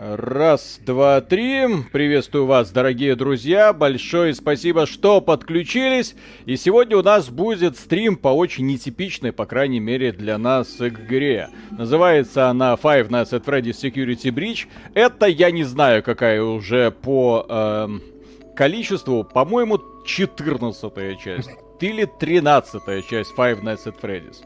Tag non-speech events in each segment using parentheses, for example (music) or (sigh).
Раз, два, три. Приветствую вас, дорогие друзья. Большое спасибо, что подключились. И сегодня у нас будет стрим по очень нетипичной, по крайней мере, для нас игре. Называется она Five Nights at Freddy's Security Breach. Это я не знаю, какая уже по э, количеству. По-моему, 14 часть. Или 13 часть Five Nights at Freddy's.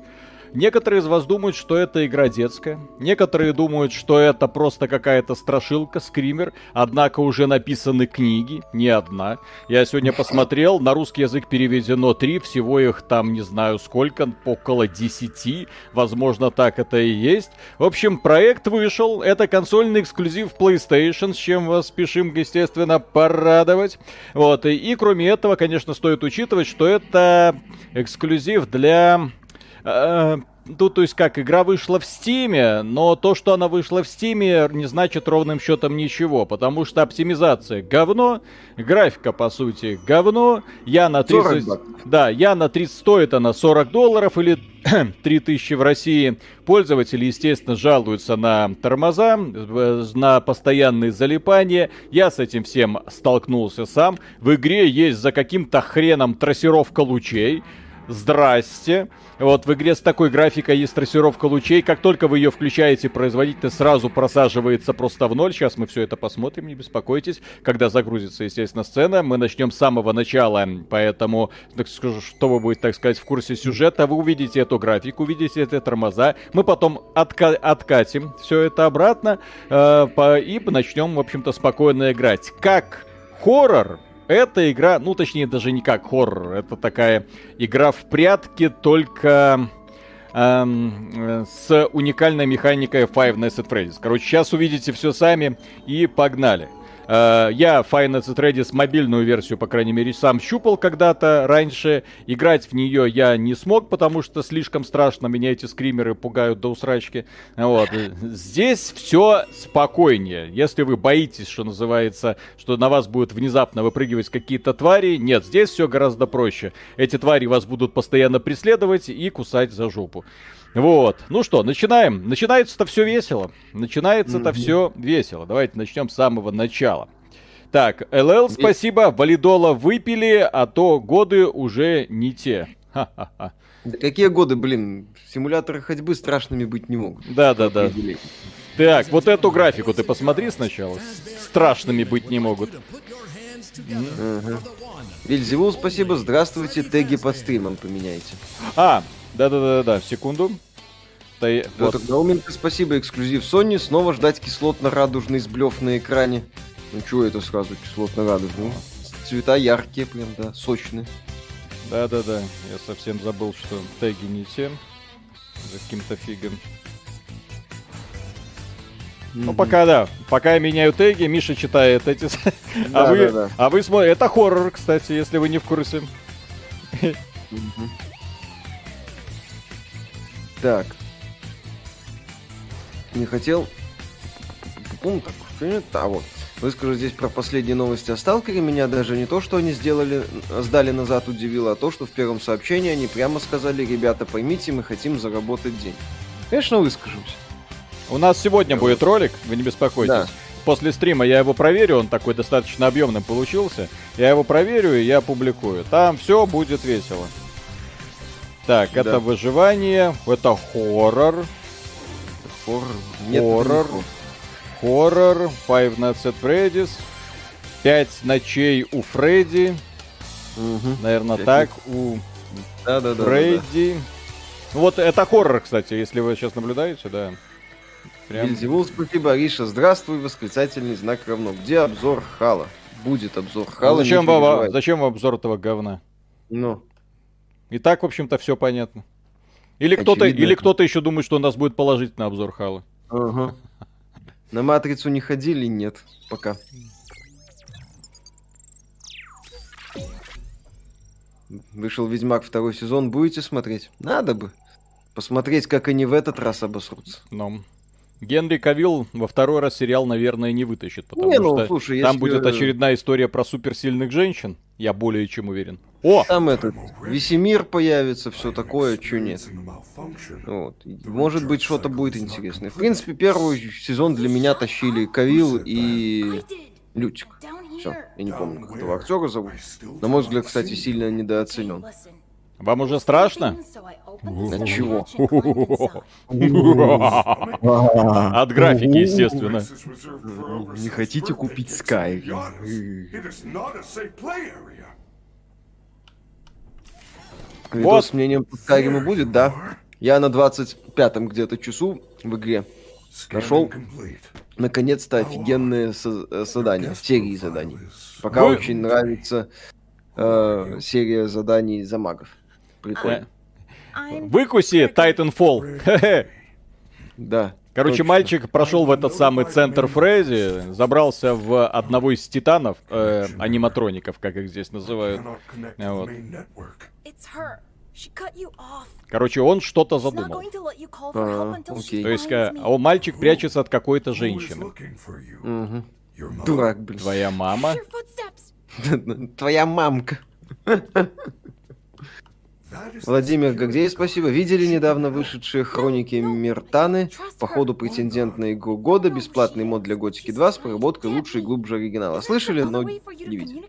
Некоторые из вас думают, что это игра детская. Некоторые думают, что это просто какая-то страшилка, скример. Однако уже написаны книги, не одна. Я сегодня посмотрел, на русский язык переведено три, всего их там не знаю сколько, около десяти. Возможно, так это и есть. В общем, проект вышел. Это консольный эксклюзив PlayStation, с чем вас спешим, естественно, порадовать. Вот, и, и кроме этого, конечно, стоит учитывать, что это эксклюзив для Э, ну, то есть как, игра вышла в Стиме, но то, что она вышла в Стиме, не значит ровным счетом ничего, потому что оптимизация говно, графика, по сути, говно, я на 30... Да, я на 30 стоит она 40 долларов или (clears throat) 3000 в России. Пользователи, естественно, жалуются на тормоза, на постоянные залипания. Я с этим всем столкнулся сам. В игре есть за каким-то хреном трассировка лучей. Здрасте. Вот в игре с такой графикой есть трассировка лучей. Как только вы ее включаете, производительность сразу просаживается просто в ноль. Сейчас мы все это посмотрим, не беспокойтесь. Когда загрузится, естественно, сцена, мы начнем с самого начала. Поэтому, так скажу, что вы будете, так сказать, в курсе сюжета, вы увидите эту графику, увидите эти тормоза. Мы потом отка- откатим все это обратно э, по- и начнем, в общем-то, спокойно играть. Как хоррор, эта игра, ну точнее даже не как хоррор, это такая игра в прятки, только эм, с уникальной механикой Five Nights at Freddy's. Короче, сейчас увидите все сами и погнали. Э, я at Freddy's мобильную версию, по крайней мере, сам щупал когда-то раньше. Играть в нее я не смог, потому что слишком страшно. Меня эти скримеры пугают до усрачки. Вот. Здесь все спокойнее. Если вы боитесь, что называется, что на вас будут внезапно выпрыгивать какие-то твари, нет, здесь все гораздо проще. Эти твари вас будут постоянно преследовать и кусать за жопу. Вот. Ну что, начинаем. Начинается-то все весело. Начинается-то mm-hmm. все весело. Давайте начнем с самого начала. Так, ЛЛ, спасибо, валидола выпили, а то годы уже не те. Ха-ха-ха. Да какие годы, блин, симуляторы ходьбы страшными быть не могут. Да, да, да. Так, вот эту графику ты посмотри сначала. Страшными быть не могут. Вильзевул, спасибо. Здравствуйте, теги под стримом поменяйте. А, да-да-да-да, секунду. Тай... Вот. Науменко, спасибо, эксклюзив Sony. Снова ждать кислотно-радужный сблев на экране. Ну чего это сразу кислотно-радужный? Цвета яркие прям, да, сочные. Да-да-да, я совсем забыл, что теги не те. За каким-то фигом. Mm-hmm. Ну, пока да. Пока я меняю теги, Миша читает эти... Да, (laughs) а, вы, да, да. а вы смотрите... Это хоррор, кстати, если вы не в курсе. Mm-hmm. Так. Не хотел... Так, а вот. Выскажу здесь про последние новости о Сталкере. Меня даже не то, что они сделали, сдали назад, удивило, а то, что в первом сообщении они прямо сказали, ребята, поймите, мы хотим заработать день. Конечно, выскажемся. У нас сегодня будет ролик, вы не беспокойтесь. Да. После стрима я его проверю, он такой достаточно объемным получился. Я его проверю и я опубликую. Там все будет весело. Так, да. это выживание, это хоррор. Хоррор. Хоррор. Хоррор. Five Nights at Freddy's. Пять ночей у Фредди. Угу. Наверное, так. У да, да, да, Фредди. Да, да. Вот это хоррор, кстати, если вы сейчас наблюдаете, да. Прям... Вильзевул, спасибо, Ариша, здравствуй, восклицательный знак равно. Где обзор Хала? Будет обзор Хала. А зачем, вам, зачем вам обзор этого говна? Ну. И так, в общем-то, все понятно. Или кто-то, или кто-то еще думает, что у нас будет положительный обзор Хала. Ага. На матрицу не ходили? Нет. Пока. Вышел Ведьмак второй сезон. Будете смотреть? Надо бы. Посмотреть, как они в этот раз обосрутся. Ну. Генри Кавилл во второй раз сериал, наверное, не вытащит, потому не, ну, что слушай, там если... будет очередная история про суперсильных женщин, Я более чем уверен. О! Там этот Весемир появится, все такое, что нет. Вот. Может быть, что-то будет интересное. В принципе, первый сезон для меня тащили Кавил и Лютик. Все, я не помню, как этого актера зовут. На мой взгляд, кстати, сильно недооценен. Вам уже страшно? От чего? От графики, естественно. Не хотите купить Sky? Видос с мнением по Скайриму будет, да? Я на 25-м где-то часу в игре нашел наконец-то офигенные со- задания, серии заданий. Пока очень нравится э, серия заданий за магов. Прикольно. Выкуси Titanfall. (laughs) Да. Короче, точно. мальчик прошел в этот самый центр Фрези, забрался в одного из титанов, э, аниматроников, как их здесь называют. Вот. Короче, он что-то задумал. А, окей. То есть, э, а он мальчик прячется от какой-то женщины. Мгм. Дурак, блин. Твоя мама? (laughs) Твоя мамка. (laughs) Владимир Гагдей, спасибо. Видели недавно вышедшие хроники Миртаны? Походу претендент на игру года, бесплатный мод для Готики 2 с проработкой лучше и глубже оригинала. Слышали, но не видели.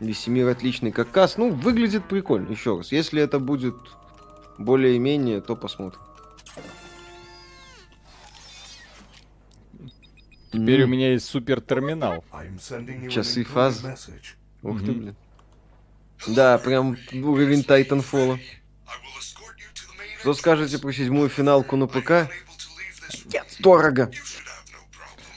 Весемир отличный как касс. Ну, выглядит прикольно, еще раз. Если это будет более-менее, то посмотрим. Теперь у меня есть супер терминал. Часы фаз. Ух ты, блин. Да, прям уровень Тайтанфола. Что скажете про седьмую финалку на ПК? Нет, дорого.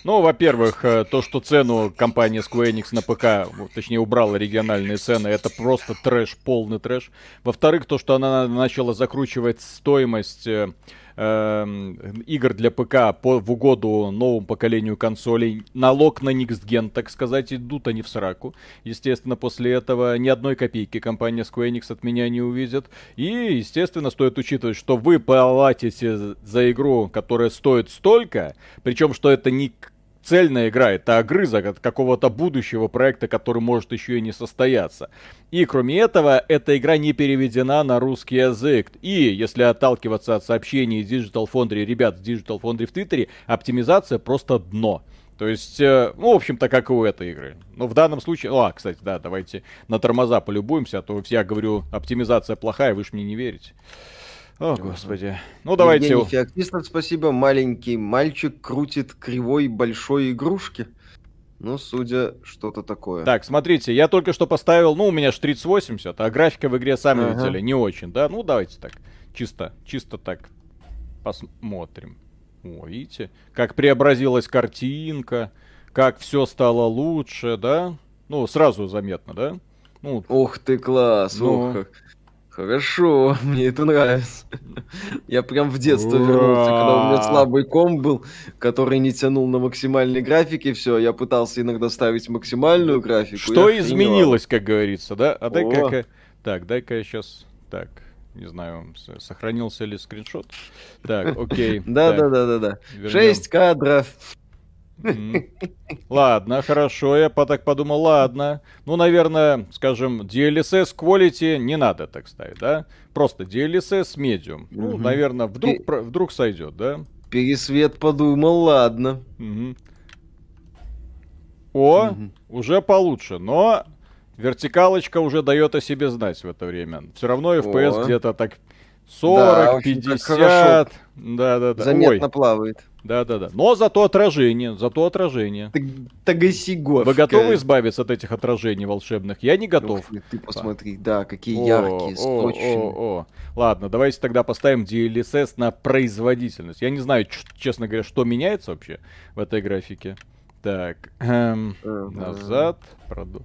Ну, во-первых, э, то, что цену компания Square Enix на ПК, точнее, убрала региональные цены, это просто трэш, полный трэш. Во-вторых, то, что она начала закручивать стоимость э, игр для ПК по, в угоду новому поколению консолей. Налог на Gen, так сказать, идут они в сраку. Естественно, после этого ни одной копейки компания Square Enix от меня не увидит. И, естественно, стоит учитывать, что вы платите за игру, которая стоит столько, причем, что это не цельная игра, это огрызок от какого-то будущего проекта, который может еще и не состояться. И кроме этого, эта игра не переведена на русский язык. И если отталкиваться от сообщений Digital Foundry, ребят с Digital Foundry в Твиттере, оптимизация просто дно. То есть, э, ну, в общем-то, как и у этой игры. Но в данном случае... Ну, а, кстати, да, давайте на тормоза полюбуемся, а то я говорю, оптимизация плохая, вы ж мне не верите. О, господи. Ну, давайте... Евгений Феоктистов, спасибо. Маленький мальчик крутит кривой большой игрушки. Ну, судя, что-то такое. Так, смотрите, я только что поставил, ну, у меня же 3080, а графика в игре, сами Ага. видели, не очень, да? Ну, давайте так, чисто, чисто так посмотрим. О, видите, как преобразилась картинка, как все стало лучше, да? Ну, сразу заметно, да? Ну, Ох ты, класс. Ну. Как. Хорошо, (laughs) мне это нравится. Я прям в детство Ура! вернулся, когда у меня слабый комп был, который не тянул на максимальной графике. Все, я пытался иногда ставить максимальную графику. что изменилось, как говорится, да? А дай-ка... Так, дай-ка я сейчас... Так, не знаю, сохранился ли скриншот. Так, окей. (laughs) Да, да, да, да, да. Шесть кадров. Ладно, хорошо, я так подумал, ладно. Ну, наверное, скажем, DLSS Quality не надо так ставить, да? Просто DLSS Medium. Ну, наверное, вдруг, вдруг сойдет, да? Пересвет подумал, ладно. О, уже получше, но вертикалочка уже дает о себе знать в это время. Все равно FPS где-то так 40, очень так 50. Да-да-да. Заметно Ой, плавает. да-да-да. Но зато отражение, зато отражение. Тагасиго. Вы готовы избавиться от этих отражений волшебных? Я не готов. Ты посмотри, да, какие О, яркие, о, сочные. о, о. Ладно, давайте тогда поставим DLSS на производительность. Я не знаю, честно говоря, что меняется вообще в этой графике. Так, эм, назад, проду.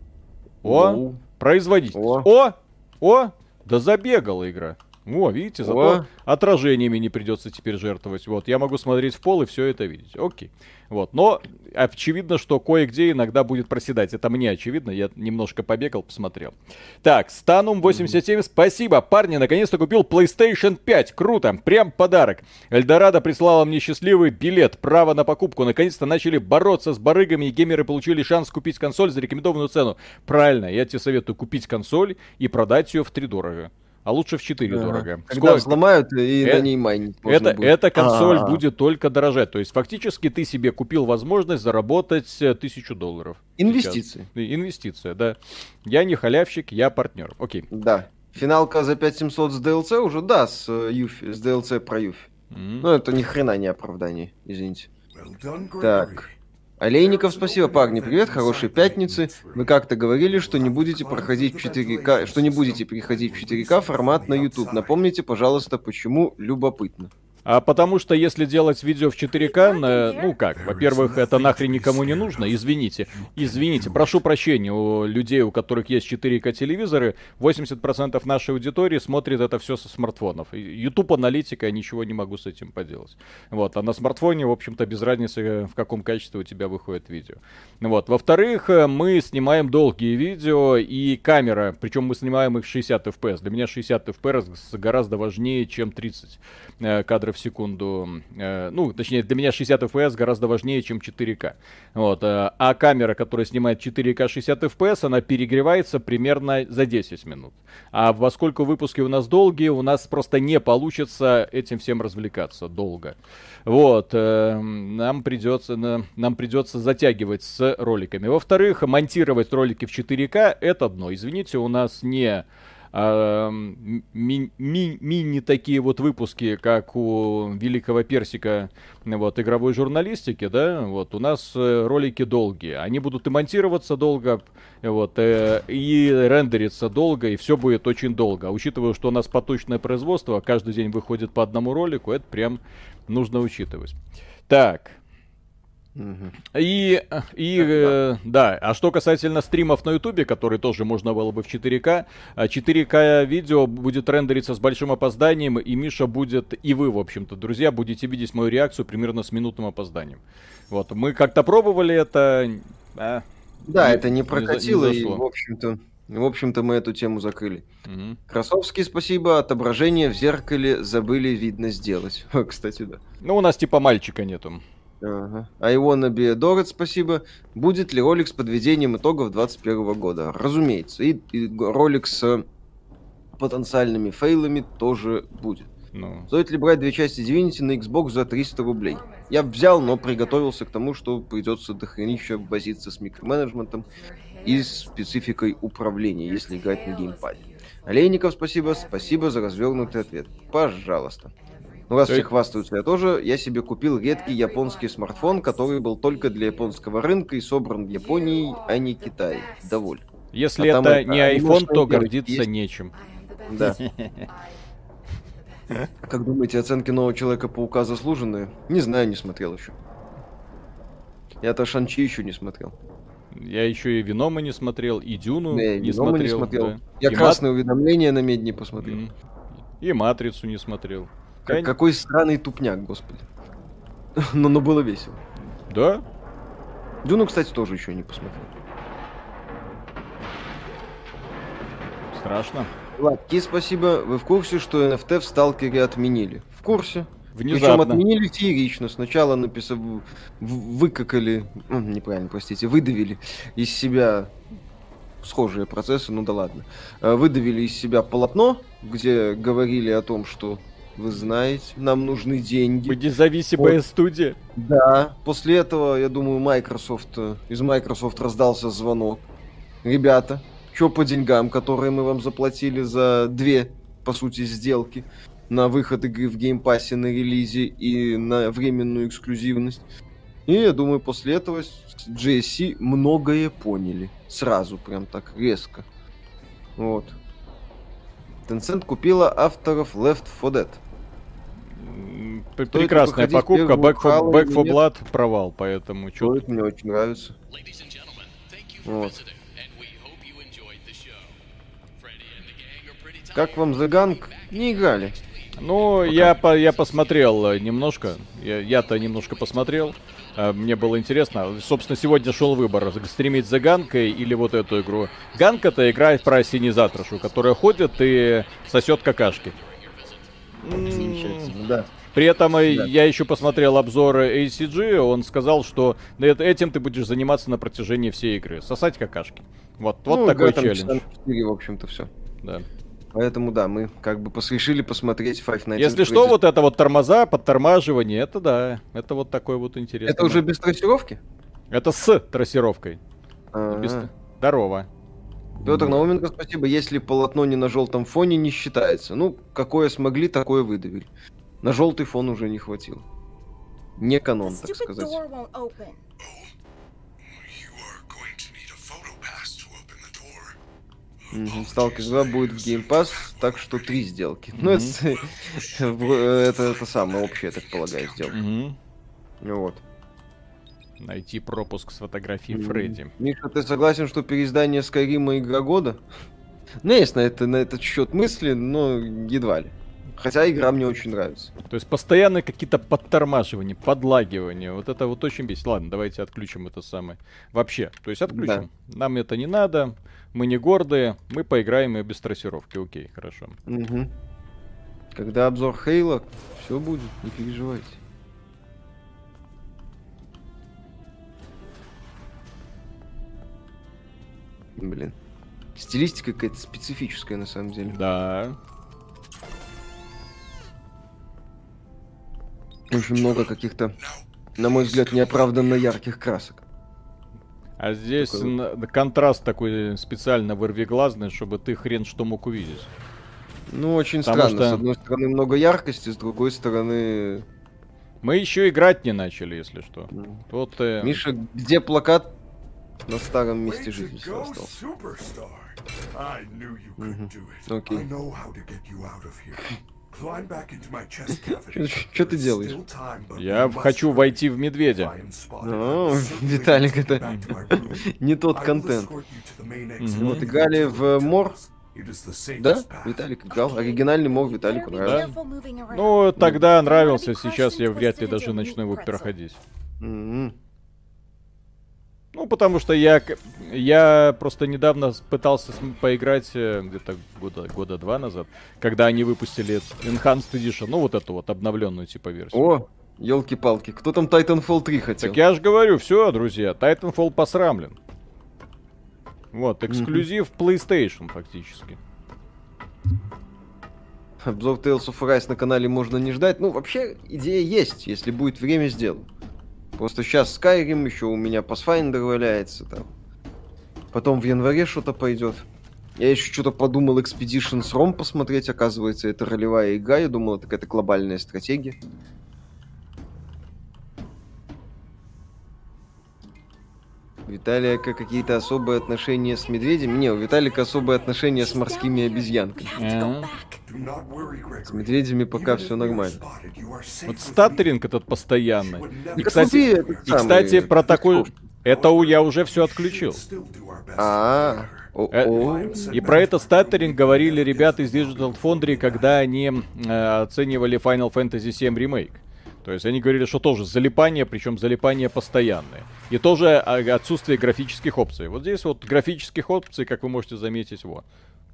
О, Оу. производительность. О. О, о, да забегала игра. О, видите, зато О. отражениями не придется теперь жертвовать. Вот, я могу смотреть в пол и все это видеть. Окей. Вот, но очевидно, что кое-где иногда будет проседать. Это мне очевидно, я немножко побегал, посмотрел. Так, Станум 87, mm-hmm. спасибо. Парни, наконец-то купил PlayStation 5, круто, прям подарок. Эльдорадо прислала мне счастливый билет, право на покупку. Наконец-то начали бороться с барыгами, и геймеры получили шанс купить консоль за рекомендованную цену. Правильно, я тебе советую купить консоль и продать ее в три дорого а лучше в 4 ага. дорого. Когда Сколько... взломают и э- на ней майнить это, будет. Эта консоль А-а-а. будет только дорожать. То есть фактически ты себе купил возможность заработать э, тысячу долларов. Инвестиции. Сейчас. Инвестиция, да. Я не халявщик, я партнер. Окей. Да. Финалка за 5700 с DLC уже, да, с, э, Юфи, с DLC про Юфи. Mm-hmm. Ну, это ни хрена не оправдание, извините. Well done, так. Олейников, спасибо, парни, привет, хорошей пятницы. Вы как-то говорили, что не будете проходить в 4К, что не будете переходить в 4К формат на YouTube. Напомните, пожалуйста, почему любопытно. А потому что если делать видео в 4К, ну как, во-первых, это нахрен никому не нужно, извините. Извините, прошу прощения у людей, у которых есть 4К телевизоры, 80% нашей аудитории смотрит это все со смартфонов. YouTube аналитика, я ничего не могу с этим поделать. Вот, а на смартфоне, в общем-то, без разницы, в каком качестве у тебя выходит видео. Вот, во-вторых, мы снимаем долгие видео и камера, причем мы снимаем их в 60 FPS. Для меня 60 FPS гораздо важнее, чем 30 э, в секунду. Э, ну, точнее, для меня 60 FPS гораздо важнее, чем 4К. Вот. Э, а камера, которая снимает 4К 60 FPS, она перегревается примерно за 10 минут. А поскольку выпуски у нас долгие, у нас просто не получится этим всем развлекаться долго. Вот. Э, нам придется, нам придется затягивать с роликами. Во-вторых, монтировать ролики в 4К это одно. Извините, у нас не а, ми, ми, мини такие вот выпуски, как у Великого Персика, вот, игровой журналистики, да, вот, у нас э, ролики долгие. Они будут и монтироваться долго, вот, э, и рендериться долго, и все будет очень долго. А учитывая, что у нас поточное производство, каждый день выходит по одному ролику, это прям нужно учитывать. Так, и, и э, да, а что касательно стримов на Ютубе, которые тоже можно было бы в 4К, 4К а видео будет рендериться с большим опозданием, и Миша будет, и вы, в общем-то, друзья, будете видеть мою реакцию примерно с минутным опозданием. Вот, мы как-то пробовали это... А, да, не, это не прокатило, не, не и, в общем-то... В общем-то, мы эту тему закрыли. Угу. Красовский, спасибо. Отображение в зеркале забыли, видно, сделать. (laughs) Кстати, да. Ну, у нас типа мальчика нету. Ага. А его на Дорет, спасибо. Будет ли ролик с подведением итогов 2021 года? Разумеется. И, и ролик с потенциальными фейлами тоже будет. Ну. Стоит ли брать две части Divinity на Xbox за 300 рублей? Я взял, но приготовился к тому, что придется дохренища возиться с микроменеджментом и спецификой управления, если играть на геймпаде. Олейников, спасибо. Спасибо за развернутый ответ. Пожалуйста. Ну, раз все хвастаются, я тоже, я себе купил редкий японский смартфон, который был только для японского рынка и собран в Японии, а не Китае. Доволь. Если а это не iPhone, то гордиться есть... нечем. Да. (laughs) Как думаете, оценки нового Человека-паука заслуженные? Не знаю, не смотрел еще. Я-то Шанчи еще не смотрел. Я еще и Венома не смотрел, и Дюну не, не смотрел. Не смотрел. Да. Я и красное мат... уведомление на медне посмотрел. И Матрицу не смотрел. Как. Какой странный тупняк, господи. (laughs) но, но было весело. Да? Дюну, кстати, тоже еще не посмотрел. Страшно. Ладки, спасибо. Вы в курсе, что NFT в Сталкере отменили? В курсе. Внезапно. Причем отменили феерично. Сначала написав... выкакали, неправильно, простите, выдавили из себя схожие процессы, ну да ладно. Э, выдавили из себя полотно, где говорили о том, что вы знаете, нам нужны деньги. Мы независимая вот. студия. Да, после этого, я думаю, Microsoft, э, из Microsoft раздался звонок. Ребята, что по деньгам, которые мы вам заплатили за две, по сути, сделки на выход игры в геймпассе на релизе и на временную эксклюзивность. И я думаю, после этого GSC многое поняли. Сразу, прям так резко. Вот. Tencent купила авторов Left 4 Dead. Прекрасная покупка. Back for, Back for Blood провал, поэтому... Стоит, мне очень нравится. Вот. Как вам The Gang? Не играли. Ну, я, по, я посмотрел э, немножко. Я, я-то немножко посмотрел. Э, Мне было интересно. Собственно, сегодня шел выбор, стримить за Ганкой или вот эту игру. Ганка-то играет про синизатрошу, которая ходит и сосет какашки. Замечательно, да. При этом э, Да. я еще посмотрел обзоры ACG, он сказал, что этим ты будешь заниматься на протяжении всей игры. Сосать какашки. Вот, вот Ну, такой челлендж. часа на четыре, в общем-то, все. Да. Поэтому, да, мы как бы решили посмотреть Five Nights Если что, вот это вот тормоза, подтормаживание, это да. Это вот такой вот интересный. Это уже момент. без трассировки? Это с трассировкой. Ага. Без- Здорово. Петр Науменко, спасибо. Если полотно не на желтом фоне, не считается. Ну, какое смогли, такое выдавили. На желтый фон уже не хватило. Не канон, так сказать. door won't open. You are going to need a photo pass to open the door. Мгм. Stalker 2 будет в Game Pass, так что три сделки. Ну, Мгм. это, (laughs) это, это самое общее, я так полагаю, сделка. Мгм. Вот. Найти пропуск с фотографией. Фредди. Миша, ты согласен, что переиздание Скайрима игра года? У меня есть на, это, на этот счет мысли, но едва ли. Хотя игра мне очень нравится. То есть постоянно какие-то подтормаживания, подлагивания. Вот это вот очень бесит. Ладно, давайте отключим это самое. Вообще, то есть отключим. Нам это не надо, мы не гордые, мы поиграем и без трассировки. Окей, хорошо. Мгм. Когда обзор Хейла, все будет, не переживайте. Блин. Стилистика какая-то специфическая на самом деле. Да. Очень много каких-то, на мой взгляд, неоправданно ярких красок. А здесь Такой н- контраст такой специально вырвиглазный, чтобы ты хрен что мог увидеть. Ну, очень Потому странно. что- С одной стороны, много яркости, с другой стороны... Мы еще играть не начали, если что. ну, Вот э, Миша, где плакат на старом месте жительства остался? Окей. Чё ты делаешь? я хочу войти в медведя. О, Виталик, это не тот контент. Вот играли в Мор. Да. Виталик играл. Оригинальный Мор Виталику around. Ну, тогда нравился, сейчас я вряд ли даже начну его проходить. Ну, потому что я, я просто недавно пытался поиграть э, где-то года, года два назад, когда они выпустили Enhanced Edition, ну, вот эту вот обновленную типа версию. О, елки-палки. Кто там Titanfall 3 хотел? Так я же говорю, все, друзья, Titanfall посрамлен. Вот, эксклюзив PlayStation фактически. Обзор Tales of Arise на канале можно не ждать. Ну, вообще, идея есть. Если будет время, сделаю. Просто сейчас Skyrim, еще у меня Pathfinder валяется там. Потом в январе что-то пойдет. Я еще что-то подумал Expeditions ROM посмотреть. Оказывается, это ролевая игра. Я думал, это какая-то глобальная стратегия. У Виталика какие-то особые отношения с медведем? Не, у Виталика особые отношения с морскими обезьянками. С медведями пока все нормально. Вот статтеринг этот постоянный. И, кстати, и, кстати, про такой... Это у я уже все отключил. А, Э, о. И про это статтеринг говорили ребята из Digital Foundry, когда они э, оценивали Final Fantasy VII Remake. То есть они говорили, что тоже залипание, причем залипание постоянное. И тоже а, отсутствие графических опций. Вот здесь вот графических опций, как вы можете заметить, вот.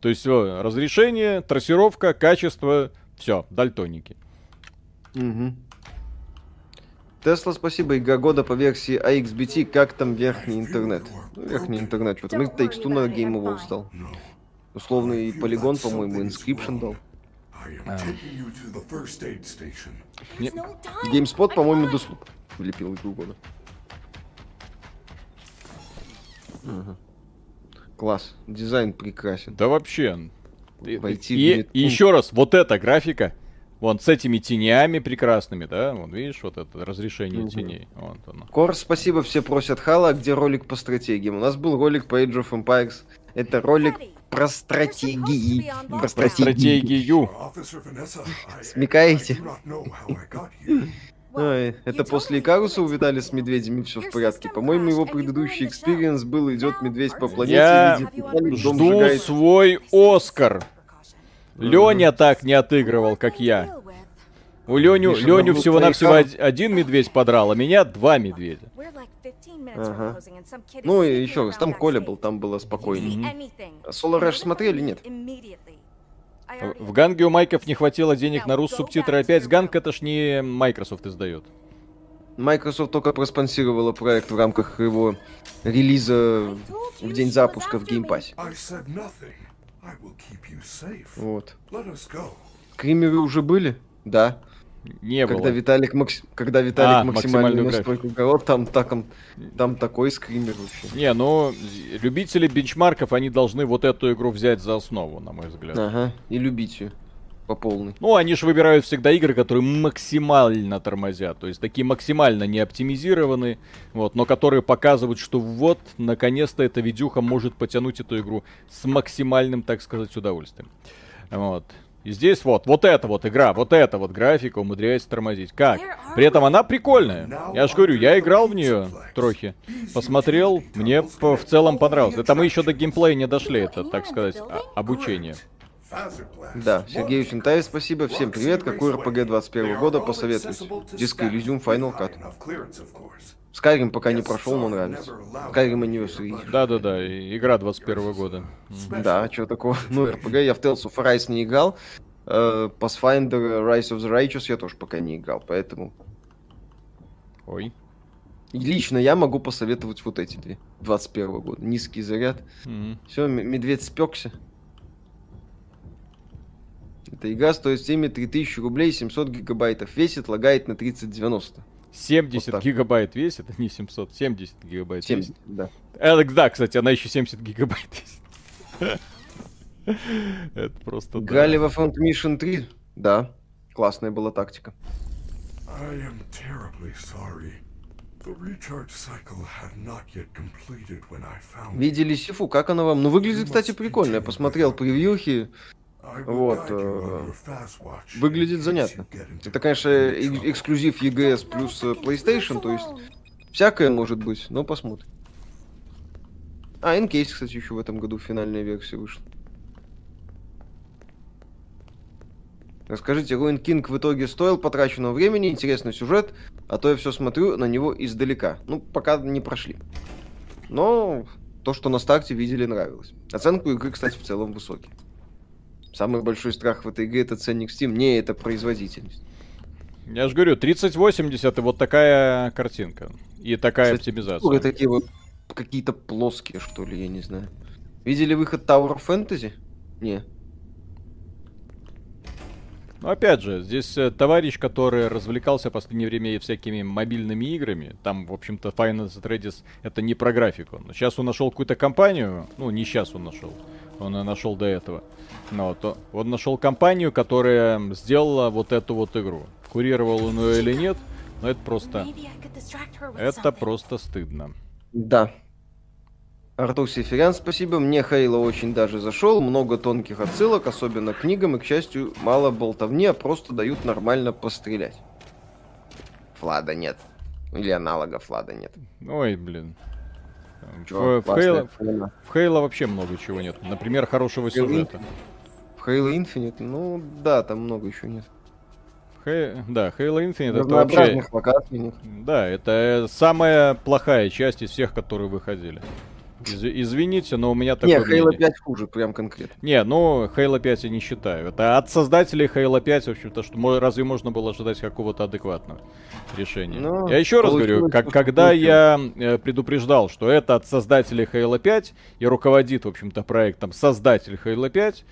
То есть всё, разрешение, трассировка, качество, все, дальтоники. Мгм. Тесла, спасибо. Игра года по версии AXBT. Как там верхний интернет? Ну, верхний интернет. Что-то мы Takes Two на Game Awards. No, Условный полигон, по-моему, Inscription дал. GameSpot, I'm по-моему. Дуслуп влепил игру года. Мгм. Класс. Дизайн прекрасен. Да вообще. И, Войти в и- и еще раз, вот эта графика, вон с этими тенями прекрасными, да, вон видишь, вот это разрешение Мгм. теней. Вот оно. Кор, спасибо, все просят Хала, где ролик по стратегиям? У нас был ролик по Age of Empires. Это ролик про стратегии. Про стратегию. Смекаете? Ой, это после Икаруса увидали с медведями все в порядке. По-моему, его предыдущий experience был идет медведь по планете, Я видит Жду сжигает. свой Оскар. Леня так не отыгрывал, как я. У Леню, Миша, Леню ну, всего-навсего проиграл. од- один медведь подрал, а меня два медведя. Ага. Ну и еще раз, там Коля был, там было спокойнее. Solar Rush смотрели, нет? В Ганге у Майков не хватило денег на рус субтитры. Опять Ганг это ж не Microsoft издает. Microsoft только проспонсировала проект в рамках его релиза в день запуска в Game Pass. Вот. Скримеры уже были? Да. Не Когда было. Виталик, макс- когда Виталик А, максимальную максимальную настройку город, там, там, там такой скример вообще. Не, ну, любители бенчмарков, они должны вот эту игру взять за основу, на мой взгляд. Ага, и любить ее по полной. Ну, они же выбирают всегда игры, которые максимально тормозят, то есть такие максимально не оптимизированы, вот, но которые показывают, что вот, наконец-то эта видюха может потянуть эту игру с максимальным, так сказать, удовольствием. Вот. И здесь вот, вот эта вот игра, вот эта вот графика умудряется тормозить. Как? При этом она прикольная. Я же говорю, я играл в нее трохи, посмотрел, мне в целом понравилось. Это мы еще до геймплея не дошли, это, так сказать, а- обучение. Да, Сергею Синтаев спасибо. Всем привет. Какой РПГ 21 года посоветуете? Диско Elysium Final Cut. Skyrim пока не прошел, но нравится. Skyrim Anniversary. Да-да-да, игра 21 года. Да, что такого? (laughs) Ну, РПГ я в Tales of Arise не играл. Э, Pathfinder Rise of the Righteous я тоже пока не играл, поэтому... Ой. И лично я могу посоветовать вот эти две. 21 года. Низкий заряд. Мгм. Все, медведь спекся. Эта игра стоит всеми 3000 рублей, 700 гигабайтов весит, лагает на 3090. 70 Вот так. гигабайт весит, не 700, 70 гигабайт 70, весит. да. Э, да, кстати, она еще 70 гигабайт весит. (laughs) Это просто да. Играли во Front Mission 3? Да. Классная была тактика. I am terribly sorry. The recharge cycle had not yet completed when I found. Видели Сифу? Как она вам? Ну, выглядит, кстати, прикольно. Я посмотрел превьюхи. Вот, э, Выглядит занятно. Это, конечно, эксклюзив EGS плюс э, PlayStation, то есть всякое может быть, но посмотрим. А, Encase, кстати, еще в этом году финальная версия вышла. Расскажите, Ruin King в итоге стоил потраченного времени, интересный сюжет, а то я все смотрю на него издалека. Ну, пока не прошли. Но то, что на старте видели, нравилось. Оценку игры, кстати, в целом высокий. Самый большой страх в этой игре это ценник Steam, не это производительность. Я же говорю, 3080 и вот такая картинка. И такая Кстати, оптимизация. Такие вот какие-то плоские, что ли, я не знаю. Видели выход Tower Fantasy? Не. Но опять же, здесь э, товарищ, который развлекался в последнее время всякими мобильными играми, там, в общем-то, Final Threads это не про графику. Но сейчас он нашел какую-то компанию, ну, не сейчас он нашел, он и нашел до этого. Но вот, он нашел компанию, которая сделала вот эту вот игру. Курировал он ее или нет, но это просто, это просто стыдно. Да. Артур Сеферян, спасибо. Мне Хейла очень даже зашел. Много тонких отсылок, особенно к книгам, и, к счастью, мало болтовни, а просто дают нормально пострелять. Флада нет. Или аналога Флада нет. Ой, блин. Чё, В, в Halo, фигня. в Halo вообще много чего нет. Например, хорошего сюжета. Halo Infinite, ну да, там много еще нет. Хей- Да, Halo Infinite это вообще... Локаций нет. Да, это самая плохая часть из всех, которые выходили. Из- извините, но у меня такое Не, Halo мнение. 5 хуже, прям конкретно. Не, ну, Halo 5 я не считаю. Это от создателей Halo 5, в общем-то, что разве можно было ожидать какого-то адекватного решения? Ну, я еще раз говорю, как, когда получилось. я э, предупреждал, что это от создателей Halo 5 и руководит, в общем-то, проектом создатель Halo 5,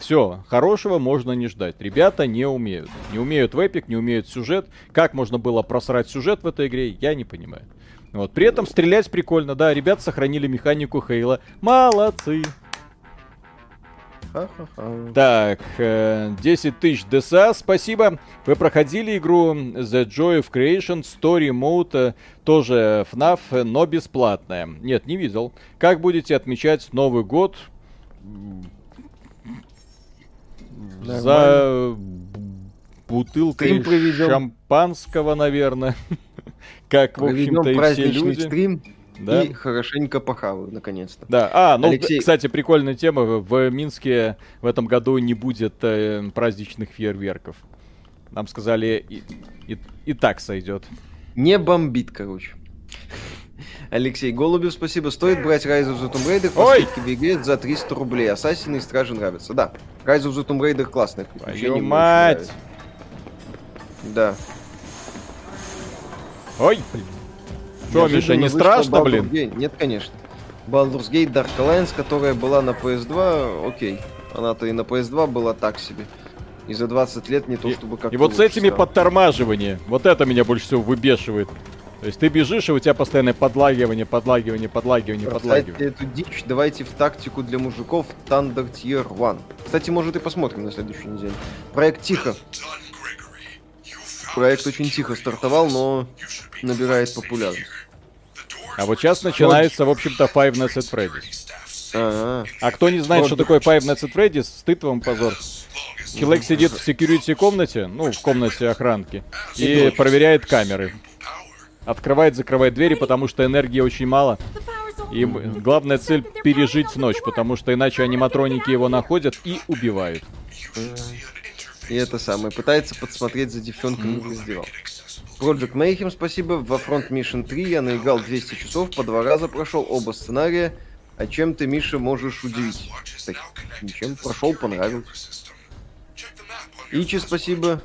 все, хорошего можно не ждать. Ребята не умеют. Не умеют в эпик, не умеют сюжет. Как можно было просрать сюжет в этой игре, я не понимаю. Вот. При этом стрелять прикольно, да, ребята сохранили механику Хейла. Молодцы. Так, э, 10 тысяч ДСА, спасибо. Вы проходили игру The Joy of Creation Story Mode, э, тоже FNAF, э, но бесплатная. Нет, не видел. Как будете отмечать Новый год? За бутылкой проведем. Шампанского, наверное. (laughs) Как, в общем-то, и все люди. стрим. Да. И хорошенько похаваю, наконец-то. Да, а, ну, Алексей- кстати, прикольная тема. В Минске в этом году не будет э, праздничных фейерверков. Нам сказали, и, и- и так сойдет. Не бомбит, короче. Алексей Голубев, спасибо. Стоит брать Rise of the Tomb Raider Ой! в игре за 300 рублей. Ассасины и Стражи нравятся. Да, Rise of the Tomb Raider классное приключение. Твою мне очень мать! нравится. Да. Ой, блин. Что, Миша, не страшно, блин? Gate. Нет, конечно. Baldur's Gate Dark Alliance, которая была на PS2, окей. Она-то и на PS2 была так себе. И за 20 лет не то, чтобы как И вот с этими подтормаживаниями, вот это меня больше всего выбешивает. То есть ты бежишь, и у тебя постоянное подлагивание, подлагивание, подлагивание, подлагивание. Бросайте эту дичь, давайте в тактику для мужиков Thunder Tier 1. Кстати, может и посмотрим на следующей неделе. Проект тихо. Проект очень тихо стартовал, но набирает популярность. А вот сейчас начинается, в общем-то, Five Nights at Freddy's. Ага. А кто не знает, что такое Five Nights at Freddy's, стыд вам позор. Человек сидит в security комнате, ну, в комнате охранки, и проверяет камеры. Открывает, закрывает двери, потому что энергии очень мало. И главная цель пережить ночь, потому что иначе аниматроники его находят и убивают. И это самое. Пытается подсмотреть за девчонками в раздевалке. Project Mayhem, спасибо. Во Front Mission 3 я наиграл 200 часов, по два раза прошел оба сценария. А чем ты, Миша, можешь удивить? Так, ничем, прошел, понравилось. Ичи, спасибо.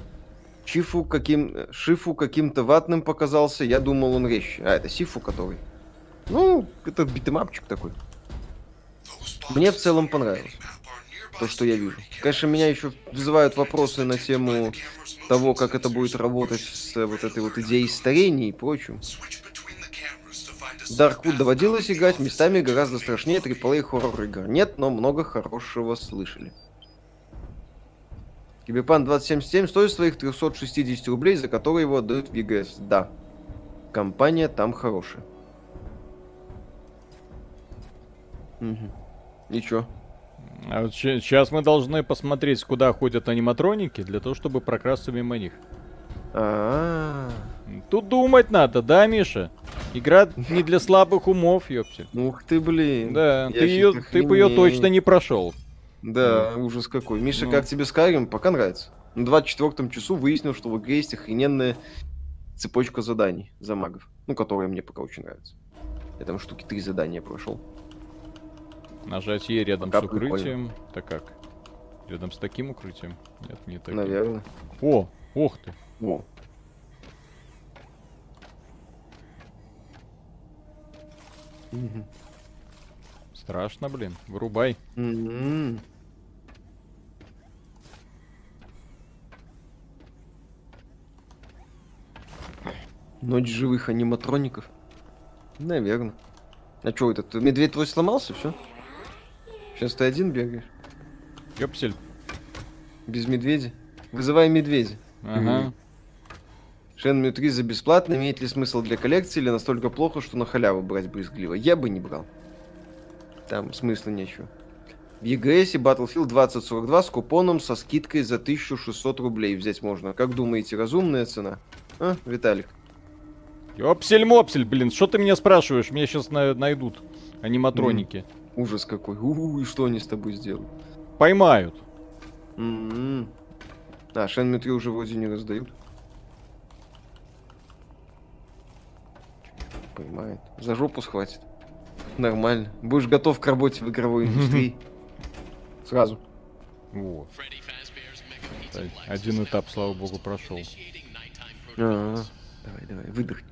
Чифу каким... Шифу каким-то ватным показался, я думал он резче. А, это Сифу который. Ну, это битэмапчик такой. Мне в целом понравилось. То, что я вижу. Конечно, меня еще вызывают вопросы на тему того, как это будет работать с э, вот этой вот идеей старения и прочим. Darkwood доводилось играть местами гораздо страшнее AAA хоррор игр. Нет, но много хорошего слышали. Киберпан 2077 стоит своих 360 рублей, за которые его отдают в EGS. Да. Компания там хорошая. И чё? А сейчас мы должны посмотреть, куда ходят аниматроники, для того, чтобы прокрасться мимо них. А, Тут думать надо, да, Миша? Игра не для слабых умов, ёпсель. ух ты, блин. Да, Я ты ее, ты бы ее точно не прошел. Да, ужас какой. Миша, Ну. как тебе Skyrim? Пока нравится. На 24 часу выяснил, что в игре есть охрененная цепочка заданий за магов. Ну, которая мне пока очень нравится. Я там штуки три задания прошел. Нажатие рядом Пока с укрытием. Так как? Рядом с таким укрытием? Нет, не таким. Наверное. О, ух ты. О. Страшно, блин. Вырубай. М-м. Ночь живых аниматроников? Наверное. А что этот медведь твой сломался, все? Сейчас ты один бегаешь? Ёпсель. Без медведя? Вызывай медведя. Ага. Shenmue 3 за бесплатно. Имеет ли смысл для коллекции или настолько плохо, что на халяву брать брезгливо? Я бы не брал. Там смысла нечего. В EGS Battlefield 2042 с купоном со скидкой за 1600 рублей взять можно. Как думаете, разумная цена? А, Виталик? Ёпсель-мопсель, блин, что ты меня спрашиваешь? Меня сейчас найдут аниматроники. Ужас какой. У, и что они с тобой сделают? Поймают. М-м. А, 3 уже вроде не раздают. Понимает. За жопу схватит. Нормально. Будешь готов к работе в игровой индустрии. Сразу. Вот. Один этап, слава богу, прошел. А, Давай, давай, выдохни.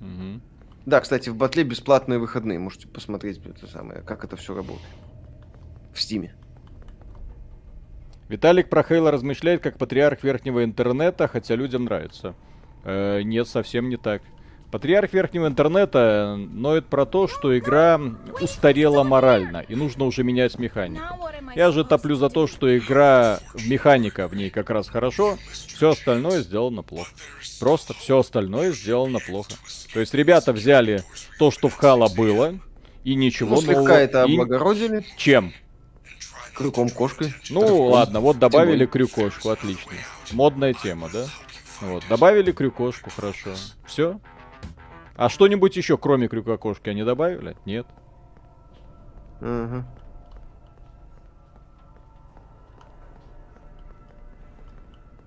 Мгм. Да, кстати, в батле бесплатные выходные. Можете посмотреть это самое, как это все работает. В стиме. Виталик про Хейла размышляет как патриарх верхнего интернета, хотя людям нравится. Э, нет, совсем не так. Патриарх верхнего интернета ноет про то, что игра устарела морально, и нужно уже менять механику. Я же топлю за то, что игра, механика в ней как раз хорошо, все остальное сделано плохо. Просто все остальное сделано плохо. То есть ребята взяли то, что в Хала было, и ничего Ну, слегка нового. это и облагородили. Чем? Крюком кошкой. Ну Рывком. ладно, вот добавили крюкошку, отлично. Модная тема, да? Вот, добавили крюкошку, хорошо. Все. А что-нибудь еще, кроме крюкокошки, они добавили? Нет. Ага.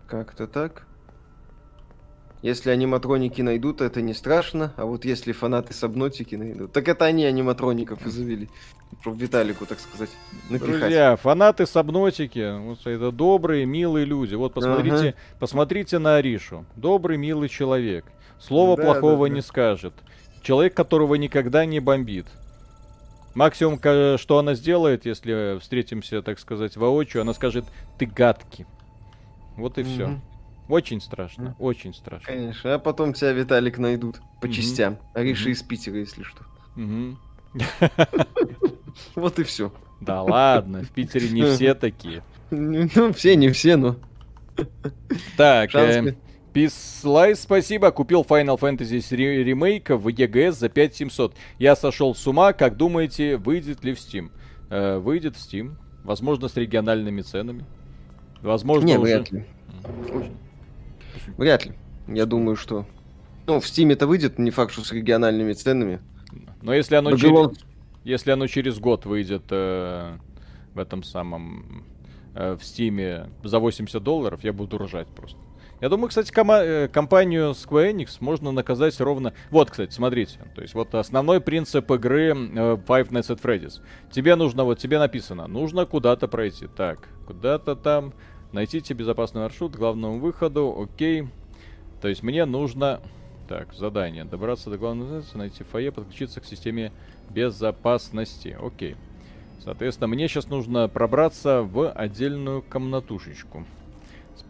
Как-то так. Если аниматроники найдут, это не страшно, а вот если фанаты Сабнотики найдут, так это они аниматроников и завели. Чтоб Виталику, так сказать, напихать. Друзья, фанаты Сабнотики, вот это добрые, милые люди. Вот посмотрите, Ага. посмотрите на Аришу. Добрый, милый человек. Слова Да, плохого да, да. не скажет. Человек, которого никогда не бомбит. Максимум, что она сделает, если встретимся, так сказать, воочию, она скажет, ты гадкий. Вот и все. Очень страшно, очень страшно. Конечно, а потом тебя, Виталик, найдут по частям. Ариша из Питера, если что. (laughs) Вот и все. Да ладно, в Питере не все (laughs) такие. Ну, все, не все, но... Так, э, ли? Пислай, спасибо. Купил Final Fantasy ре- ремейк в EGS за 5700. Я сошел с ума. Как думаете, выйдет ли в Steam? Э, выйдет в Steam. Возможно, с региональными ценами. Возможно, Не, уже... вряд ли. Вряд ли. Я думаю, что... Ну, в Стиме-то выйдет, не факт, что с региональными ценами. Но если оно, Babylon- через... если оно через год выйдет э, в этом самом... э, в Стиме за 80 долларов, я буду ржать просто. Я думаю, кстати, кома- э, компанию Square Enix можно наказать ровно... Вот, кстати, смотрите. То есть вот основной принцип игры э, Five Nights at Freddy's. Тебе нужно, вот тебе написано, нужно куда-то пройти. Так, куда-то там. Найдите безопасный маршрут к главному выходу. Окей. То есть мне нужно... Так, задание. Добраться до главного найти фойе, подключиться к системе безопасности. Окей. Соответственно, мне сейчас нужно пробраться в отдельную комнатушечку.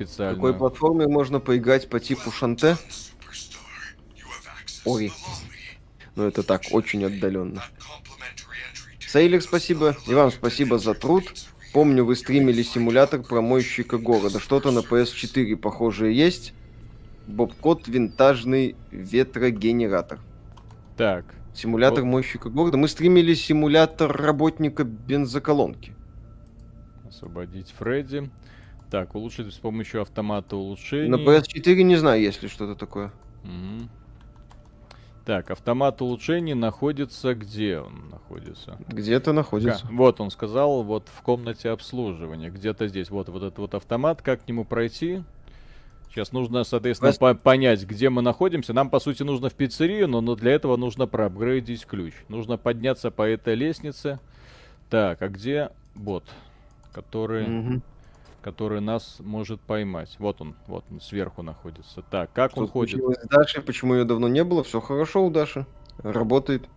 Специально. какой платформе можно поиграть по типу Шанте? Ой. me. Ну, это так, очень отдаленно. Сейлер, спасибо. И вам спасибо за труд. Помню, вы стримили симулятор промойщика города. Что-то на PS4 похожее есть. Бобкот винтажный ветрогенератор. Так. Симулятор Вот. мойщика города. Мы стримили симулятор работника бензоколонки. Освободить Фредди. Так, улучшить с помощью автомата улучшений. На PS4 не знаю, есть ли что-то такое. Мгм. Так, автомат улучшений находится где он находится? Где-то находится. Ка- Вот он сказал, вот в комнате обслуживания, где-то здесь. Вот, вот этот вот автомат, как к нему пройти? Сейчас нужно, соответственно, Вас- по- понять, где мы находимся. Нам, по сути, нужно в пиццерию, но, но для этого нужно проапгрейдить ключ. Нужно подняться по этой лестнице. Так, а где бот, который, Мгм. Который нас может поймать? Вот он, вот он, сверху находится. Так, как Что он ходит? с Дашей? Почему ее давно не было? Все хорошо у Даши. Работает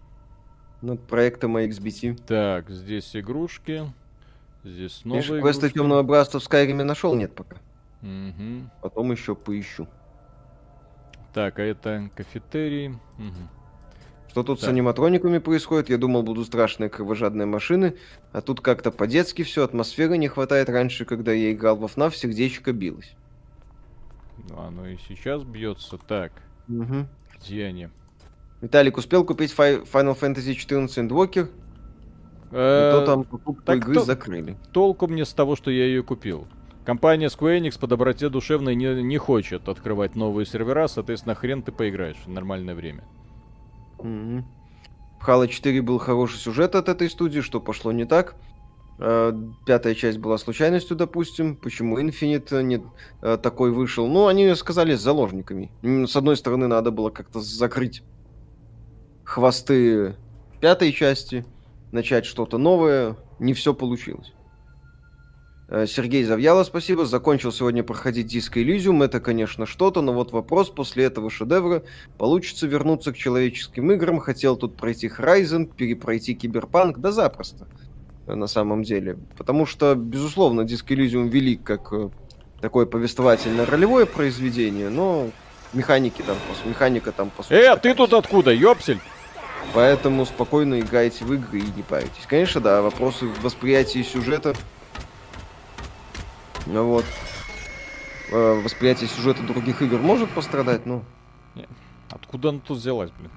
над проектом XBT. Так, здесь игрушки. Здесь Видишь, новые квеста игрушки. темного братства в Скайриме нашел? Нет пока. Мгм. Потом еще поищу. Так, а это кафетерий. Мгм. Что тут с Так. аниматрониками происходит? Я думал, будут страшные кровожадные машины, а тут как-то по-детски все, атмосферы не хватает. Раньше, когда я играл во FNAF, сердечко билось. Ну, Оно и сейчас бьется. Так, Мгм. где они? Виталик успел купить Fi- Final Fantasy XIV Endwalker, Э, то там покупку игры кто- закрыли. Толку мне с того, что я ее купил. Компания Square Enix по доброте душевной не, не хочет открывать новые сервера, соответственно, хрен ты поиграешь в нормальное время. В Halo 4 был хороший сюжет от этой студии, что пошло не так. Э, Пятая часть была случайностью, допустим. Почему Infinite не э, такой вышел? Ну, они сказали с заложниками. С одной стороны, надо было как-то закрыть хвосты пятой части, начать что-то новое. Не все получилось. Э, Сергей Завьяло, спасибо. Закончил сегодня проходить диско Elysium. Это, конечно, что-то, но вот вопрос после этого шедевра Получится вернуться к человеческим играм. Хотел тут пройти Horizon, перепройти Киберпанк, да запросто. э, На самом деле. Потому что, безусловно, Disco Elysium велик как э, такое повествовательно-ролевое произведение, но механики там, механика там по сути. Э, а такая ты тут откуда, ёпсель? Поэтому спокойно играйте в игры и не паритесь. Конечно, да, вопросы восприятия сюжета. Ну вот. Э, Восприятие сюжета других игр может пострадать, но, Откуда она тут взялась, блин?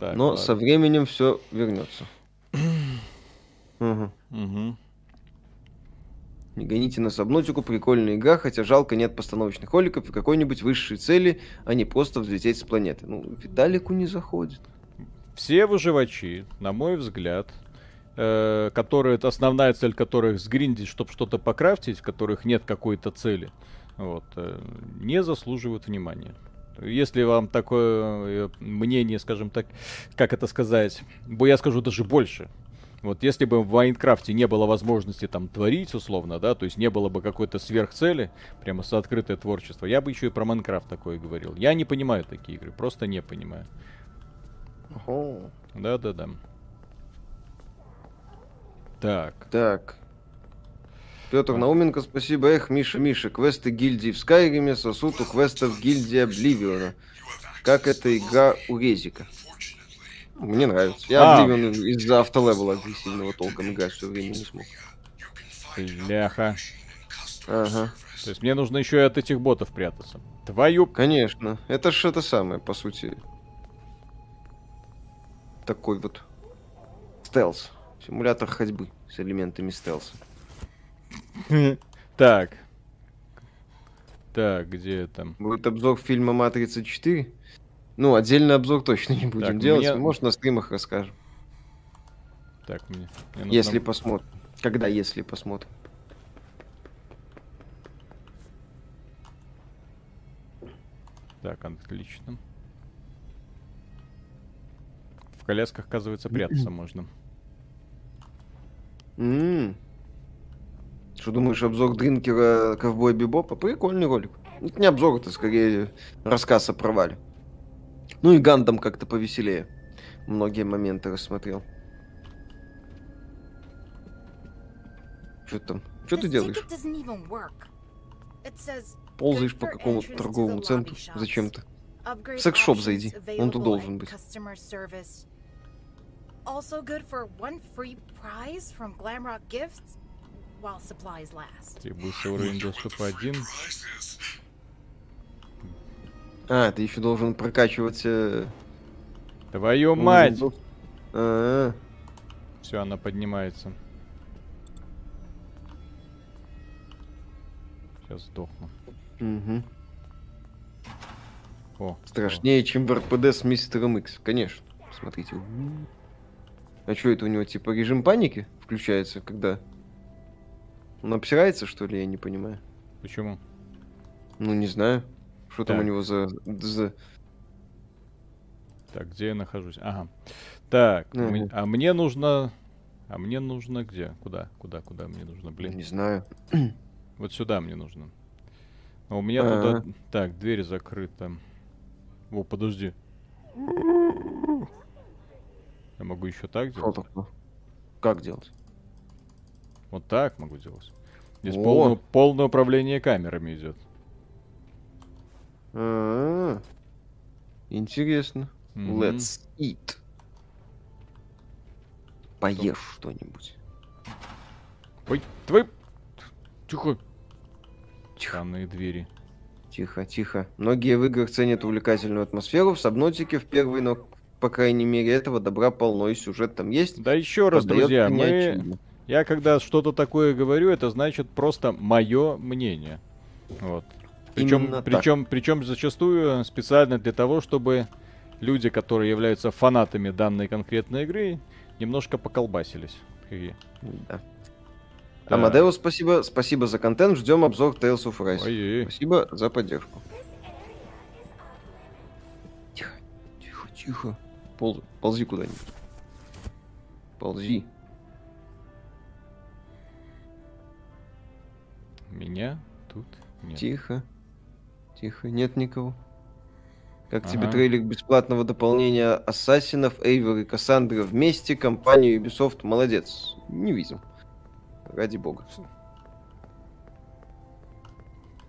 Так, но ладно. со временем все вернется. (clears throat) Мгм. Мгм. Не гоните на Сабнотику, прикольная игра, хотя жалко нет постановочных роликов и какой-нибудь высшей цели, а не просто взлететь с планеты. Ну, Виталику не заходит. Все выживачи, на мой взгляд, э, которые, это основная цель которых сгриндить, чтобы что-то покрафтить, в которых нет какой-то цели, вот, э, не заслуживают внимания. Если вам такое э, мнение, скажем так, как это сказать, бо я скажу даже больше. Вот если бы в Майнкрафте не было возможности там творить условно, да, то есть не было бы какой-то сверхцели, прямо с открытое творчество, я бы еще и про Майнкрафт такое говорил. Я не понимаю такие игры, просто не понимаю. Да-да-да. Так. Так. Петр Науменко, спасибо. Эх, Миша, Миша, квесты гильдии в Скайриме сосут у квестов гильдии Обливиона. Как эта игра у Резика. Мне нравится. Я А. Обливион из-за автолевела агрессивного толком играть все время не смог. Ляха. Ага, То есть мне нужно еще и от этих ботов прятаться. Твою... конечно. Это ж это самое, по сути. Такой вот стелс. Симулятор ходьбы с элементами стелса. (laughs) Так. Так, где там? Будет обзор фильма «Матрица 4». Ну, отдельный обзор точно не будем Так, делать. мне- Может, на стримах расскажем. Так, мне... мне нужно- Если посмотрим. Когда, если посмотрим. Так, отлично. В колясках, оказывается, прятаться (clears throat) можно. Что думаешь, обзор Дринкера Ковбой Бибопа? Прикольный ролик. Это не обзор, это скорее рассказ о провале. Ну и Гандам как-то повеселее. Многие моменты рассмотрел. Что там? Что ты делаешь? Ползаешь по какому-то торговому центру. Зачем-то. В секс-шоп зайди, он тут должен быть. Also good for one free prize from Glamrock Gifts while supplies last. Требуется уровень доступа один. А, ты еще должен прокачивать... э, Твою мать! дос- А, Все, она поднимается. Сейчас сдохну. мгм. О, Страшнее, чем в РПД с мистером Икс. Конечно. Смотрите. А что это у него, типа, режим паники включается, когда... Он обсирается, что ли, я не понимаю. Почему? Ну, не знаю. Что там у него за... за... Так, где я нахожусь? Ага. Так, Мгм. мы- а мне нужно... А мне нужно где? Куда? Куда? Куда мне нужно, блин? Не знаю. (clears throat) Вот сюда мне нужно. А у меня Ага. туда... Так, дверь закрыта. О, подожди. Я могу еще так Что делать? такое? Как делать? Вот так могу делать. Здесь полное, полное управление камерами идет. А, Интересно. Мгм. Let's eat. Поешь что-нибудь. Ой, твой... Тихо. Тихо. Странные двери. Тихо, тихо. Многие в играх ценят увлекательную атмосферу. В Сабнотике в первой, но, по крайней мере, этого добра полно, и сюжет там есть. Да еще раз, друзья, мы... Я когда что-то такое говорю, это значит просто мое мнение. Вот. Причем, причем, причем зачастую специально для того, чтобы люди, которые являются фанатами данной конкретной игры, немножко поколбасились. Хе-хе. Да. Так. Амадеус, спасибо. Спасибо за контент. Ждем обзор Tales of Rise. Ой-ой-ой. Спасибо за поддержку. Тихо, тихо, тихо. Пол- ползи куда-нибудь. Ползи. Меня тут нет. Тихо. Тихо, нет никого. Как тебе Ага. трейлер бесплатного дополнения Ассасинов, Эйвер и Кассандра вместе? Компания Ubisoft молодец. Не видел. Ради бога.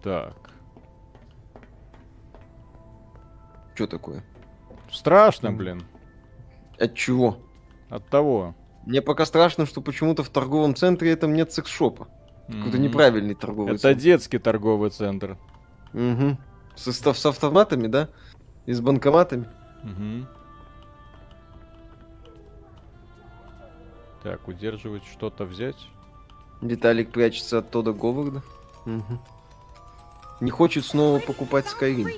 Так. Что такое? Страшно, блин. От чего? От того. Мне пока страшно, что почему-то в торговом центре этом нет секс-шопа. Какой-то Мгм. неправильный торговый Это центр. детский торговый центр. Угу. С, ста- с автоматами, да? И с банкоматами. Мгм. Так, удерживать что-то взять. Виталик прячется от Тода Говарда. Мгм. Не хочет снова покупать Skyrim.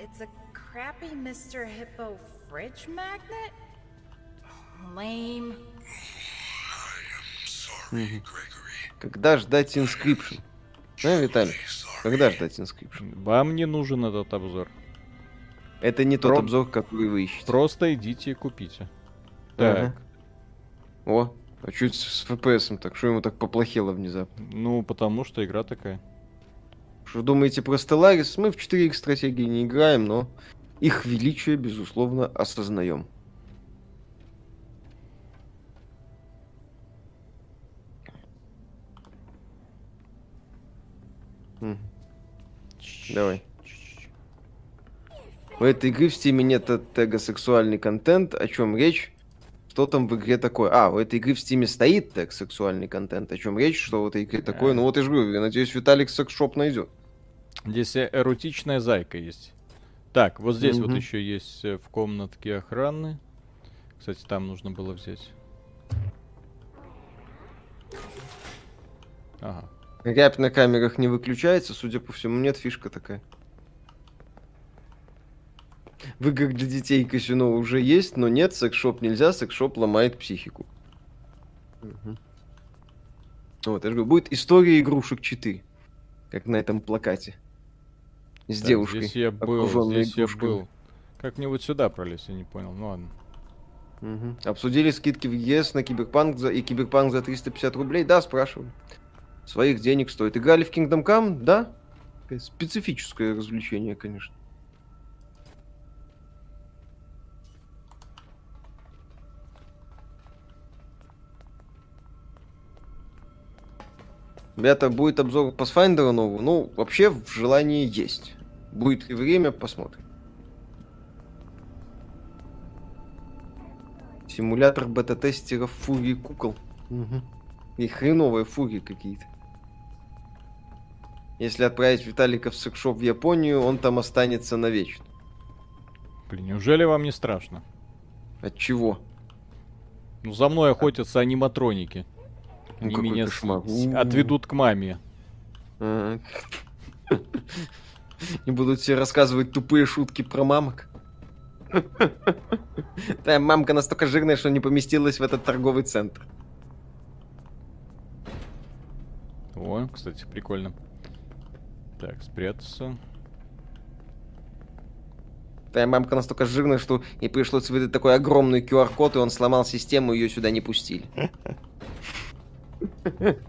It's a crappy Mr. Hippo fridge magnet? Lame. Sorry, Gregory. Когда ждать Inscription? А, Виталий, когда ждать Inscription? Вам не нужен этот обзор. Это не тот Про- обзор, который вы ищете. Просто идите и купите. Ага. Так, О, а чуть с FPS так, что ему так поплохело внезапно? ну потому что игра такая. Что думаете про Stellaris? Мы в 4X стратегии не играем, но их величие, безусловно, осознаем. Давай. У этой игры в стиме нет тега сексуальный контент. О чем речь? Что там в игре такое? А, у этой игры в стиме стоит тег сексуальный контент. О чем речь? Что в этой игре такое? Ну вот я же говорю, я надеюсь, Виталик секс-шоп найдет. Здесь э, эротичная зайка есть. Так, вот здесь вот Мгм. еще есть э, в комнатке охраны. Кстати, там нужно было взять. Ага. Рябь на камерах не выключается, судя по всему, нет фишка такая. В играх для детей казино уже есть, но нет, секс-шоп нельзя, секс-шоп ломает психику. Мгм. Вот, я же говорю, будет история игрушек 4, как на этом плакате. С Так, девушкой, Здесь я был, здесь я был. Как-нибудь сюда пролез, я не понял. Ну ладно. Мгм. Обсудили скидки в ЕС на Киберпанк за... и Киберпанк за 350 рублей? Да, спрашиваю. Своих денег стоит. Играли в Kingdom Come? Да. Специфическое развлечение, конечно. Ребята, будет обзор Pathfinder нового? Ну, вообще, в желании есть. Будет ли время, посмотрим. Симулятор бета-тестеров фурии кукол. И хреновые фури какие-то. Если отправить Виталика в секшоп в Японию, он там останется навечно. Блин, неужели вам не страшно? От чего? Ну, за мной охотятся аниматроники. Ну, какой меня кошмар. отведут к маме. И (laughs) будут все рассказывать тупые шутки про мамок. (laughs) Твоя мамка настолько жирная, что не поместилась в этот торговый центр. О, кстати, прикольно. Так, спрятаться. Твоя мамка настолько жирная, что ей пришлось выдать такой огромный QR-код, и он сломал систему, и ее сюда не пустили. (laughs)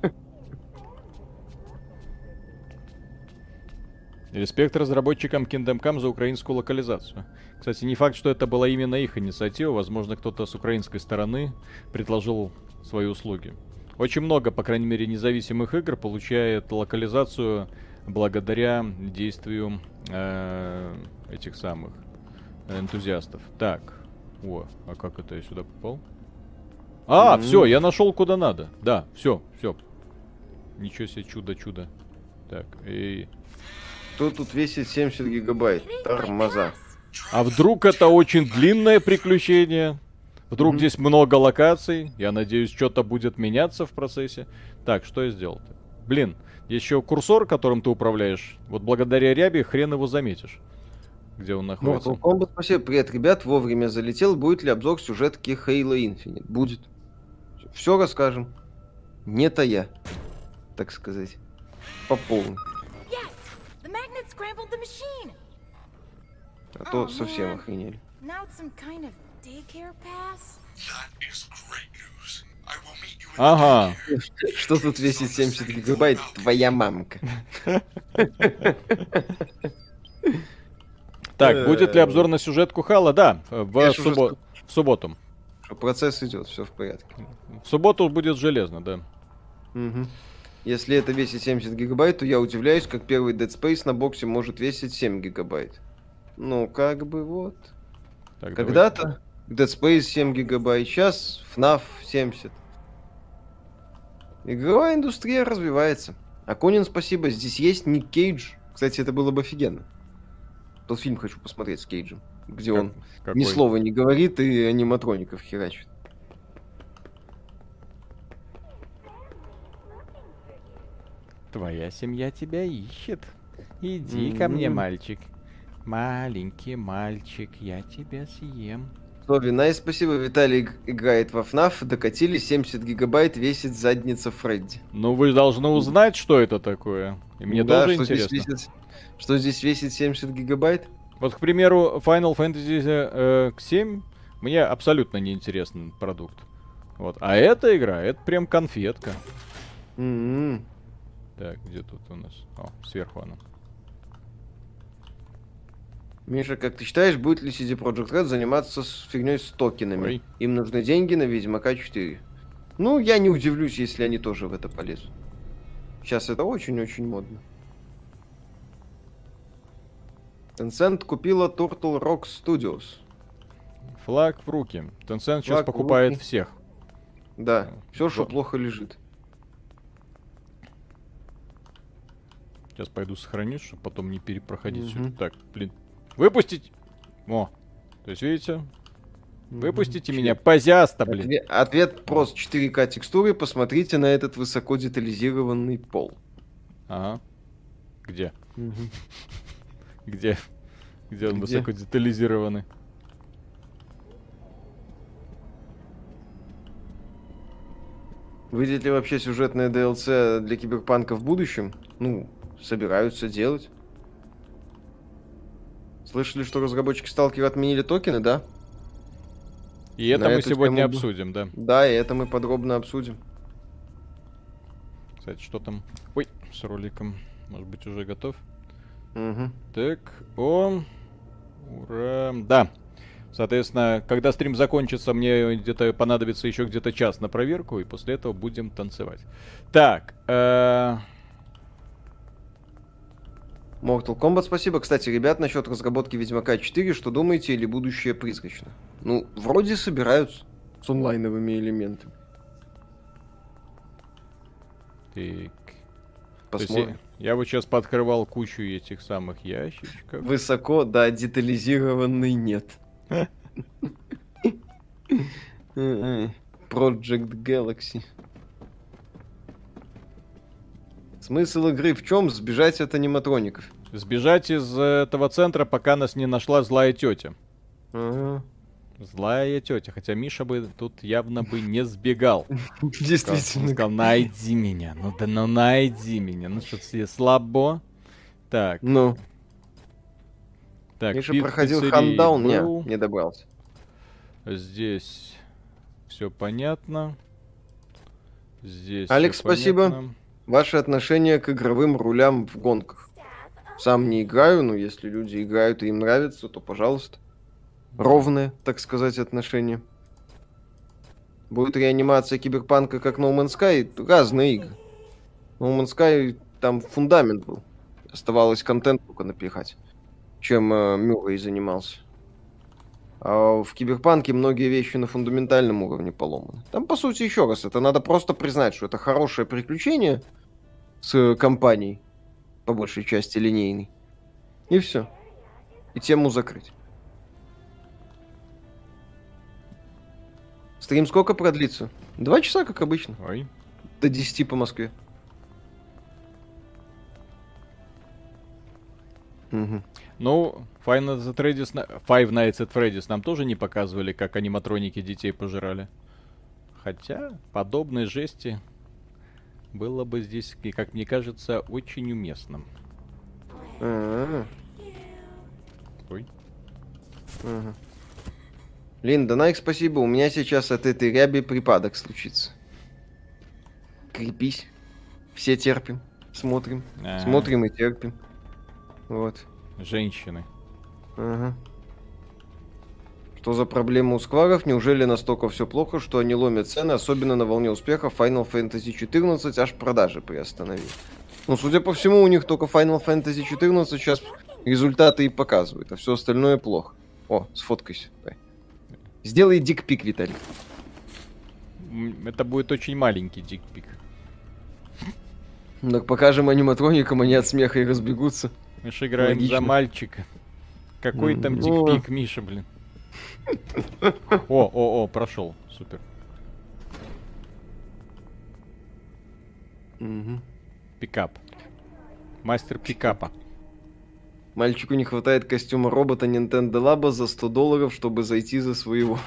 Респект разработчикам Kingdom Come за украинскую локализацию. Кстати, не факт, что это была именно их инициатива. Возможно, кто-то с украинской стороны предложил свои услуги. Очень много, по крайней мере, независимых игр получает локализацию благодаря действию э, этих самых энтузиастов. Так, о, а как это я сюда попал? А, Мгм. все, я нашел куда надо. Да, все, все. Ничего себе, чудо-чудо. Так, и... Кто тут весит 70 гигабайт? Тормоза. А вдруг это очень длинное приключение? Вдруг здесь много локаций? Я надеюсь, что-то будет меняться в процессе. Так, что я сделал-то? Блин, еще курсор, которым ты управляешь. Вот благодаря ряби хрен его заметишь. Где он находится. Mortal Kombat, спасибо. Привет, ребят, вовремя залетел. Будет ли обзор сюжетки Halo Infinite? Будет. Все расскажем. Не тая, так сказать. По полной. А то Oh, совсем охренели. Ага. Что тут весит 70 гигабайт? Твоя мамка. Так, будет ли обзор на сюжетку Хала? Да, Я в субботу. Процесс идет, все в порядке. В субботу будет железно, да. Мгм. Если это весит 70 гигабайт, то я удивляюсь, как первый Dead Space на боксе может весить 7 гигабайт. Ну, как бы вот. Так, давай. Когда-то Dead Space 7 гигабайт, сейчас FNAF 70. Игровая индустрия развивается. Акунин, спасибо. Здесь есть Ник Кейдж. Кстати, это было бы офигенно. Тот фильм хочу посмотреть с Кейджем, где Как- он какой? ни слова не говорит и аниматроников херачит. Твоя семья тебя ищет. Иди ко мне, мальчик. Маленький мальчик, я тебя съем. Тоби, най, спасибо. Виталий иг- играет во FNAF. Докатили 70 гигабайт, весит задница Фредди. Ну, вы должны узнать, что это такое. И мне Да, тоже что интересно. Здесь весит, что здесь весит 70 гигабайт? Вот, к примеру, Final Fantasy э, 7 мне абсолютно неинтересный продукт. Вот. А эта игра, это прям конфетка. М-м. Так, где тут у нас? О, сверху она. Миша, как ты считаешь, будет ли CD Projekt Red заниматься с фигней с токенами? Ой. Им нужны деньги на Ведьмака 4. Ну, я не удивлюсь, если они тоже в это полезут. Сейчас это очень-очень модно. Tencent купила Turtle Rock Studios. Флаг в руки. Tencent сейчас Флаг в покупает руки. всех. Да, все, что вот. плохо лежит. Сейчас пойду сохранюсь, чтобы потом не перепроходить. Мгм. Так, блин. Выпустить! О, то есть, видите? Выпустите меня, позяста, блин. Отве- Ответ прост. 4К текстуры. Посмотрите на этот высоко детализированный пол. Ага. Где? Где? Где он Где? высоко детализированный? Выйдет ли вообще сюжетное DLC для Киберпанка в будущем? Ну, собираются делать. Слышали, что разработчики Сталкера отменили токены, да? И это На мы сегодня тему обсудим, да. Да, и это мы подробно обсудим. Кстати, что там? Ой, с роликом. Может быть, уже готов? Мгм. Так, о, ура, да. Соответственно, когда стрим закончится, мне где-то понадобится еще где-то час на проверку, и после этого будем танцевать. Так, э, Mortal Kombat, спасибо. Кстати, ребят, насчет разработки Ведьмака 4, что думаете, или будущее призрачно? Ну, вроде собираются с онлайновыми элементами. так. Посмотрим. Я, вот сейчас пооткрывал кучу этих самых ящичков. Высоко, да, детализированный нет. (laughs) Project Galaxy. Смысл игры в чем? Сбежать от аниматроников. Сбежать из этого центра, пока нас не нашла злая тетя. Ага. Злая тетя, хотя Миша бы тут явно бы не сбегал. (laughs) Действительно. сказал, найди меня, ну да ну найди меня. Ну что, тебе слабо? Так, Ну, так. Миша проходил хандаун, не, не добрался. Здесь все понятно. Здесь. Алекс, спасибо. понятно. Ваше отношение к игровым рулям в гонках. Сам не играю, но если люди играют и им нравится, то пожалуйста. Ровное, так сказать, отношение. Будет реанимация киберпанка как No Man's Sky, разные игры. No Man's Sky там фундамент был. Оставалось контент только напихать, чем э, Мюррей занимался. А в киберпанке многие вещи на фундаментальном уровне поломаны. Там, по сути, еще раз, это надо просто признать, что это хорошее приключение с э, компанией, по большей части линейной. И все. И тему закрыть. Стрим сколько продлится? Два часа, как обычно. Ой. До 10 по Москве. Мгм. Ну, Five Nights at Freddy's, Five Nights at Freddy's нам тоже не показывали, как аниматроники детей пожирали. Хотя, подобной жести было бы здесь, как мне кажется, очень уместным. А-а-а. Ой. Ага. Линда, Найк, спасибо. У меня сейчас от этой ряби припадок случится. Крепись. Все терпим. Смотрим. А, Смотрим и терпим. Вот. Женщины. Ага. Что за проблема у скваров? Неужели настолько все плохо, что они ломят цены, особенно на волне успеха Final Fantasy 14 аж продажи приостановили? Ну, судя по всему, у них только Final Fantasy 14 сейчас результаты и показывают, а все остальное плохо. О, сфоткайся. Сделай дикпик, Виталий. Это будет очень маленький дикпик. Так покажем аниматроникам, они от смеха и разбегутся. Мы же играем за Логично. мальчика. Какой там М, дикпик, Миша, блин. О, о, о, прошел. Супер. Пикап. Мастер пикапа. Мальчику не хватает костюма робота Nintendo Labo за 100 долларов, чтобы зайти за своего.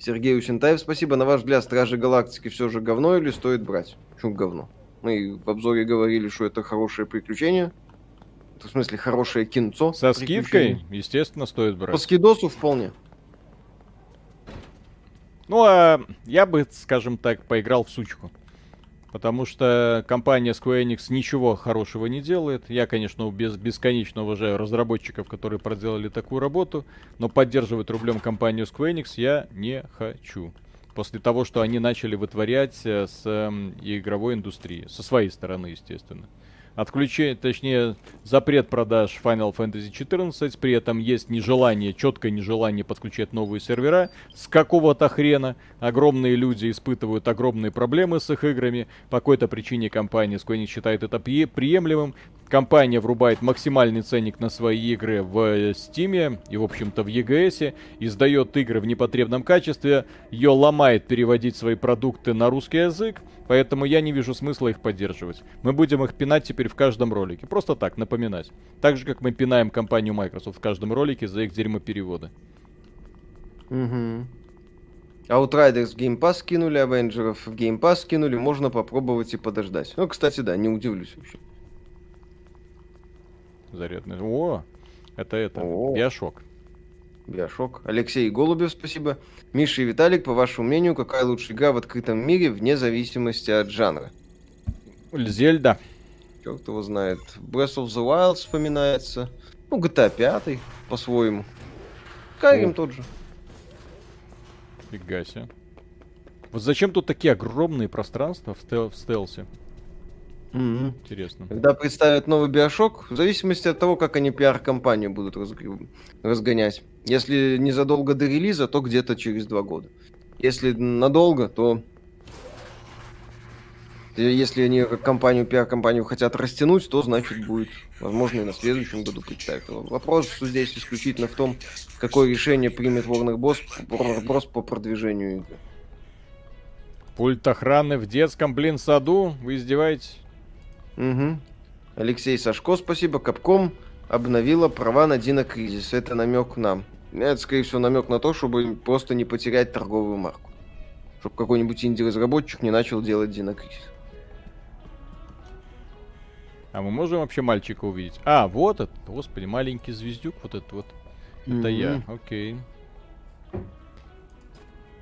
Сергей Усентаев, спасибо. На ваш взгляд, Стражи Галактики все же говно или стоит брать? Почему говно? Мы в обзоре говорили, что это хорошее приключение. В смысле, хорошее кинцо. Со скидкой, естественно, стоит брать. По скидосу вполне. Ну, а я бы, скажем так, поиграл в сучку. Потому что компания Square Enix ничего хорошего не делает. Я, конечно, без, бесконечно уважаю разработчиков, которые проделали такую работу, но поддерживать рублем компанию Square Enix я не хочу. После того, что они начали вытворять э, с э, игровой индустрией. Со своей стороны, естественно. Отключение, точнее, запрет продаж Final Fantasy XIV, при этом есть нежелание, четкое нежелание подключать новые сервера с какого-то хрена. Огромные люди испытывают огромные проблемы с их играми. По какой-то причине компания Square Enix считает это приемлемым. Компания врубает максимальный ценник на свои игры в Steam и, в общем-то, в EGS, издает игры в непотребном качестве, ее ломает переводить свои продукты на русский язык, поэтому я не вижу смысла их поддерживать. Мы будем их пинать теперь в каждом ролике, просто так, напоминать. Так же, как мы пинаем компанию Microsoft в каждом ролике за их дерьмопереводы. Угу. Outriders в Game Pass кинули, Авенджеров в Game Pass кинули, можно попробовать и подождать. Ну, кстати, да, не удивлюсь вообще. Зарядный. О, это это, О. Биошок. Биошок. Алексей Голубев, спасибо. Миша и Виталик, по вашему мнению, какая лучшая игра в открытом мире вне зависимости от жанра? Зельда. Черт его знает. Breath of the Wild вспоминается. Ну, GTA 5 по-своему. Skyrim тот же. Фига себе. Вот зачем тут такие огромные пространства в, стел- в стелсе? Мгм. Интересно. Когда представят новый Биошок, в зависимости от того, как они пиар-компанию будут разг- разгонять. Если незадолго до релиза, то где-то через два года. Если надолго, то... Если они как компанию, пиар-компанию хотят растянуть, то значит будет, возможно, и на следующем году представят. Вопрос здесь исключительно в том, какое решение примет Warner Bros. Bros. по продвижению игры. Пульт охраны в детском, блин, саду? Вы издеваетесь? Угу. Алексей Сашко, спасибо. Капком обновила права на Дина Кризис. Это намек нам. Это, скорее всего, намек на то, чтобы просто не потерять торговую марку. Чтобы какой-нибудь инди-разработчик не начал делать Дина Кризис. А мы можем вообще мальчика увидеть? А, вот этот, господи, маленький звездюк, вот этот вот. Это я, окей.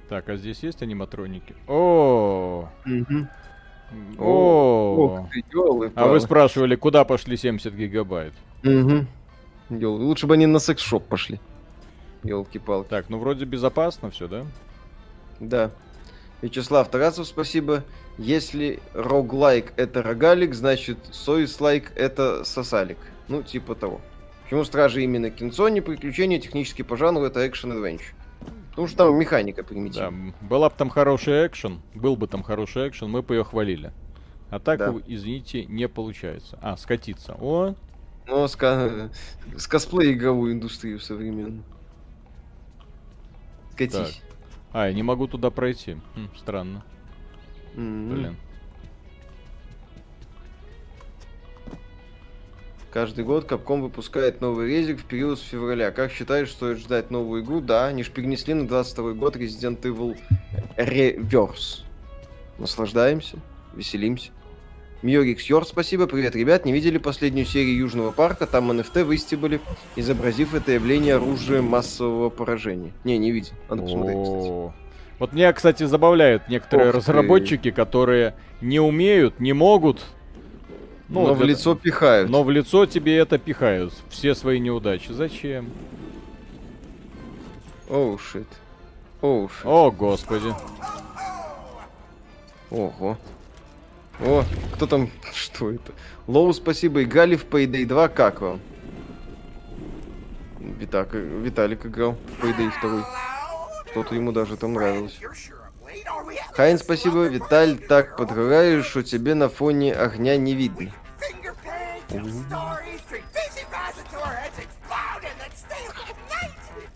Так, а здесь есть аниматроники? О, о. Ох ты, ёлы А вы спрашивали, куда пошли 70 гигабайт? Угу. Лучше бы они на секс-шоп пошли. Елки-палки. Так, ну вроде безопасно все, да? Да. Вячеслав Тарасов, спасибо. Если роглайк это рогалик, значит сойслайк это сосалик. Ну, типа того. Почему Стражи именно кинцо, не приключения, технически по жанру это экшен adventure Потому что там механика Да, примитивная. м, была бы там хороший экшен, был бы там хороший экшен, мы бы ее хвалили. А так, Да. извините, не получается. А, скатиться. О, Но с, ка- с косплей игровую индустрию современную. Скатись. а, я не могу туда пройти. Хм, странно, М. блин. Каждый год Capcom выпускает новый резик в период с февраля. Как считаешь, стоит ждать новую игру? Да, они ж перенесли на 22 год Resident Evil Reverse. Наслаждаемся, веселимся. Мьорикс Йор, спасибо. Привет, ребят. Не видели последнюю серию Южного парка? Там NFT выстебали, изобразив это явление оружием массового поражения. Не, не видел. Надо посмотреть, кстати. Вот меня, кстати, забавляют некоторые Ох ты. разработчики, которые не умеют, не могут. Ну, Но в для- лицо пихают. Но в лицо тебе это пихают. Все свои неудачи. Зачем? Оу, шит. Оу, шит. О, господи. Ого. О, кто там? (laughs) Что это? Лоу, спасибо. Играли в Payday 2, как вам? Витак, Виталик играл в Payday 2. Что-то ему даже там нравилось. Хайн, спасибо. Виталь, так подгораешь, что тебе на фоне огня не видно.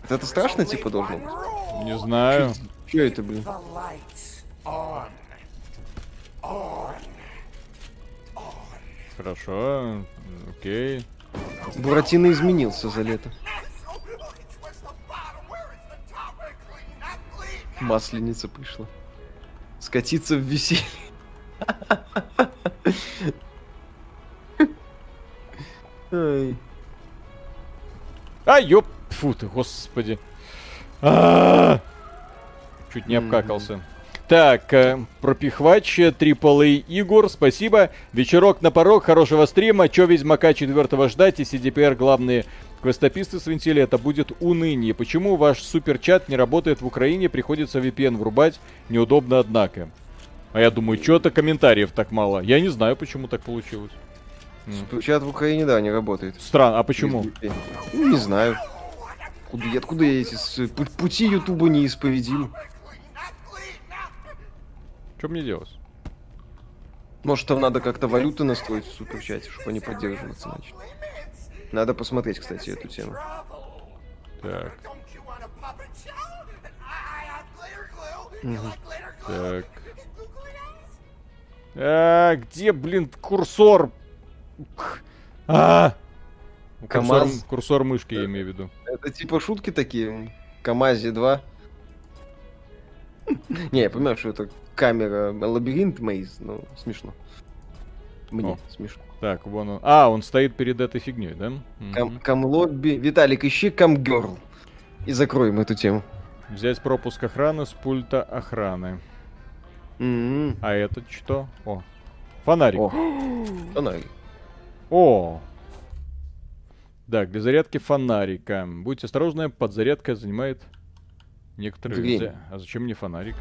Это страшно, типа, должно быть? Не знаю. Че это, блин? Хорошо, окей. Буратино изменился за лето. Масленица пришла. Скатиться в веселье. Ай. А, ёп, фу ты, господи. А, Чуть не обкакался. Так, э, пропихвач, AAA Игор, спасибо. Вечерок на порог, хорошего стрима. Чё Ведьмака четвертого ждать и CDPR главные квестописты свинтили, это будет уныние. Почему ваш суперчат не работает в Украине, приходится VPN врубать, неудобно однако. А я думаю, что-то комментариев так мало. Я не знаю, почему так получилось. Чат в Украине, да, не работает. Странно, а почему? Ну, не знаю. Откуда, я- откуда я эти с- пути Ютуба неисповедимы? Что мне делать? Может, там надо как-то валюты настроить в суперчате, чтобы они поддерживаться начали. Надо посмотреть, кстати, эту тему. Так, так. А, где, блин, курсор? А! Курсор, КамАЗ. курсор мышки, я имею в виду. Это типа шутки такие. КамАЗе 2. Не, я понимаю, что это камера лабиринт Мейз, но смешно. Мне О. смешно. Так, вон он. А, он стоит перед этой фигней, да? Кам, камлобби. Виталик, ищи камгерл. И закроем эту тему. Взять пропуск охраны с пульта охраны. М, А этот что? О, фонарик. О, (gasps) фонарик. О! Так, для зарядки фонарика. Будьте осторожны, подзарядка занимает некоторое Время. время. А зачем мне фонарик?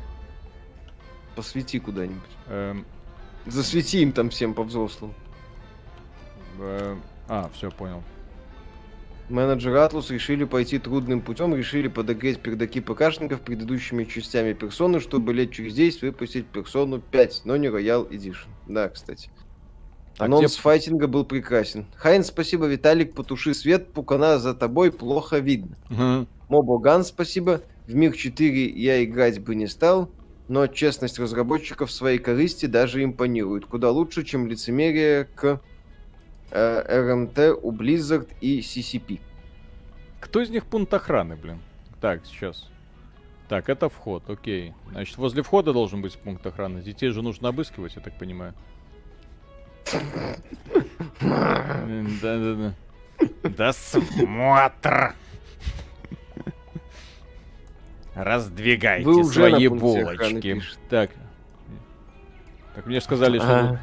Посвети куда-нибудь. Эм, Засвети им там всем по-взрослому. А, все, понял. Менеджер Атлус решили пойти трудным путем, решили подогреть пердаки ПКшников предыдущими частями персоны, чтобы лет через 10 выпустить персону 5, но не Royal Edition. Да, кстати. А Анонс где- файтинга был прекрасен. Хайн, спасибо, Виталик, потуши свет, пукана за тобой плохо видно. Мгм. Мобоган, спасибо. В Мир 4 я играть бы не стал, но честность разработчиков своей корысти даже импонирует. Куда лучше, чем лицемерие к э, РМТ у Blizzard и CCP. Кто из них пункт охраны, блин? Так, сейчас. Так, это вход, окей. Значит, возле входа должен быть пункт охраны. Детей же нужно обыскивать, я так понимаю. Да-да-да. (laughs) Досмотр. Раздвигайте Вы уже на свои булочки. Так. Так мне сказали, что...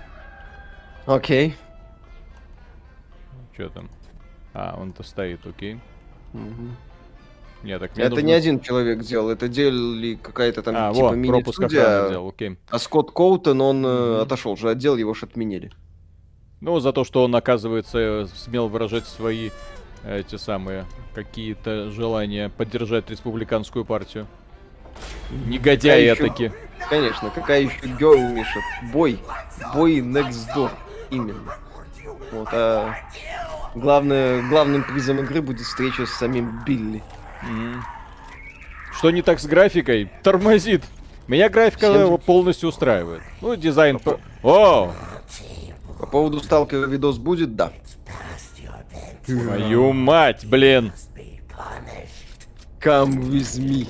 Окей. Что там? А, он-то стоит, окей. Мгм. Нет, так Это нужно- не один человек делал, это делали какая-то там А, типа вот, пропуск сделал, окей. а Скотт Коутон, он Мгм. отошел же отдел, его ж отменили. Ну, за то, что он, оказывается, смел выражать свои э, эти самые какие-то желания поддержать республиканскую партию. Негодяи таки. Конечно, какая еще герл, Миша? Бой. Бой next door. Именно. Вот, а главное, главным призом игры будет встреча с самим Билли. М. Что не так с графикой? Тормозит. Меня графика Всем- полностью устраивает. Ну, дизайн... по- О! По поводу сталкера видос будет, да. Твою мать, блин! Come with me.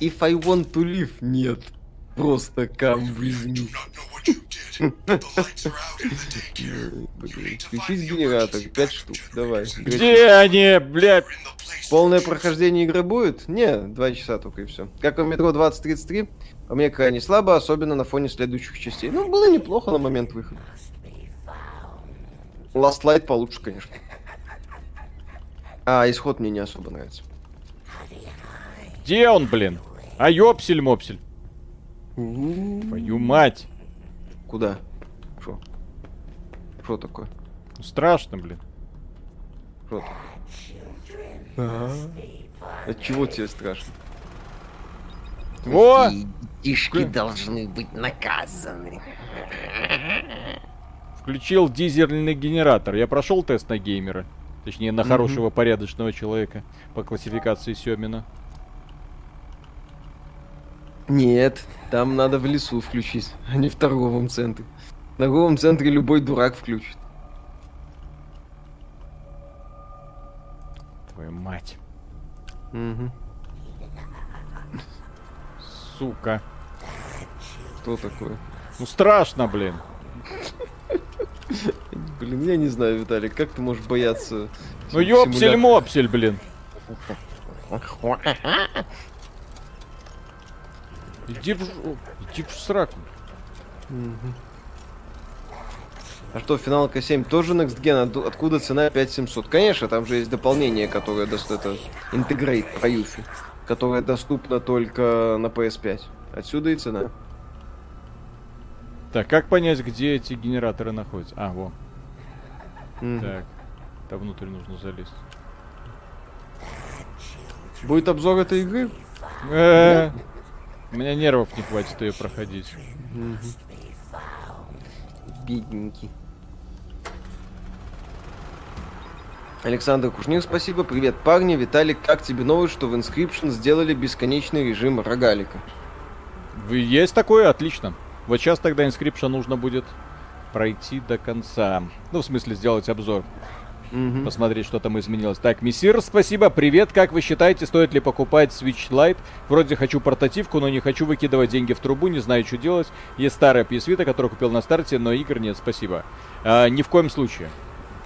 If I want to live, нет. Просто come with me. Включить генератор, 5 штук, давай. Где они, блядь? Полное прохождение игры будет? Не, 2 часа только и все. Как в метро 2033, по мне крайне слабо, особенно на фоне следующих частей. Ну, было неплохо на момент выхода. Last Light получше, конечно. А, исход мне не особо нравится. Где он, блин? А ёпсель-мопсель. Твою мать. Куда? Шо? Шо такое? Страшно, блин. Шо такое? От чего тебе страшно? Во! Детишки должны быть наказаны. Включил дизельный генератор. Я прошел тест на геймера. Точнее, на хорошего, порядочного человека по классификации Семина. Нет, там надо в лесу включить, а не в торговом центре. В торговом центре любой дурак включит. Твою мать. Мгм. Сука. Что такое? Ну страшно, блин. Блин, я не знаю, Виталик, как ты можешь бояться? Ну ёпсель-мопсель, блин. (laughs) Иди в, жу- иди в сраку. А что, финалка 7 тоже Next Gen? От- Откуда цена 5700? Конечно, там же есть дополнение, которое даст это интегрейт про Юфи, которое доступно только на PS5. Отсюда и цена. Так, как понять, где эти генераторы находятся? А, во. Мгм. Так. Там внутрь нужно залезть. Будет обзор этой игры? У меня нервов не хватит ее проходить. Бедненький. Александр Кушнир, спасибо. Привет, парни. Виталик, как тебе новость, что в Inscryption сделали бесконечный режим рогалика? Есть такое? Отлично. Вот сейчас тогда Inscryption нужно будет пройти до конца. Ну, в смысле, сделать обзор. Мгм. Посмотреть, что там изменилось. Так, мессир, спасибо. Привет. Как вы считаете, стоит ли покупать Switch Lite? Вроде хочу портативку, но не хочу выкидывать деньги в трубу, не знаю, что делать. Есть старая PS Vita, которую купил на старте, но игр нет, спасибо. А, ни в коем случае.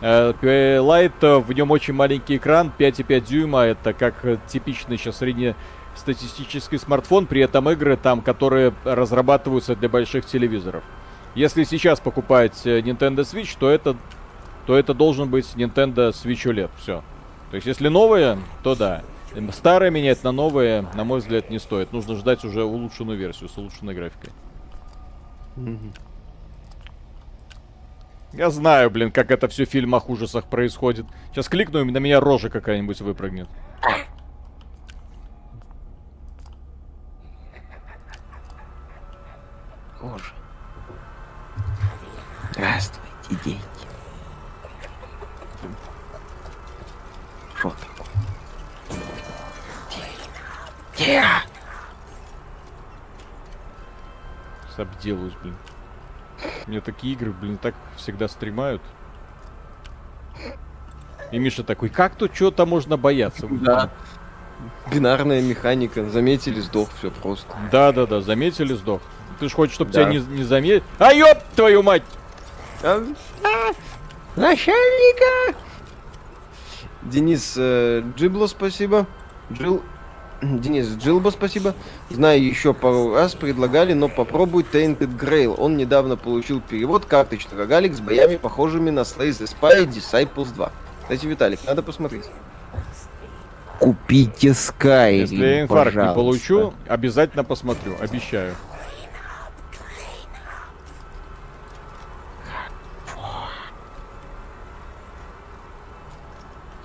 А, Lite, э, в нем очень маленький экран, 5,5 дюйма, это как типичный сейчас среднестатистический смартфон, при этом игры там, которые разрабатываются для больших телевизоров. Если сейчас покупать э, Nintendo Switch, то это то это должен быть Nintendo Switch OLED. Все. То есть, если новые, то да. Эм, Старые менять на новые, на мой взгляд, не стоит. Нужно ждать уже улучшенную версию с улучшенной графикой. Я знаю, блин, как это все в фильмах ужасах происходит. Сейчас кликну, и на меня рожа какая-нибудь выпрыгнет. Боже. Здравствуйте, дети. Такое? Тихо. Обделаюсь, блин. Мне такие игры, блин, так всегда стримают. И Миша такой, как тут что-то можно бояться? Да. Бинарная механика. Заметили, сдох, все просто. Да, да, да, заметили, сдох. Ты ж хочешь, чтобы Да. тебя не, не заметили. А ёб твою мать! А, а, Начальника! Денис э, Джибло, спасибо. Джил... (clears throat) Денис Джилбо, спасибо. Знаю, еще пару раз предлагали, но попробуй Tainted Grail. Он недавно получил перевод карточный рогалик с боями, похожими на Slay the Spy и Disciples 2. Кстати, Виталик, надо посмотреть. Купите Skyrim, Если я инфаркт не пожалуйста. получу, обязательно посмотрю, обещаю.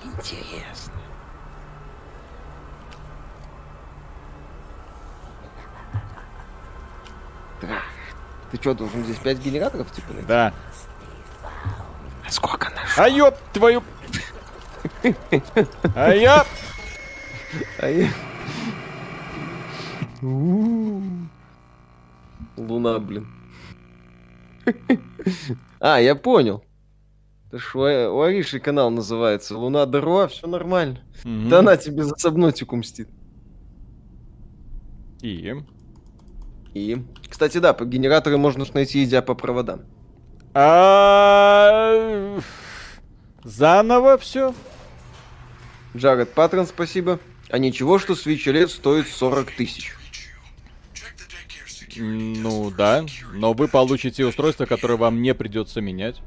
Интересно. Да. Ты что, должен здесь 5 генераторов типа найти? Да. А Сколько наш? А ёб твою... (laughs) А я... А я- Луна, блин. (laughs) А, я понял. Это ж у Ариши канал называется Луна Даруа, все нормально. Мгм. Да она тебе за сабнотику мстит. И... И, кстати, да, генераторы можно найти, идя по проводам. А... Заново все? Джаред Патрон, спасибо. А ничего, что Switch OLED стоит 40 тысяч. Ну да, но вы получите устройство, которое вам не придется менять.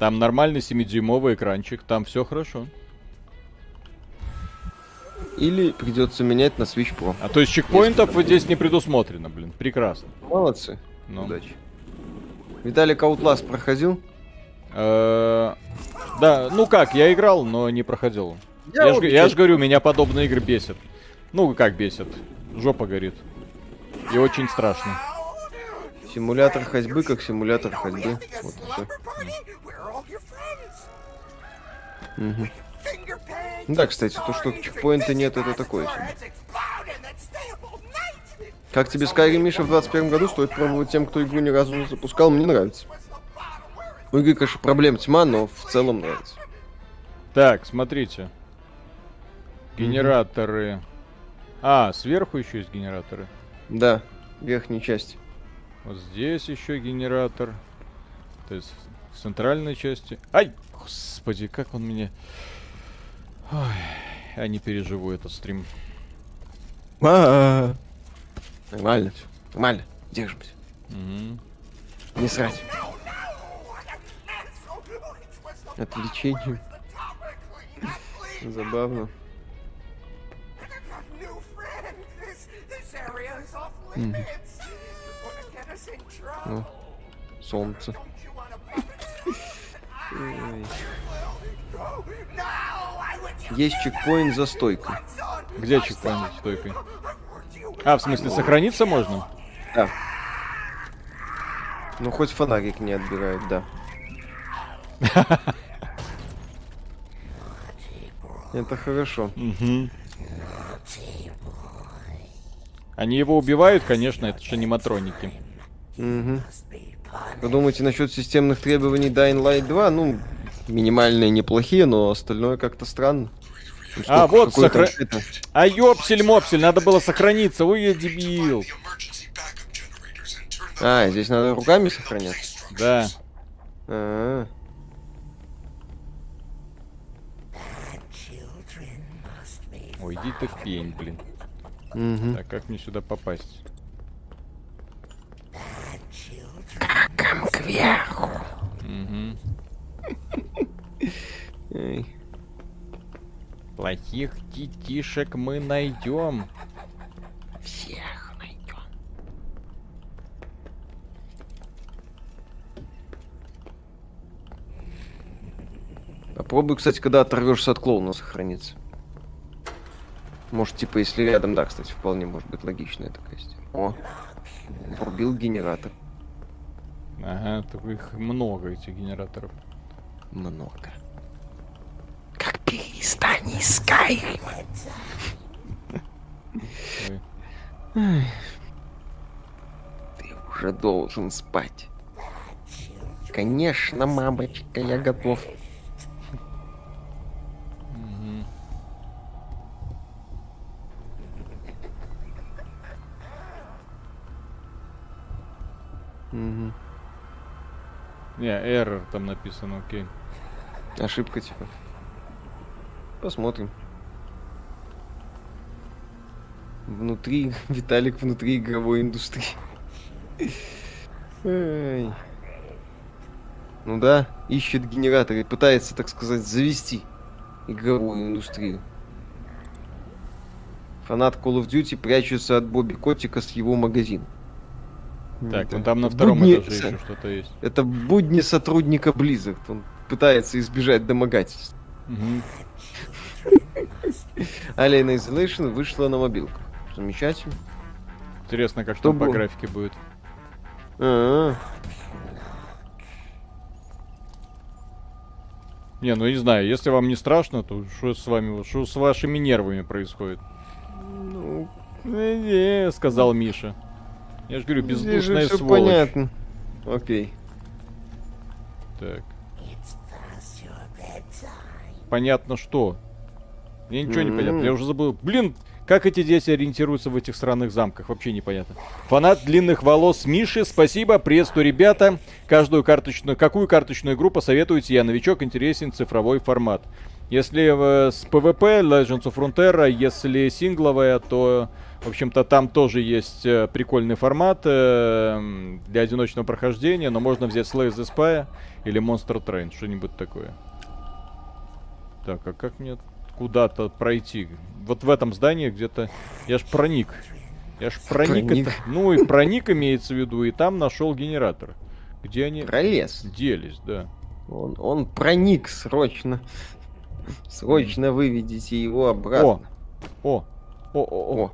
Там нормальный 7-дюймовый экранчик, там все хорошо. Или придется менять на Switch Pro. А то есть чекпоинтов вот здесь не предусмотрено, блин. Прекрасно. Молодцы. Ну. Удачи. Виталик Outlast проходил? Э, Да, ну как, я играл, но не проходил. Я Я, ж, я ж говорю, меня подобные игры бесят. Ну, как бесят. Жопа горит. И очень страшно. Симулятор ходьбы, как симулятор ходьбы. Вот и все. Да, кстати, то, что чекпоинта нет, это такое себе. Как тебе Skyrim, Миша, в 21 году? Стоит пробовать тем, кто игру ни разу не запускал. Мне нравится. У игры, конечно, проблем тьма, но в целом нравится. Так, смотрите. Генераторы. А, сверху еще есть генераторы. Да, верхней части. Вот здесь еще генератор. То есть в центральной части. Ай! Господи, как он мне... Ой, я не переживу этот стрим. А-а-а. Нормально всё, Нормально. Держимся. Мгм. Не срать. Отвлечение. Забавно. This Есть чекпоинт за стойкой. Где чекпоинт с стойкой? А, в смысле, сохраниться можно? Да. Ну, хоть фонарик не отбирает, да. (laughs) Это хорошо. Они его убивают, конечно, это же аниматроники. Угу. Вы думаете насчет системных требований Dying Light 2? Ну, минимальные неплохие, но остальное как-то странно. А, вот, сохра-? А ёпсель-мопсель, надо было сохраниться, ой, я дебил. А, здесь надо руками сохраняться. Да. А, Ой, иди ты в пень, блин. мгм. Так, как мне сюда попасть? Мгм. Эй. Плохих детишек мы найдем. Всех найдем. Попробуй, кстати, когда оторвешься от клоуна, сохраниться. Может, типа, если рядом, да, кстати, вполне может быть логичная такая система. О, врубил генератор. Ага, так их много, этих генераторов. Много. Перестань искать. Ты уже должен спать. Конечно, мамочка, я готов. Мгм. Не, error там написано, окей. Ошибка, типа. Посмотрим. Внутри, (laughs) Виталик внутри игровой индустрии. Эй. Ну да, ищет генератор и пытается, так сказать, завести игровую индустрию. Фанат Call of Duty прячется от Бобби Котика с его магазина. Так, Это ну там на втором будни этаже еще что-то есть. Это будни сотрудника Blizzard. Он пытается избежать домогательств. Мгм. Alien Isolation вышла на мобилку. Замечательно. Интересно, как Что там по было? графике будет. А, Не, ну не знаю, если вам не страшно, то что с вами, что с вашими нервами происходит? Ну, «Э, э», сказал Миша. Я же говорю, здесь же бездушная сволочь. понятно. Окей. Так. Понятно что. Мне ничего не понятно. Я уже забыл. Блин, как эти дети ориентируются в этих странных замках? Вообще непонятно. Фанат длинных волос Миши, спасибо, приветствую, ребята. Каждую карточную, какую карточную игру посоветуете? Я новичок, интересен цифровой формат. Если э, с PvP, Legends of Frontera, если сингловая, то, в общем-то, там тоже есть э, прикольный формат э, для одиночного прохождения, но можно взять Slay the Spy или Monster Train, что-нибудь такое. Так, а как мне куда-то пройти? Вот в этом здании где-то... Я ж проник. Я ж проник. Проник. это- Ну и проник имеется в виду, и там нашел генератор. Где они Пролез. делись, да. Он, он проник срочно. Срочно выведите его обратно. О! О, о, о, О.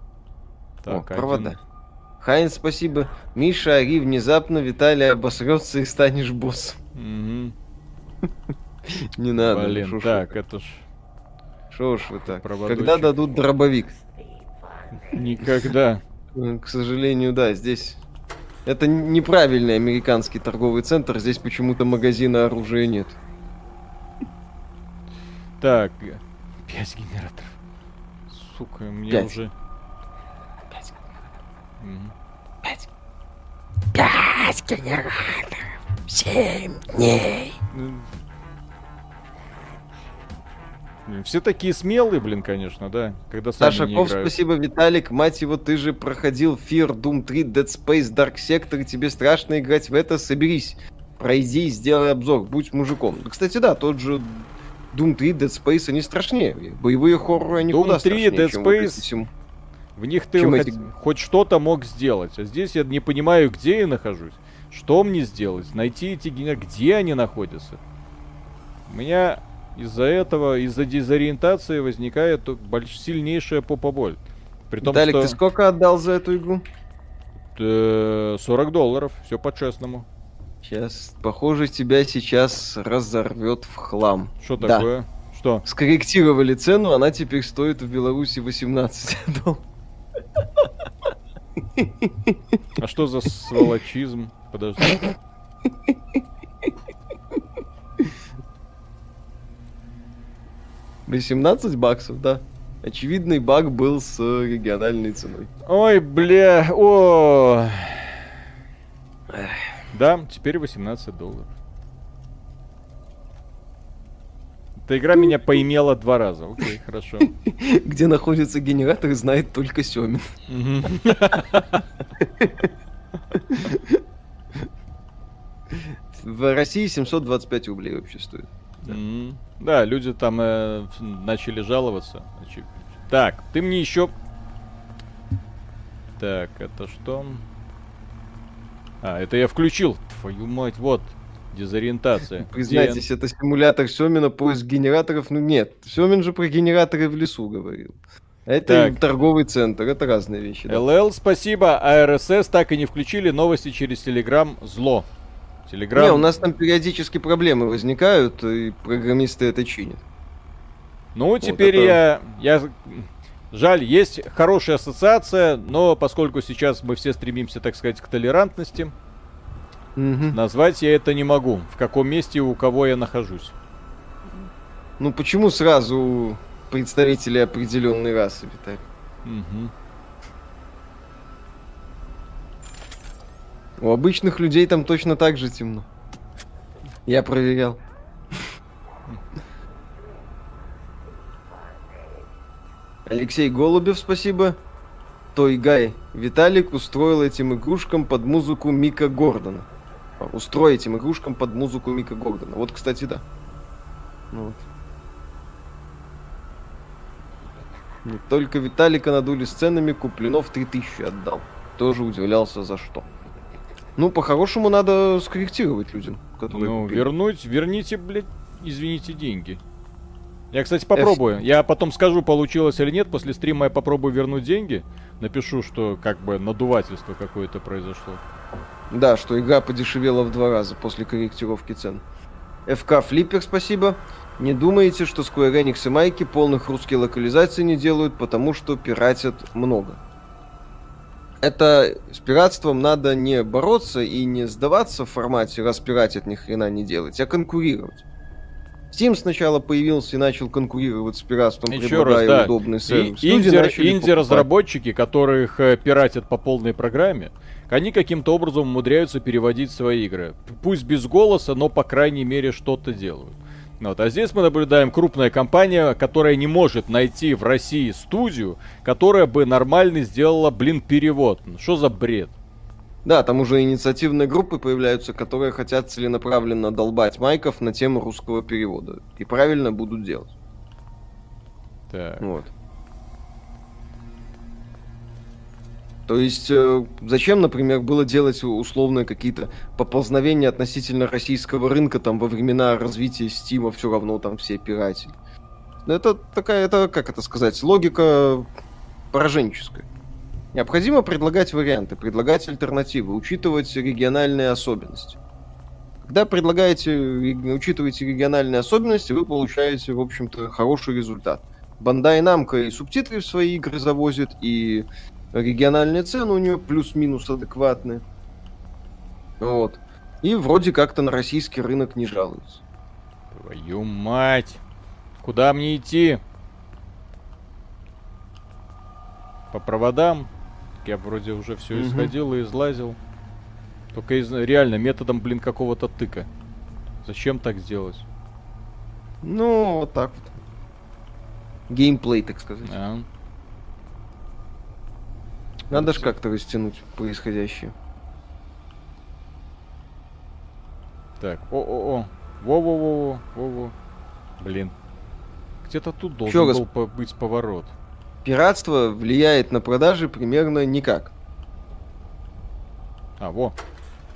Так, о, один- провода. Хайн, спасибо. Миша, ори внезапно, Виталий обосрется и станешь боссом. Мгм. (laughs) Не надо. ну Блин, шо так, это ж Шо ж вы так? проводочек. Когда дадут дробовик? никогда. М, К сожалению, да, здесь... Это неправильный американский торговый центр, здесь почему-то магазина оружия нет. Так, пять генераторов. Сука, мне Пять. уже... Мгм. Пять генераторов. Семь дней. Все такие смелые, блин, конечно, да. Когда Саша Ков, спасибо, Виталик. Мать его, ты же проходил Fear, Doom 3, Dead Space, Dark Sector, тебе страшно играть в это, соберись. Пройди и сделай обзор, будь мужиком. Да, Кстати, да, тот же Doom 3, Dead Space, они страшнее. Боевые хорроры, они Doom куда 3, страшнее, Dead Space. В них ты хоть, эти- хоть что-то мог сделать. А здесь я не понимаю, где я нахожусь. Что мне сделать? Найти эти генераторы. Где они находятся? У меня из-за этого, из-за дезориентации возникает сильнейшая попа-боль. При том, Виталик, что ты сколько отдал за эту игру? э, 40 долларов, все по-честному. Сейчас, похоже, тебя сейчас разорвет в хлам. Что Да. такое? Что? Скорректировали цену, она теперь стоит в Беларуси 18 (laughs) долларов. А что за сволочизм? Подожди. (laughs) — 18 баксов, да. Очевидный баг был с э, региональной ценой. Ой, бля, о. Да, теперь 18 долларов. Эта игра меня поимела два раза. Окей, (laughs) хорошо. Где находится генератор, знает только Семин. (laughs) В России 725 рублей вообще стоит. Да, люди там э, начали жаловаться. Так, ты мне еще... Так, это что? А, это я включил. Твою мать, вот. Дезориентация. Где- Признайтесь, это симулятор Семина, поиск генераторов. Ну нет, Семин же про генераторы в лесу говорил. Это Так. торговый центр, это разные вещи. да. ЛЛ, спасибо. А РСС так и не включили новости через Телеграм. Зло. Телеграм. Не, у нас там периодически проблемы возникают, и программисты это чинят. Ну, теперь это- я... я... Жаль, есть хорошая ассоциация, но поскольку сейчас мы все стремимся, так сказать, к толерантности, Мгм. назвать я это не могу. В каком месте и у кого я нахожусь. Ну почему сразу представители определенной расы, Виталий? Мгм. У обычных людей там точно так же темно. Я проверял. Алексей Голубев, спасибо. Той Гай Виталик устроил этим игрушкам под музыку Мика Гордона. Устрой этим игрушкам под музыку Мика Гордона. Вот, кстати, да. Ну вот. Не только Виталика надули сценами, Куплинов 3000 отдал. Тоже удивлялся за что. Ну, по-хорошему надо скорректировать людям, которые Ну, купили. вернуть, верните, блядь, извините, деньги. Я, кстати, попробую. Я потом скажу, получилось или нет. После стрима я попробую вернуть деньги. Напишу, что как бы надувательство какое-то произошло. Да, что игра подешевела в два раза после корректировки цен. ФК Флиппер, спасибо. Не думаете, что Square Enix и Майки полных русских локализаций не делают, потому что пиратят много? Это с пиратством надо не бороться и не сдаваться в формате раз пиратят ни хрена не делать, а конкурировать. Steam сначала появился и начал конкурировать с пиратством, Еще раз, предлагая да. удобный И сервис. Начали покупать. инди-разработчики, которых э, пиратят по полной программе, они каким-то образом умудряются переводить свои игры. Пусть без голоса, но по крайней мере что-то делают. Вот. А здесь мы наблюдаем крупная компания, которая не может найти в России студию, которая бы нормально сделала, блин, перевод. Ну, Что за бред? Да, там уже инициативные группы появляются, которые хотят целенаправленно долбать майков на тему русского перевода. И правильно будут делать. Так. Вот. То есть, э, зачем, например, было делать условно какие-то поползновения относительно российского рынка там во времена развития Стима все равно там все пиратели. Ну, Это такая, это, как это сказать, логика пораженческая. Необходимо предлагать варианты, предлагать альтернативы, учитывать региональные особенности. Когда предлагаете, ре- учитываете региональные особенности, вы получаете, в общем-то, хороший результат. Бандай Намка и субтитры в свои игры завозит, и региональные цены у нее плюс-минус адекватные. Вот. И вроде как-то на российский рынок не жалуются. Твою мать! Куда мне идти? По проводам? Я вроде уже все Мгм. исходил и излазил. Только из... реально методом, блин, какого-то тыка. Зачем так сделать? Ну, вот так вот. Геймплей, так сказать. А? Надо же как-то растянуть происходящее. Так, о-о-о. Во-во-во-во. Во-во. Блин. Где-то тут должен гос- был по- быть поворот. Пиратство влияет на продажи примерно никак. А, во.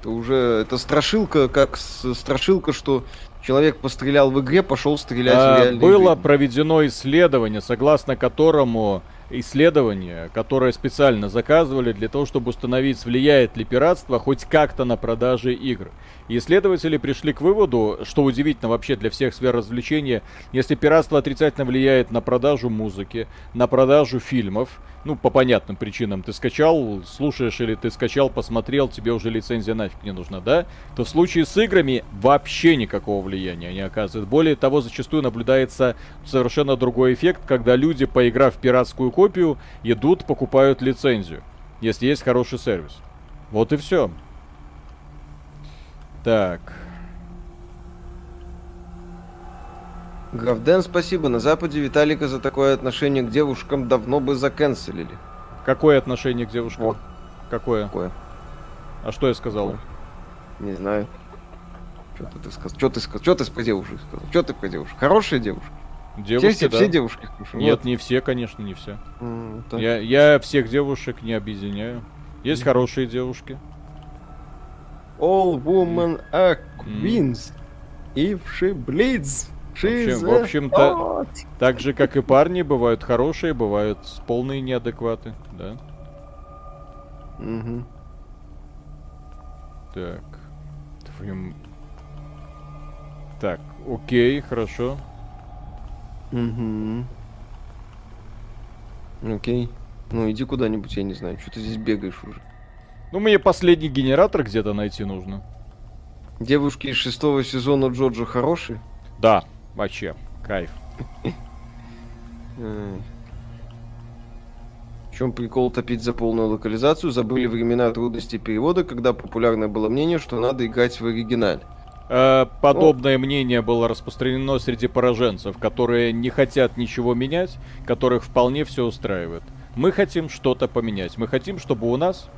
Это уже это страшилка, как с- страшилка, что человек пострелял в игре, пошел стрелять А, в реальной было жизни. проведено исследование, согласно которому исследование, которое специально заказывали для того, чтобы установить, влияет ли пиратство хоть как-то на продажи игр. Исследователи пришли к выводу, что удивительно вообще для всех сфер развлечения, если пиратство отрицательно влияет на продажу музыки, на продажу фильмов, ну, по понятным причинам, ты скачал, слушаешь или ты скачал, посмотрел, тебе уже лицензия нафиг не нужна, да? То в случае с играми вообще никакого влияния не оказывает. Более того, зачастую наблюдается совершенно другой эффект, когда люди, поиграв в пиратскую копию, идут, покупают лицензию, если есть хороший сервис. Вот и все. Так, Графден, спасибо. На Западе Виталика за такое отношение к девушкам давно бы заканцелили. какое отношение к девушкам? Вот. Какое? Такое. А что я сказал? Не знаю. Что ты сказал? Что ты сказал? Что ты про девушек сказал? Что ты про девушек? Хорошие девушки? Девушки, все, да. все девушки. Нет, Вот. не все, конечно, не все. Так. Я, я всех девушек не объединяю. Есть хорошие девушки. All women are queens. If she bleeds, В she's общем- в общем-то-. Так же, как и парни, бывают хорошие, бывают полные неадекваты, да. Мгм. Так. Твою... м- Так, окей, хорошо. Мгм. Окей. Ну иди куда-нибудь, я не знаю, что ты здесь бегаешь уже. Ну, мне последний генератор где-то найти нужно. Девушки из шестого сезона Джоджо хорошие? Да, вообще, кайф. (laughs) В чем прикол топить за полную локализацию? Забыли времена трудностей перевода, когда популярное было мнение, что надо играть в оригинале. Э, Подобное мнение было распространено среди пораженцев, которые не хотят ничего менять, которых вполне все устраивает. Мы хотим что-то поменять. Мы хотим, чтобы у нас...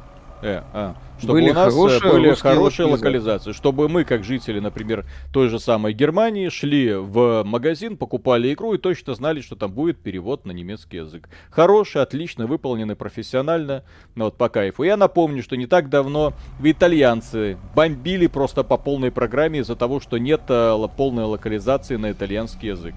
Э, а, чтобы Были у нас э, хорошие были хорошие локализации. Чтобы мы, как жители, например, той же самой Германии, шли в магазин, покупали игру и точно знали, что там будет перевод на немецкий язык. Хороший, отлично, выполненный профессионально, ну вот по кайфу. Я напомню, что не так давно итальянцы бомбили просто по полной программе из-за того, что нет э, полной локализации на итальянский язык.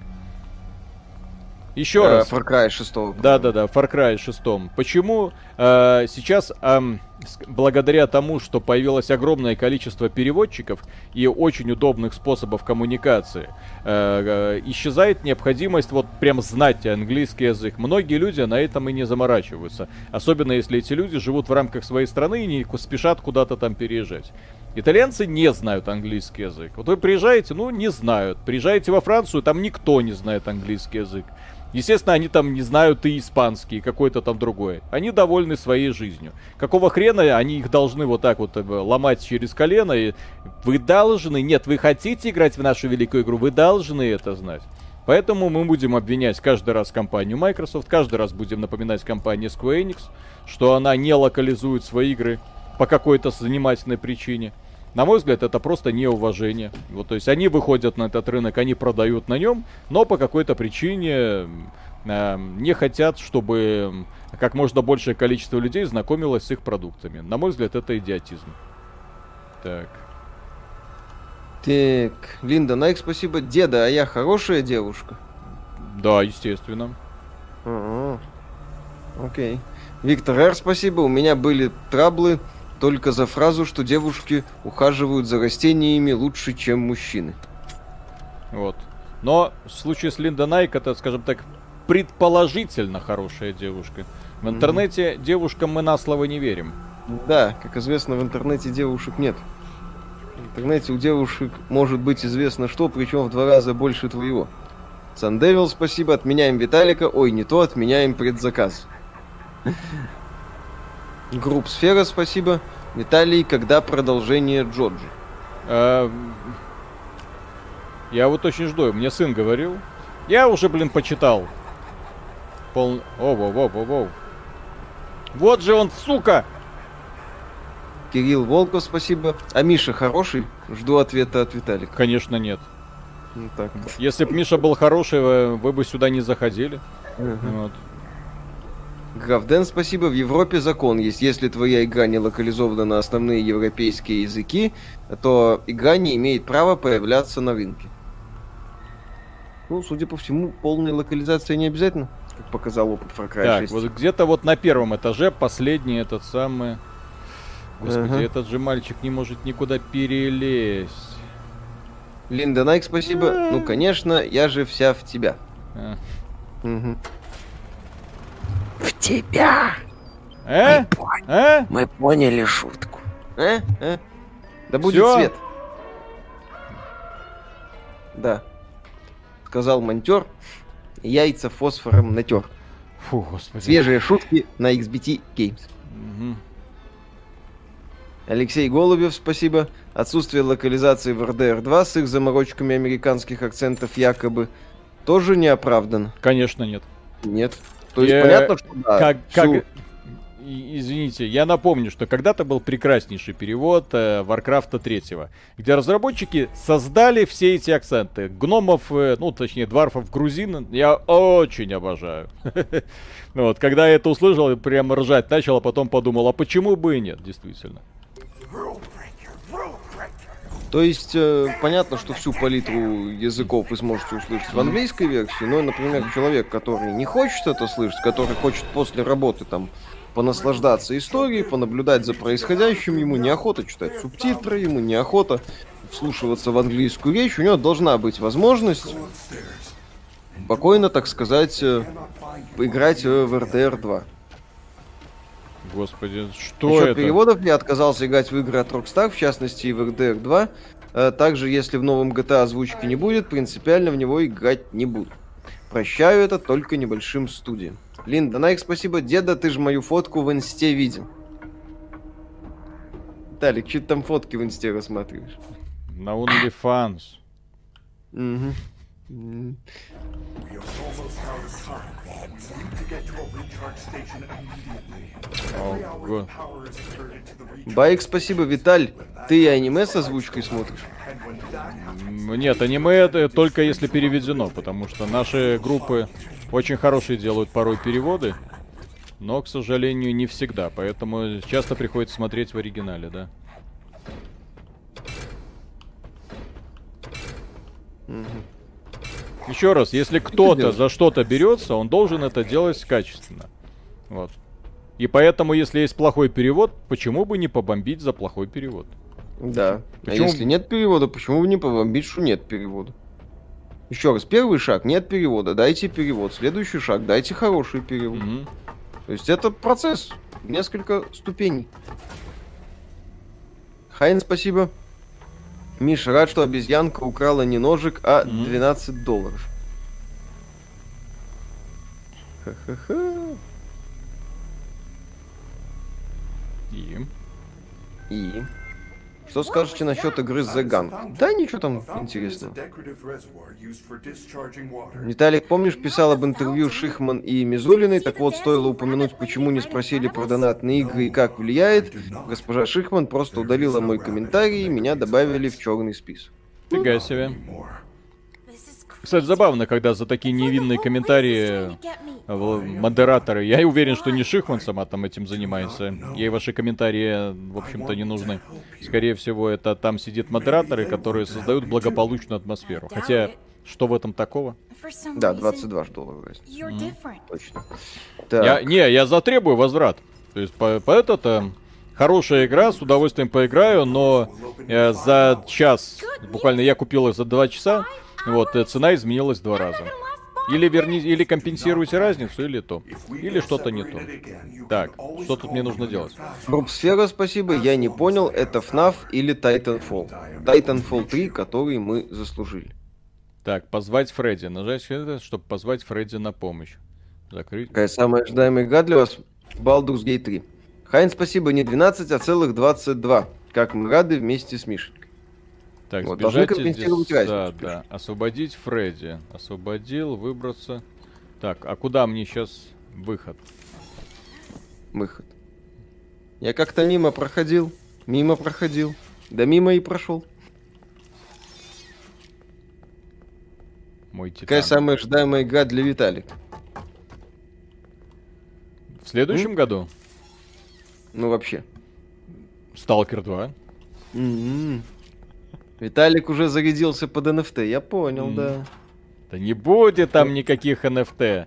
Еще Э, раз. Far Cry 6. Да, да, да, Far Cry 6. Почему э, сейчас, с- благодаря тому, что появилось огромное количество переводчиков и очень удобных способов коммуникации, э, э, исчезает необходимость вот прям знать английский язык. Многие люди на этом и не заморачиваются. Особенно если эти люди живут в рамках своей страны и не спешат куда-то там переезжать. Итальянцы не знают английский язык. Вот вы приезжаете, ну, не знают. Приезжаете во Францию, там никто не знает английский язык. Естественно, они там не знают и испанский, и какой-то там другой. Они довольны своей жизнью. Какого хрена они их должны вот так вот э, ломать через колено? И вы должны, нет, вы хотите играть в нашу великую игру, вы должны это знать. Поэтому мы будем обвинять каждый раз компанию Microsoft, каждый раз будем напоминать компании Square Enix, что она не локализует свои игры по какой-то занимательной причине. На мой взгляд, это просто неуважение. Вот, то есть они выходят на этот рынок, они продают на нем, но по какой-то причине э, не хотят, чтобы как можно большее количество людей знакомилось с их продуктами. На мой взгляд, это идиотизм. Так. Так, Линда, Найк, спасибо. Деда, а я хорошая девушка? Да, естественно. Окей. Виктор Р, спасибо. У меня были траблы только за фразу, что девушки ухаживают за растениями лучше, чем мужчины. Вот. Но в случае с Линда Найк это, скажем так, предположительно хорошая девушка. В интернете девушкам мы на слово не верим. Да, как известно, в интернете девушек нет. В интернете у девушек может быть известно что, причем в два раза больше твоего. Сандевил, спасибо, отменяем Виталика. Ой, не то, отменяем предзаказ. Групп Сфера, спасибо. Виталий, когда продолжение Джорджи? А, Я вот очень жду. Мне сын говорил. Я уже, блин, почитал. Пол... О, воу, воу, воу, воу. Вот же он, сука! Кирилл Волков, спасибо. А Миша хороший? Жду ответа от Виталика. Конечно, нет. Ну так. Если бы Миша был хороший, вы, бы сюда не заходили. Вот. Графден, спасибо. В Европе закон есть. Если твоя игра не локализована на основные европейские языки, то игра не имеет права появляться на рынке. Ну, судя по всему, полная локализация не обязательно, как показал опыт Far Cry Так, 6. вот где-то вот на первом этаже последний этот самый... Господи, Ага. этот же мальчик не может никуда перелезть. Линда Найк, спасибо. Ну, конечно, я же вся в тебя. А. Мгм. В тебя. Э? Мы поняли. Э? Мы поняли шутку. Э? Э? Да будет Всё? свет. Да. Сказал монтер. Яйца фосфором натер. Фу, господи. Свежие шутки на XBT Games. Мгм. Алексей Голубев, спасибо. Отсутствие локализации в RDR 2 с их заморочками американских акцентов якобы тоже не оправдано. Конечно, нет. Нет. То есть Я- понятно, что да, как, всю- как... Извините, я напомню, что когда-то был прекраснейший перевод э, Варкрафта 3, где разработчики создали все эти акценты. Гномов, э, ну, точнее, дварфов, грузин, я очень обожаю. (laughs) Ну Вот, когда я это услышал, я прямо ржать начал, а потом подумал, а почему бы и нет, действительно. То есть э, понятно, что всю палитру языков вы сможете услышать в английской версии, но, например, человек, который не хочет это слышать, который хочет после работы там понаслаждаться историей, понаблюдать за происходящим, ему неохота читать субтитры, ему неохота вслушиваться в английскую речь, у него должна быть возможность спокойно, так сказать, э, поиграть э, в RDR 2. Господи, что Насчет это? переводов я отказался играть в игры от Rockstar, в частности и в RDR 2. Э, Также, если в новом GTA озвучки не будет, принципиально в него играть не буду. Прощаю это только небольшим студиям. Линда Найк, спасибо. Деда, ты же мою фотку в инсте видел. Талик, что ты там фотки в инсте рассматриваешь? На OnlyFans. Мгм. М. We are almost out of time. We need to get to a recharge station immediately. О, Every hour го- of power is converted to the recharge. Байк, спасибо. Виталь, ты и аниме с озвучкой смотришь? Нет, аниме это только если переведено, потому что наши группы очень хорошие делают порой переводы, но, к сожалению, не всегда, поэтому часто приходится смотреть в оригинале, да. Еще раз, если кто-то за что-то берется, он должен это делать качественно. Вот. И поэтому, если есть плохой перевод, почему бы не побомбить за плохой перевод? Да. Почему- А если нет перевода, почему бы не побомбить, что нет перевода? Еще раз, первый шаг, нет перевода, дайте перевод. Следующий шаг, дайте хороший перевод. Мгм. То есть это процесс, несколько ступеней. Хайн, спасибо. Миша, рад, что обезьянка украла не ножик, а Мгм. 12 долларов. Ха-ха-ха. И... И? Что скажете насчет игры The Gang? Да, ничего там интересного. Виталик, помнишь, писал об интервью Шихман и Мизулиной? Так вот, стоило упомянуть, почему не спросили про донатные игры и как влияет. Госпожа Шихман просто удалила мой комментарий, и меня добавили в черный список. Фига себе. Кстати, забавно, когда за такие невинные комментарии в- модераторы. Я и уверен, что не Шихман сама там этим занимается. Ей ваши комментарии, в общем-то, не нужны. Скорее всего, это там сидят модераторы, которые создают благополучную атмосферу. Хотя, что в этом такого? Да, 22 ж доллара. different. Точно. Я, Так, не, я затребую возврат. То есть, по, по это хорошая игра, с удовольствием поиграю, но э, за час, буквально я купил их за два часа, вот, э, цена изменилась два раза. Или верни, или компенсируйте разницу, или то. Или что-то не то. Так, что тут мне нужно делать? Брубсфера, спасибо, я не понял, это FNAF или Titanfall. Titanfall 3, который мы заслужили. Так, позвать Фредди. Нажать это, чтобы позвать Фредди на помощь. Закрыть. Какая самая ожидаемая игра для вас? Baldur's Gate 3. Хайн, спасибо, не 12, а целых 22. Как мы рады вместе с Мишей. Так, Вот, должны компенсировать разницу, Да, да. Освободить Фредди. Освободил, выбраться. Так, а куда мне сейчас выход? Выход. Я как-то мимо проходил, мимо проходил, да мимо и прошел. Мой титан. Какая самая ожидаемая игра для Виталика? В следующем году? Ну, вообще. Сталкер 2. М-м. Виталик уже зарядился под NFT, я понял, М. да. Да не будет там никаких NFT.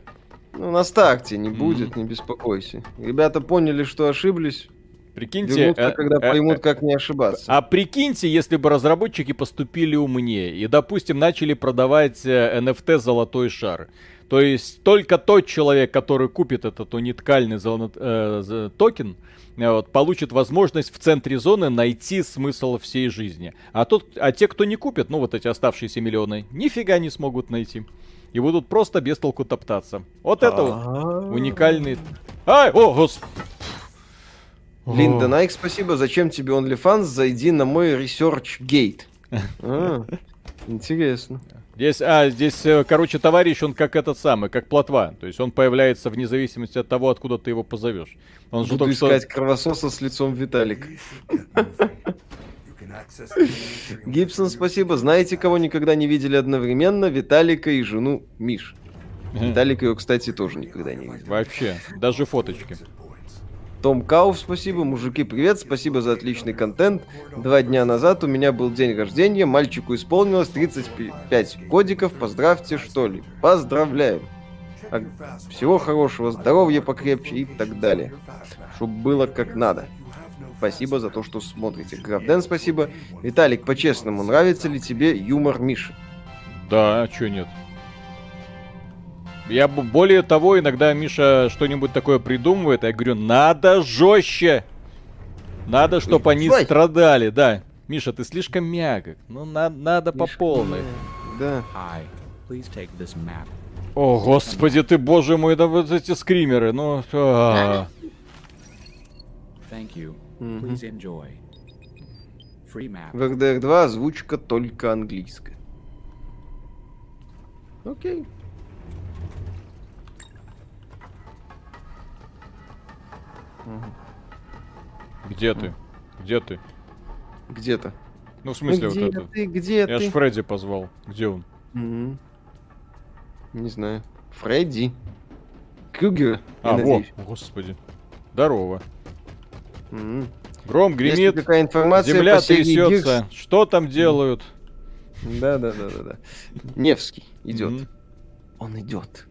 Ну, на старте не будет, не беспокойся. Ребята поняли, что ошиблись, Прикиньте, вернутся, э, когда э, поймут, э, как не ошибаться. А прикиньте, если бы разработчики поступили умнее и, допустим, начали продавать э, NFT «Золотой шар». То есть только тот человек, который купит этот уникальный золо- э, токен, э, вот, получит возможность в центре зоны найти смысл всей жизни. А, тот, а те, кто не купит, ну вот эти оставшиеся миллионы, нифига не смогут найти. И будут просто без толку топтаться. Вот это вот уникальный... Ай, о, господи. Линда Найк, спасибо. Зачем тебе OnlyFans? Зайди на мой Research (laughs) Gate. А, Интересно. Здесь, а, здесь, э, короче, товарищ, он как этот самый, как плотва. То есть он появляется вне зависимости от того, откуда ты его позовешь. Он же Буду что... искать кровососа с лицом stream Гибсон, спасибо. Знаете, кого никогда не видели одновременно? Виталика и жену Миш. Виталик ее, кстати, тоже никогда не видел. Вообще, даже фоточки. Том Кауф, спасибо. Мужики, привет. Спасибо за отличный контент. Два дня назад у меня был день рождения. Мальчику исполнилось 35 годиков. Поздравьте, что ли. Поздравляем. А Всего хорошего, здоровья покрепче и так далее. Чтоб было как надо. Спасибо за то, что смотрите. Гравден, спасибо. Виталик, по-честному, нравится ли тебе юмор Миши? Да, а чё нет? Я более того, иногда Миша что-нибудь такое придумывает, а я говорю, надо жестче. Надо, чтобы они Ой. страдали, да. Миша, ты слишком мягок. Ну, на- надо по полной. Да. This map. О, господи ты, боже мой, да вот эти скримеры, ну... а. Thank you. Мгм. Please enjoy. Free map. В RDR 2 озвучка только английская. Окей. Где ты? Где ты? Где-то. Ну, в Ну, смысле, где вот это. ты, где Я ты? ж Фредди позвал. Где он? Мгм. Не знаю. Фредди. Крюгер, я А, во, господи. Здорово. Мгм. Гром гремит, какая информация земля трясется. Что там делают? Да, да, да, да, да. Невский идет. Мгм. Он идет.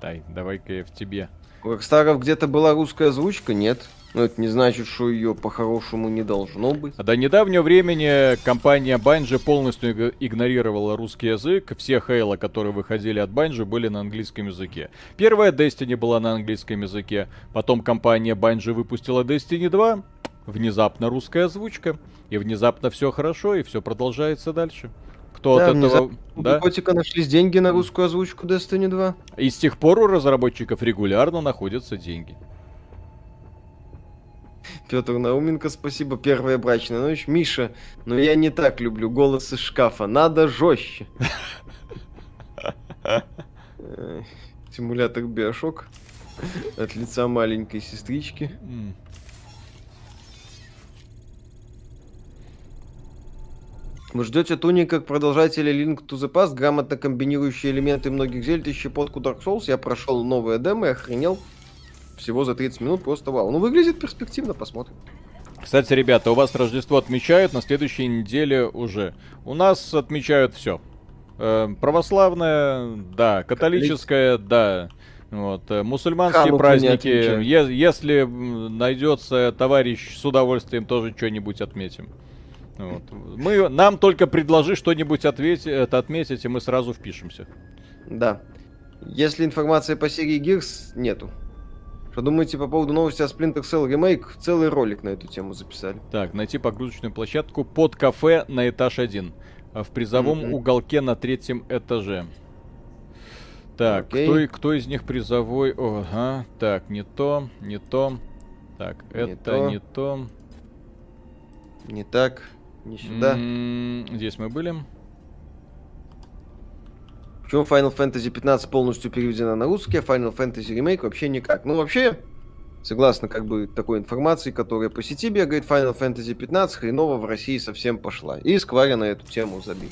Дай, давай-ка я в тебе. У Рокстаров где-то была русская озвучка? Нет. Но это не значит, что ее по-хорошему не должно быть. До недавнего времени компания Bungie полностью иг- игнорировала русский язык. Все Хейла, которые выходили от Bungie, были на английском языке. Первая Destiny была на английском языке. Потом компания Bungie выпустила Destiny 2. Внезапно русская озвучка. И внезапно все хорошо, и все продолжается дальше. Кто Да, от этого... Да? Котика нашлись деньги на русскую озвучку Destiny 2. И с тех пор у разработчиков регулярно находятся деньги. Петр Науменко, спасибо. Первая брачная ночь. Миша, но я не так люблю голос из шкафа. Надо жестче. (laughs) Симулятор Биошок. От лица маленькой сестрички. Вы ждете Туни как продолжателя Link to the Past, грамотно комбинирующие элементы многих зельд и щепотку Dark Souls. Я прошел новое демо и охренел всего за 30 минут, просто вау. Ну, выглядит перспективно, посмотрим. Кстати, ребята, у вас Рождество отмечают на следующей неделе уже. У нас отмечают все. православное, да, католическое, да. Вот, э, мусульманские Хануку праздники. Е- если найдется товарищ, с удовольствием тоже что-нибудь отметим. Вот. Мы, нам только предложи что-нибудь ответь, это отметить, и мы сразу впишемся. Да. Если информации по серии Gears нету. Что думаете по поводу новости о Splinter Cell Remake? Целый ролик на эту тему записали. Так, найти погрузочную площадку под кафе на этаж 1. а В призовом Мгм. уголке на третьем этаже. Так, Окей. кто, кто из них призовой? Ага, так, не то, не то. Так, Не это то. не то. Не так, не сюда. Здесь мы были. Почему Final Fantasy 15 полностью переведена на русский, а Final Fantasy Remake вообще никак? Ну, вообще, согласно как бы такой информации, которая по сети бегает, Final Fantasy 15 хреново в России совсем пошла. И Скваря на эту тему забил.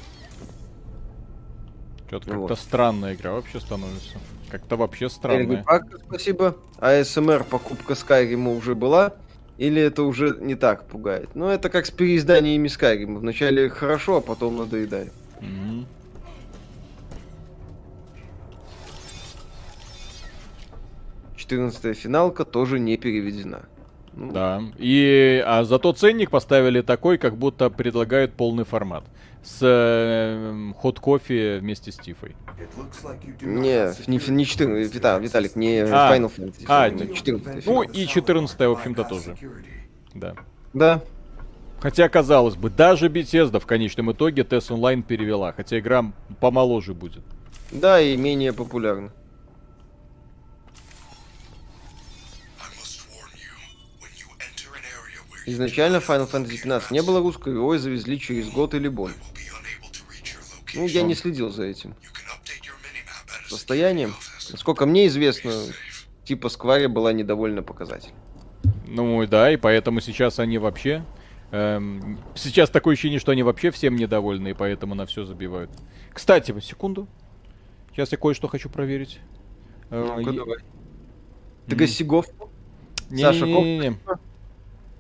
Что-то Ну как-то вот. странная игра вообще становится. Как-то вообще странная. Пака, спасибо. АСМР покупка Скайрима уже была? Или это уже не так пугает? Ну, это как с переизданиями Скайрима. Вначале хорошо, а потом надоедает. Мгм. Четырнадцатая финалка тоже не переведена. Ну, Да. И, а зато ценник поставили такой, как будто предлагают полный формат. С э, хот кофе вместе с Тифой. Не, не, не 14, Вита- Виталик, не А. Final Fantasy. А, именно 14 ну и 14 в общем-то, тоже. Да. Да, Хотя, казалось бы, даже Bethesda в конечном итоге TES Online перевела. Хотя игра помоложе будет. да, и менее популярна. Изначально Final Fantasy 15 не было русской, его завезли через год или больше. Ну, я не следил за этим состоянием. Насколько мне известно, типа Скваря была недовольна показателем. Ну да, и поэтому сейчас они вообще... эм, сейчас такое ощущение, что они вообще всем недовольны, и поэтому на все забивают. Кстати, секунду. Сейчас я кое-что хочу проверить. Э, Ну-ка, давай. Ты Госигов, не- Саша, не-не-не-не.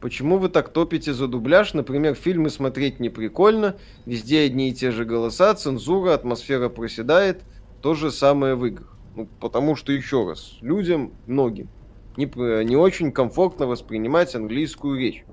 Почему вы так топите за дубляж? Например, фильмы смотреть не прикольно, везде одни и те же голоса, цензура, атмосфера проседает. То же самое в играх. Ну, потому что, еще раз, людям, многим, не, не очень комфортно воспринимать английскую речь.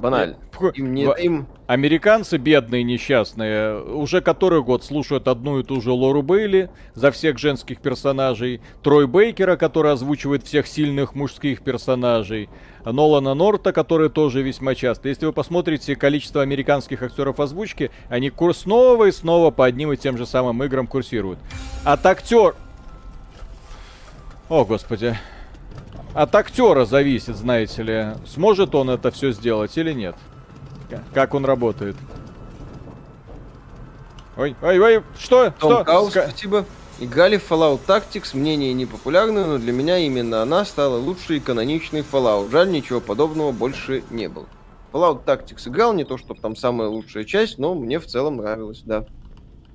Банально. Пх, Им не им Американцы, бедные, несчастные, уже который год слушают одну и ту же Лору Бейли за всех женских персонажей, Трой Бейкера, который озвучивает всех сильных мужских персонажей, Нолана Норта, который тоже весьма часто. Если вы посмотрите количество американских актеров озвучки, они кур- снова и снова по одним и тем же самым играм курсируют. От актер... О, господи. От актера зависит, знаете ли, сможет он это все сделать или нет. Как он работает. Ой, ой, ой, что? Том что? Хаус, Ска- спасибо. Играли в Fallout Tactics, мнение непопулярное, но для меня именно она стала лучшей и каноничной Fallout. Жаль, ничего подобного больше не было. Fallout Tactics играл, не то, чтобы там самая лучшая часть, но мне в целом нравилось, да.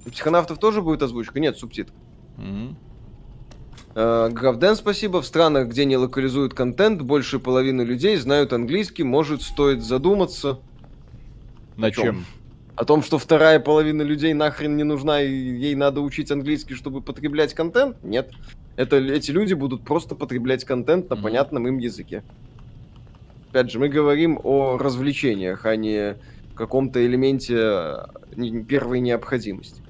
У психонавтов тоже будет озвучка? Нет, субтитр. Мгм. Э, Гравден, спасибо. В странах, где не локализуют контент, больше половины людей знают английский, может, стоит задуматься На чем? чем? о том, что вторая половина людей нахрен не нужна, и ей надо учить английский, чтобы потреблять контент? Нет. Это, эти люди будут просто потреблять контент на понятном им языке. Опять же, мы говорим о развлечениях, а не каком-то элементе э, первой необходимости.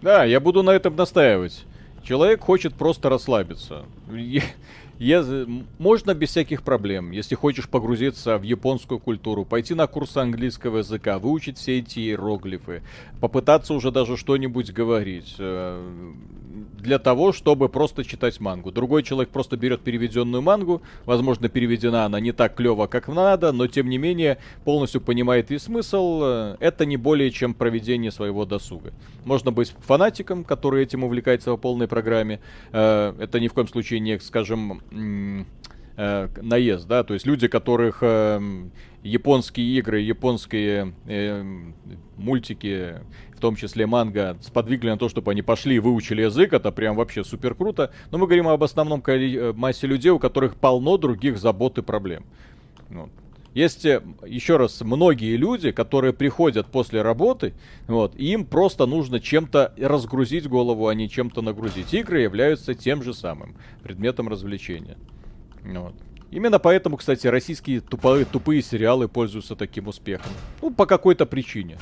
Да, я буду на этом настаивать. Человек хочет просто расслабиться. М- можно без всяких проблем, если хочешь погрузиться в японскую культуру, пойти на курсы английского языка, выучить все эти иероглифы, попытаться уже даже что-нибудь говорить. Для того, чтобы просто читать мангу. Другой человек просто берет переведенную мангу, возможно, переведена она не так клево, как надо, но тем не менее полностью понимает весь смысл. э, Это не более чем проведение своего досуга. Можно быть фанатиком, который этим увлекается по полной программе. Э, Это ни в коем случае не, скажем, э, наезд, да, то есть люди, которых эм, японские игры, японские эм, мультики, в том числе манга, сподвигли на то, чтобы они пошли и выучили язык, это прям вообще супер круто. Но мы говорим об основном коли- э, массе людей, у которых полно других забот и проблем. Вот. Есть, э, еще раз, многие люди, которые приходят после работы, вот, и им просто нужно чем-то разгрузить голову, а не чем-то нагрузить. Игры являются тем же самым предметом развлечения. Вот. Именно поэтому, кстати, российские тупые, тупые сериалы пользуются таким успехом. Ну, по какой-то причине.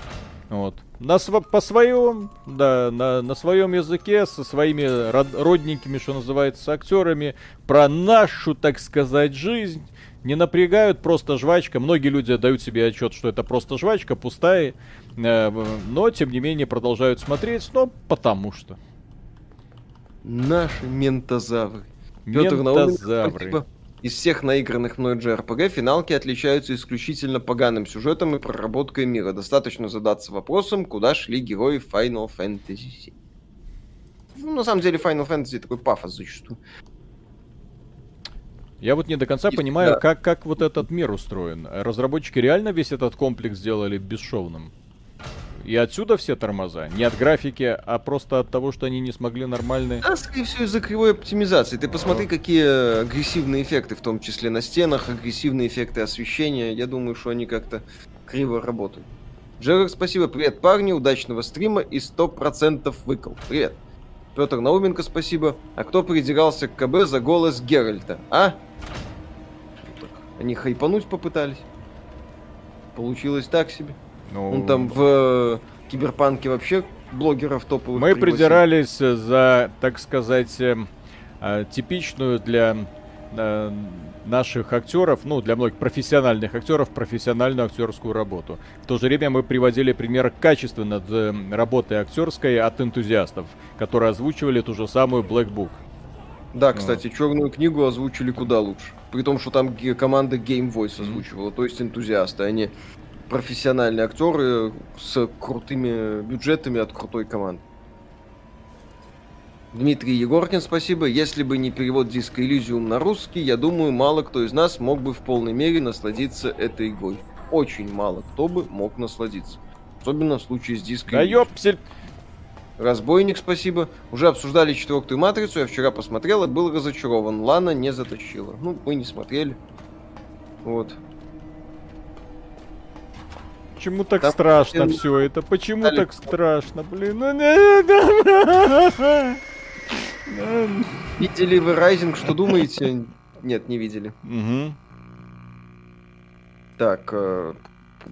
Вот. На св- по своем, да, на, на своем языке, со своими род- родненькими, что называется, актерами, про нашу, так сказать, жизнь. Не напрягают, просто жвачка. Многие люди дают себе отчет, что это просто жвачка, пустая. э, но, тем не менее, продолжают смотреть, но потому что. Наши ментозавры. Науменко, Ментозавры. спасибо. Из всех наигранных мной JRPG финалки отличаются исключительно поганым сюжетом и проработкой мира. Достаточно задаться вопросом, куда шли герои Final Fantasy. Ну, на самом деле, Final Fantasy такой пафос зачастую. Я вот не до конца И- понимаю, да. как, как вот этот мир устроен. Разработчики реально весь этот комплекс сделали бесшовным? И отсюда все тормоза? Не от графики, а просто от того, что они не смогли нормально... Да, скорее всего, из-за кривой оптимизации. Ты посмотри, какие агрессивные эффекты, в том числе на стенах, агрессивные эффекты освещения. Я думаю, что они как-то криво работают. Джерик, спасибо. Привет, парни. Удачного стрима и 100% выкол. Привет. Петр Науменко, спасибо. А кто придирался к КБ за голос Геральта, а? Они хайпануть попытались. Получилось так себе. Ну, Он там в э, Киберпанке вообще блогеров топовых Мы пригласил. придирались за, так сказать, эм, э, типичную для э, наших актеров, ну, для многих профессиональных актеров, профессиональную актерскую работу. В то же время мы приводили пример качественно д- работы актерской от энтузиастов, которые озвучивали ту же самую Black Book. Да, кстати, черную книгу озвучили куда лучше. При том, что там команда Game Voice озвучивала, то есть энтузиасты, а не профессиональные актеры с крутыми бюджетами от крутой команды. Дмитрий Егоркин, спасибо. Если бы не перевод диска Elysium на русский, я думаю, мало кто из нас мог бы в полной мере насладиться этой игрой. Очень мало кто бы мог насладиться. Особенно в случае с диском. Да ёпсель! Разбойник, спасибо. Уже обсуждали четвертую матрицу, я вчера посмотрел и был разочарован. Лана не затащила. Ну, мы не смотрели. Вот. Почему так Там страшно всем все это? Почему дали так страшно, блин? Ну, не- (laughs) Видели вы Райзинг, что думаете? Нет, не видели. Мгм. Так, э,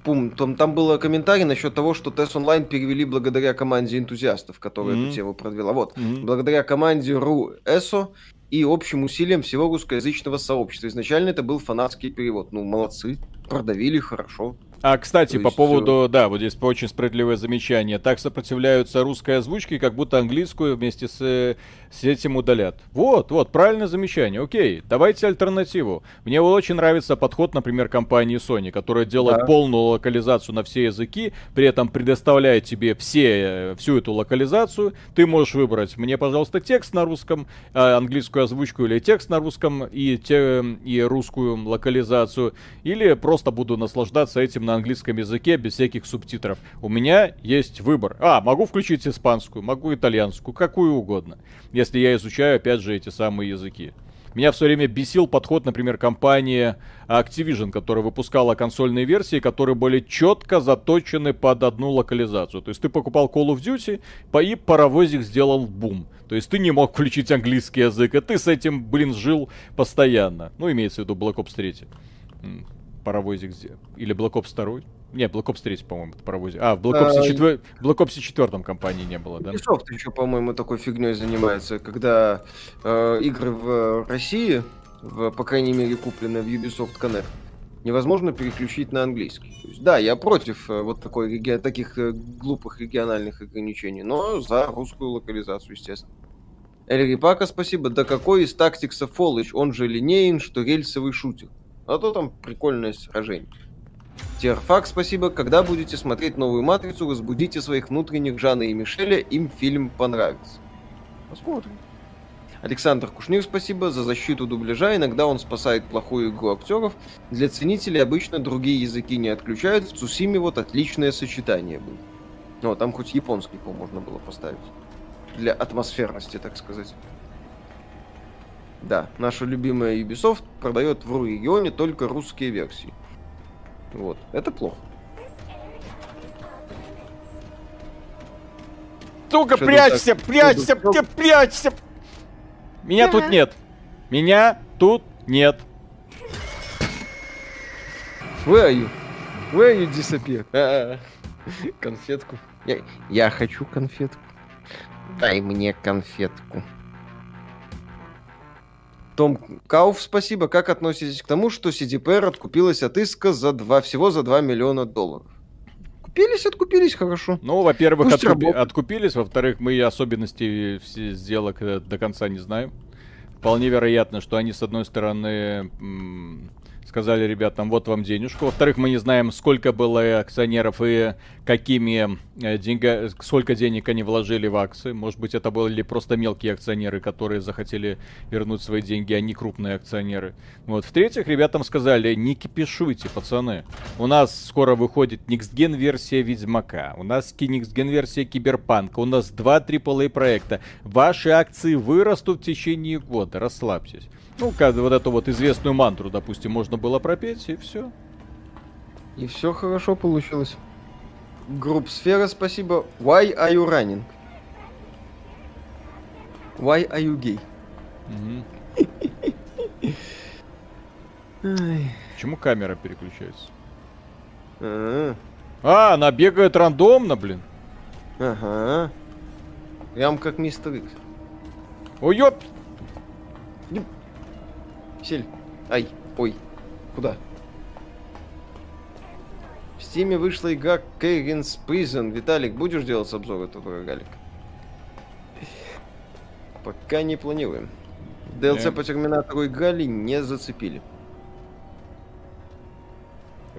пум, там, там было комментарий насчет того, что TES Online перевели благодаря команде энтузиастов, которая Мгм. эту тему продвела. Вот. Мгм. Благодаря команде РУ ЭСО и общим усилиям всего русскоязычного сообщества. Изначально это был фанатский перевод. Ну, молодцы. Продавили хорошо. А, кстати, То по поводу, да, вот здесь очень справедливое замечание. Так сопротивляются русской озвучке, как будто английскую вместе с, э, с этим удалят. Вот, вот, правильное замечание. Окей, давайте альтернативу. Мне очень нравится подход, например, компании Sony, которая делает Да. полную локализацию на все языки, при этом предоставляет тебе все, э, всю эту локализацию. Ты можешь выбрать мне, пожалуйста, текст на русском, э, английскую озвучку или текст на русском и, те, и русскую локализацию, или просто буду наслаждаться этим на английском языке без всяких субтитров. У меня есть выбор. А, могу включить испанскую, могу итальянскую, какую угодно, если я изучаю, опять же, эти самые языки. Меня все время бесил подход, например, компании Activision, которая выпускала консольные версии, которые были четко заточены под одну локализацию. То есть ты покупал Call of Duty, по- и паровозик сделал бум. То есть ты не мог включить английский язык, и ты с этим, блин, жил постоянно. Ну, имеется в виду Black Ops 3. М, Паровозик. Или Black Ops 2. Не, Black Ops 3, по-моему, это паровозик. А, в Black Ops А, 4, Black Ops 4 компании не было, да? Ubisoft еще, по-моему, такой фигней занимается, когда э, игры в России, в, по крайней мере, купленные в Ubisoft Connect, невозможно переключить на английский. То есть, да, я против э, вот такой, реги- таких э, глупых региональных ограничений, но за русскую локализацию, естественно. Эльри Пака, спасибо. Да какой из тактикса Фолыч, он же линейен, что рельсовый шутер. А то там прикольное сражение. Терфак, спасибо. Когда будете смотреть новую матрицу, разбудите своих внутренних Жана и Мишеля, им фильм понравится. Посмотрим. Александр Кушнир, спасибо за защиту дубляжа. Иногда он спасает плохую игру актеров. Для ценителей обычно другие языки не отключают. В Цусиме вот отличное сочетание было. Ну, там хоть японский, по можно было поставить. Для атмосферности, так сказать. Да, наша любимая Ubisoft продает в регионе только русские версии. Вот, это плохо. Сука, прячься, Tactics. прячься, ты прячься! Меня тут нет. Меня тут нет. Where are you? Where you disappear? А, Конфетку. Я, я хочу конфетку. Дай мне конфетку. Том Кауф, спасибо. Как относитесь к тому, что CDPR откупилась от иска за 2, всего за 2 миллиона долларов? Купились, откупились, хорошо. Ну, во-первых, откупи- откупились, во-вторых, мы особенности сделок э, до конца не знаем. Вполне вероятно, что они, с одной стороны, м, сказали ребятам, вот вам денежку. Во-вторых, мы не знаем, сколько было акционеров и какими э, деньга... сколько денег они вложили в акции. Может быть, это были просто мелкие акционеры, которые захотели вернуть свои деньги, а не крупные акционеры. Вот. В-третьих, ребятам сказали, не кипишуйте, пацаны. У нас скоро выходит Gen версия Ведьмака. У нас Gen версия Киберпанка. У нас два AAA проекта. Ваши акции вырастут в течение года. Расслабьтесь. Ну, как вот эту вот известную мантру, допустим, можно было пропеть, и все. И все хорошо получилось. Групп Сфера, спасибо. Why are you running? Why are you gay? Почему камера переключается? А, А, она бегает рандомно, блин. Ага. Прям как мистер Икс. Ой, ёп! Сель. Ай, ой. Куда? В Стиме вышла игра Кейгенс Prison. Виталик, будешь делать обзор этого рогалика? Пока не планируем. DLC Не. по Терминатору и Гали не зацепили.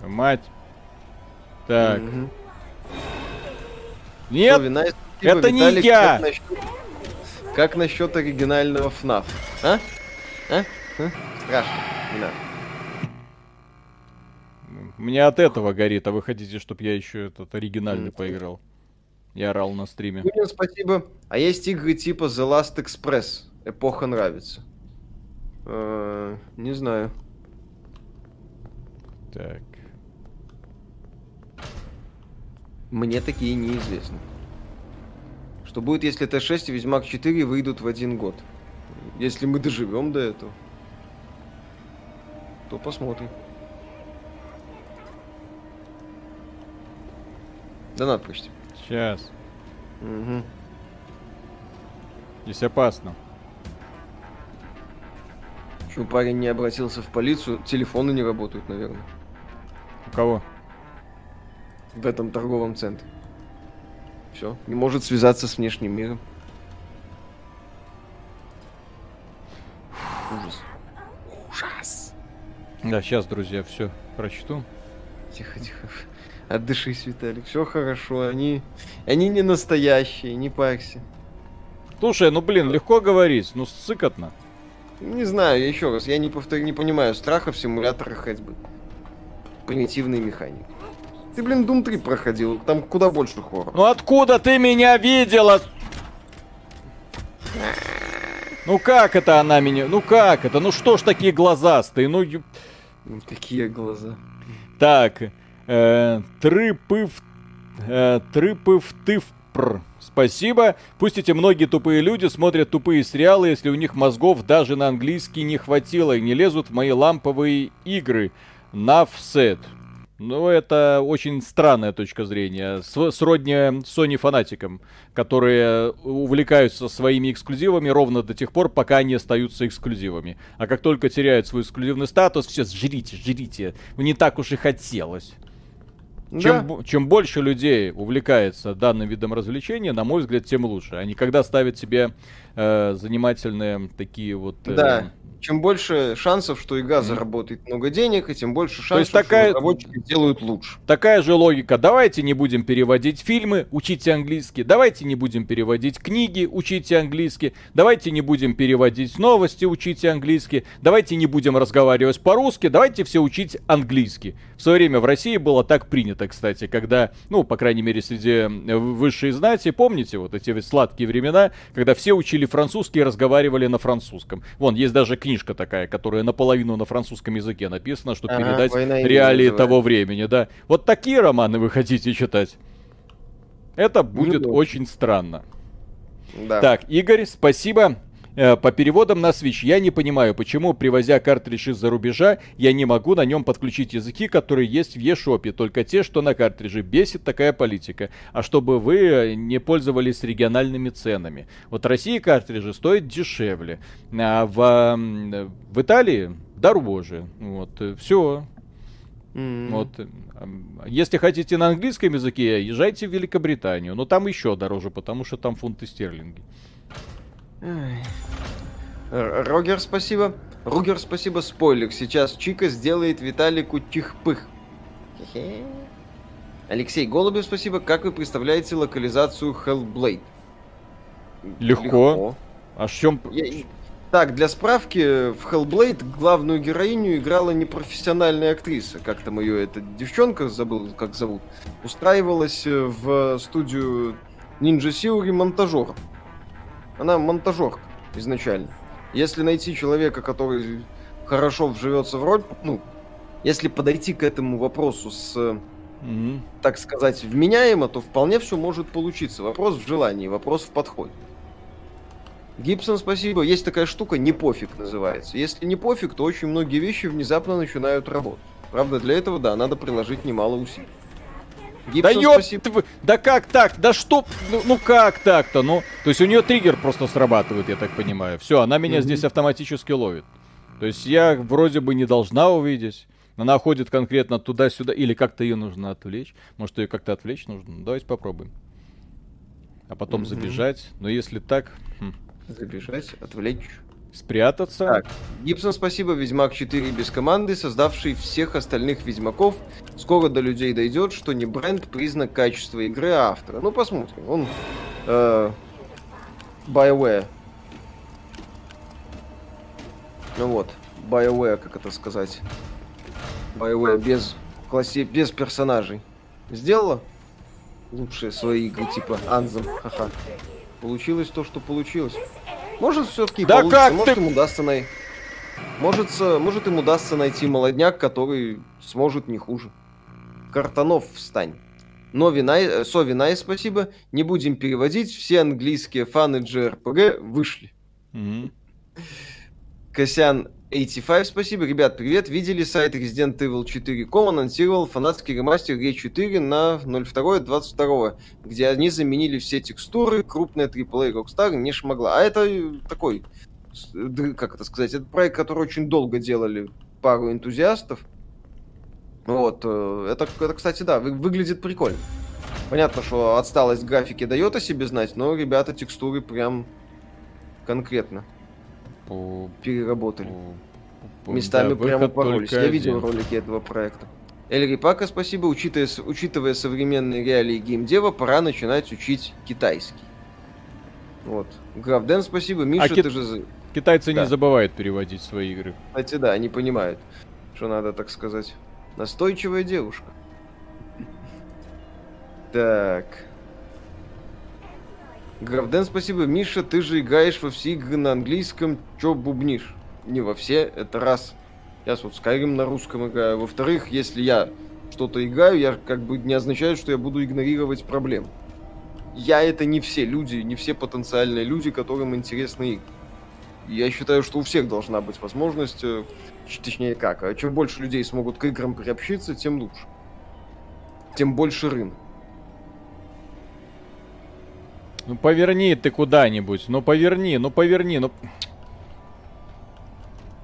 Мать. Так. Мгм. Нет! Что, вина это не Виталик, я! Как насчет, как насчет оригинального FNAF? А? А? А? Страшно. Не надо. Мне от этого горит, а вы хотите, чтобы я еще этот оригинальный поиграл? Я орал на стриме. Юнин, спасибо. А есть игры типа The Last Express. Эпоха нравится. Э, Не знаю. Так. Мне такие неизвестны. Что будет, если Т6 и Ведьмак 4 выйдут в один год? Если мы доживем до этого, то посмотрим. Донат почти. Сейчас. Мгм. Здесь опасно. Почему парень не обратился в полицию? Телефоны не работают, наверное, У кого? в этом торговом центре. Все, не может связаться с внешним миром. Ужас. Ужас. Да, сейчас, друзья, все прочту. Тихо, тихо. Отдышись, Виталик. Все хорошо. Они, они не настоящие, не парься. Слушай, ну блин, легко говорить, ну сыкотно. Не знаю, еще раз, я не повторю, не понимаю страха в симуляторах ходьбы. Примитивные механики. Ты, блин, Doom 3 проходил, там куда больше хоррора. Ну откуда ты меня видела? Ну как это она меня? Ну как это? Ну что ж такие глазастые? Ну Какие глаза. так. Э, трыпыв, э, трыпыв тыфпр. Спасибо. Пусть эти многие тупые люди смотрят тупые сериалы, если у них мозгов даже на английский не хватило и не лезут в мои ламповые игры. Навсет. Ну, это очень странная точка зрения. С- Сродни Sony фанатикам, которые увлекаются своими эксклюзивами ровно до тех пор, пока они остаются эксклюзивами. А как только теряют свой эксклюзивный статус, все жрите, жрите. Ну, Не так уж и хотелось. Чем, Да. бо- чем больше людей увлекается данным видом развлечения, на мой взгляд, тем лучше. Они когда ставят себе э, занимательные такие вот... э, Да. Чем больше шансов, что игра заработает много денег, и тем больше шансов, есть такая- что разработчики сделают лучше. Такая же логика. Давайте не будем переводить фильмы, учите английский. Давайте не будем переводить книги, учите английский. Давайте не будем переводить новости, учите английский. Давайте не будем разговаривать по-русски. Давайте все учить английский. В свое время в России было так принято, кстати, когда, ну, по крайней мере, среди высшей знати, помните вот эти сладкие времена, когда все учили французский и разговаривали на французском. Вон, есть даже книжка такая, которая наполовину на французском языке написана, чтобы Ага, передать реалии называется. того времени, да. Вот такие романы вы хотите читать? Это будет очень. очень странно. Да. Так, Игорь, спасибо. Э, По переводам на Switch я не понимаю, почему, привозя картридж из-за рубежа, я не могу на нем подключить языки, которые есть в eShop, только те, что на картридже. Бесит такая политика. А чтобы вы э, не пользовались региональными ценами. Вот в России картриджи стоят дешевле, а в, в Италии дороже. Вот, все. М. Вот, э, если хотите на английском языке, езжайте в Великобританию. Но там еще дороже, потому что там фунты стерлинги. Р- Рогер, спасибо. Ругер, спасибо. Спойлер. Сейчас Чика сделает Виталику чих-пых. Хе-хе. Алексей Голубев, спасибо. Как вы представляете локализацию Hellblade? Легко. А в чем... Я- Так, для справки, в Hellblade главную героиню играла непрофессиональная актриса. Как там ее эта девчонка, забыл, как зовут. Устраивалась э, в студию Ninja Theory монтажером. Она монтажерка изначально. Если найти человека, который хорошо вживется в роль, ну, если подойти к этому вопросу с, Мгм. так сказать, вменяемо, то вполне все может получиться. Вопрос в желании, вопрос в подходе. Гибсон, спасибо. Есть такая штука, не пофиг называется. Если не пофиг, то очень многие вещи внезапно начинают работать. Правда, для этого, да, надо приложить немало усилий. Да Гибсон, ёб спасибо. ты вы- Да как так? Да что? Ну, ну как так-то? Ну, то есть у нее триггер просто срабатывает, я так понимаю. Все, она меня Мгм. здесь автоматически ловит. То есть я вроде бы не должна увидеть. Она ходит конкретно туда-сюда. Или как-то ее нужно отвлечь. Может, ее как-то отвлечь нужно? Ну, Давайте попробуем. А потом Мгм. забежать. Но если так, хм, Забежать, отвлечь. Спрятаться. Так, Гибсон, спасибо. Ведьмак 4 без команды, создавший всех остальных Ведьмаков. Скоро до людей дойдет, что не бренд, признак качества игры, а автора. Ну, посмотрим. Он... Э, BioWare. Ну вот, BioWare, как это сказать. BioWare без, классе... без персонажей. Сделала лучшие свои игры, типа Anthem. Ха-ха. Получилось то, что получилось. Может, все-таки Да получится, как может, ты- им удастся най... Может, может, им удастся найти молодняк, который сможет не хуже. Картанов встань. Нови Най... э, Сови Най, спасибо. Не будем переводить. Все английские фаны JRPG вышли. Мгм. Косян 85, спасибо. Ребят, привет. Видели сайт Resident Evil 4.com анонсировал фанатский ремастер Re4 на 02.22, где они заменили все текстуры, крупная AAA Rockstar не шмогла. А это э, такой, как это сказать, это проект, который очень долго делали пару энтузиастов. Вот, э, это, это кстати, да, вы- выглядит прикольно. Понятно, что отсталость графики дает о себе знать, но ребята текстуры прям конкретно переработали. Местами да, прямо поролись. Я видел один. ролики этого проекта. Эльри Пака, спасибо. Учитывая, учитывая современные реалии геймдева, пора начинать учить китайский. Вот. Графден, спасибо. Миша, А кит- ты же... Китайцы Да. не забывают переводить свои игры. Кстати, да, они понимают, что надо, так сказать. Настойчивая девушка. Так. Графден, спасибо. Миша, ты же играешь во все игры на английском. Чё бубнишь? Не во все, это раз. Сейчас вот Skyrim на русском играю. Во-вторых, если я что-то играю, я как бы не означает, что я буду игнорировать проблем. Я это не все люди, не все потенциальные люди, которым интересны игры. Я считаю, что у всех должна быть возможность, э, точнее как, а чем больше людей смогут к играм приобщиться, тем лучше. Тем больше рынок. Ну поверни ты куда-нибудь. Ну поверни, ну поверни, ну.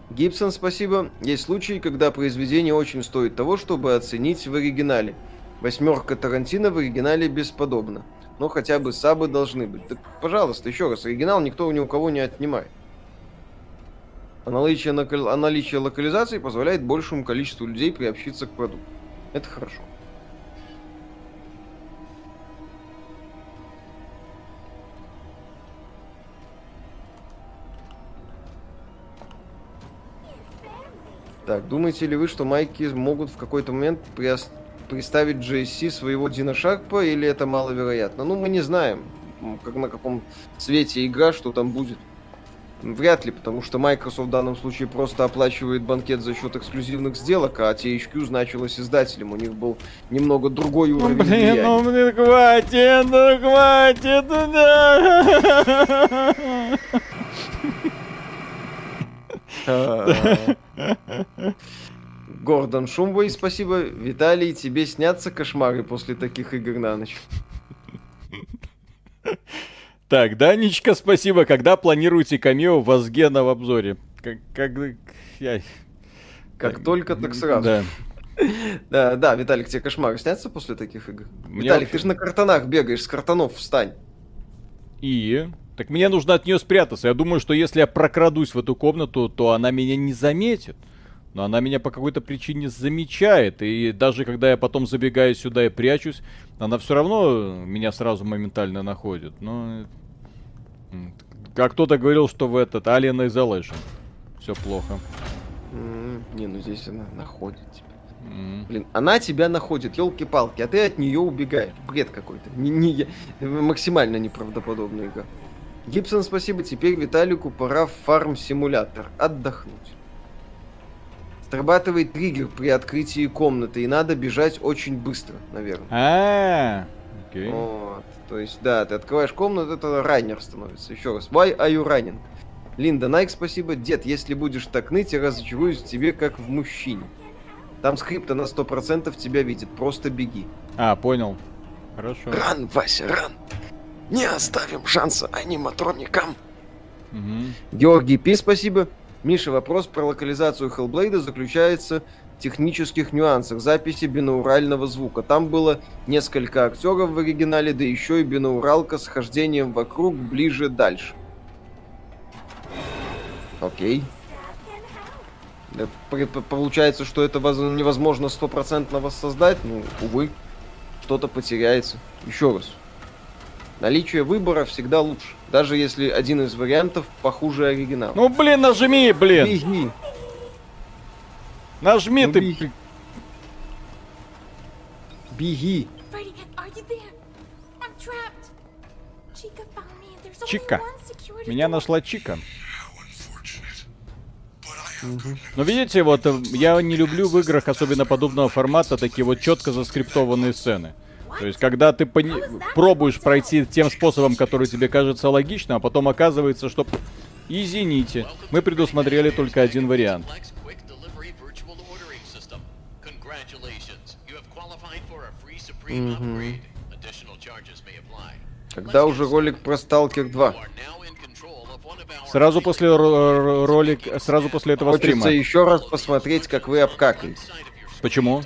Гибсон, спасибо. Есть случаи, когда произведение очень стоит того, чтобы оценить в оригинале. Восьмерка Тарантино в оригинале бесподобна. Но хотя бы сабы должны быть. Так, пожалуйста, еще раз, оригинал никто ни у кого не отнимает. А наличие, накал- а наличие локализации позволяет большему количеству людей приобщиться к продукту. Это хорошо. Так, думаете ли вы, что майки могут в какой-то момент представить JSC своего Дина Шарпа, или это маловероятно? Ну, мы не знаем, как на каком свете игра, что там будет. Вряд ли, потому что Microsoft в данном случае просто оплачивает банкет за счет эксклюзивных сделок, а THQ значилось издателем. У них был немного другой Ну уровень блин, влияния. ну блин, хватит, ну хватит, ну да. (laughs) А. Гордон Шумбой, спасибо. Виталий, тебе снятся кошмары после таких игр на ночь. Так, Данечка, спасибо. Когда планируете камео Вазгена в обзоре? Как, как, я... Как только, так сразу. Да. Да, да, Виталик, тебе кошмары снятся после таких игр? Мне Виталик, вообще- ты же на картонах бегаешь, с картонов встань. И? Так мне нужно от нее спрятаться. Я думаю, что если я прокрадусь в эту комнату, то она меня не заметит. Но она меня по какой-то причине замечает. И даже когда я потом забегаю сюда и прячусь, она все равно меня сразу моментально находит. Но... м, Как кто-то говорил, что в этот Alien Isolation. Все плохо. Не, ну здесь она находит тебя. М. Блин, она тебя находит, елки-палки, а ты от нее убегаешь. Бред какой-то. Не, не, максимально неправдоподобная игра. Гибсон, спасибо. Теперь Виталику пора в фарм-симулятор. Отдохнуть. Срабатывает триггер при открытии комнаты, и надо бежать очень быстро, наверное. А, окей. Вот. То есть, да, ты открываешь комнату, это раннер становится. Еще раз. Why are you running? Линда Найк, спасибо. Дед, если будешь так ныть, я разочаруюсь в тебе, как в мужчине. Там скрипта на 100% тебя видит. Просто беги. А, понял. Хорошо. Ран, Вася, ран. Не оставим шанса аниматроникам. Мгм. Георгий Пи, спасибо. Миша, вопрос про локализацию Hellblade заключается в технических нюансах записи бинаурального звука. Там было несколько актеров в оригинале, да еще и бинауралка с хождением вокруг, ближе, дальше. Окей. Получается, что это воз- невозможно стопроцентно воссоздать. Ну, увы, что-то потеряется. Еще раз. Наличие выбора всегда лучше. Даже если один из вариантов похуже оригинала. Ну, блин, нажми, блин. Беги. Нажми Ну, ты. беги. Беги. Чика. Меня нашла Чика. Но видите, вот э, я не люблю в играх, особенно подобного формата, такие вот четко заскриптованные сцены. То есть, когда ты пони- пробуешь пройти тем способом, который тебе кажется логичным, а потом оказывается, что... Извините, мы предусмотрели только один вариант. Apply. Когда уже ролик про Сталкер 2? You are now in control of one of our Сразу после ро- ро- ролик, сразу после этого Хочется стрима. еще раз посмотреть, как вы обкакаете. your Почему?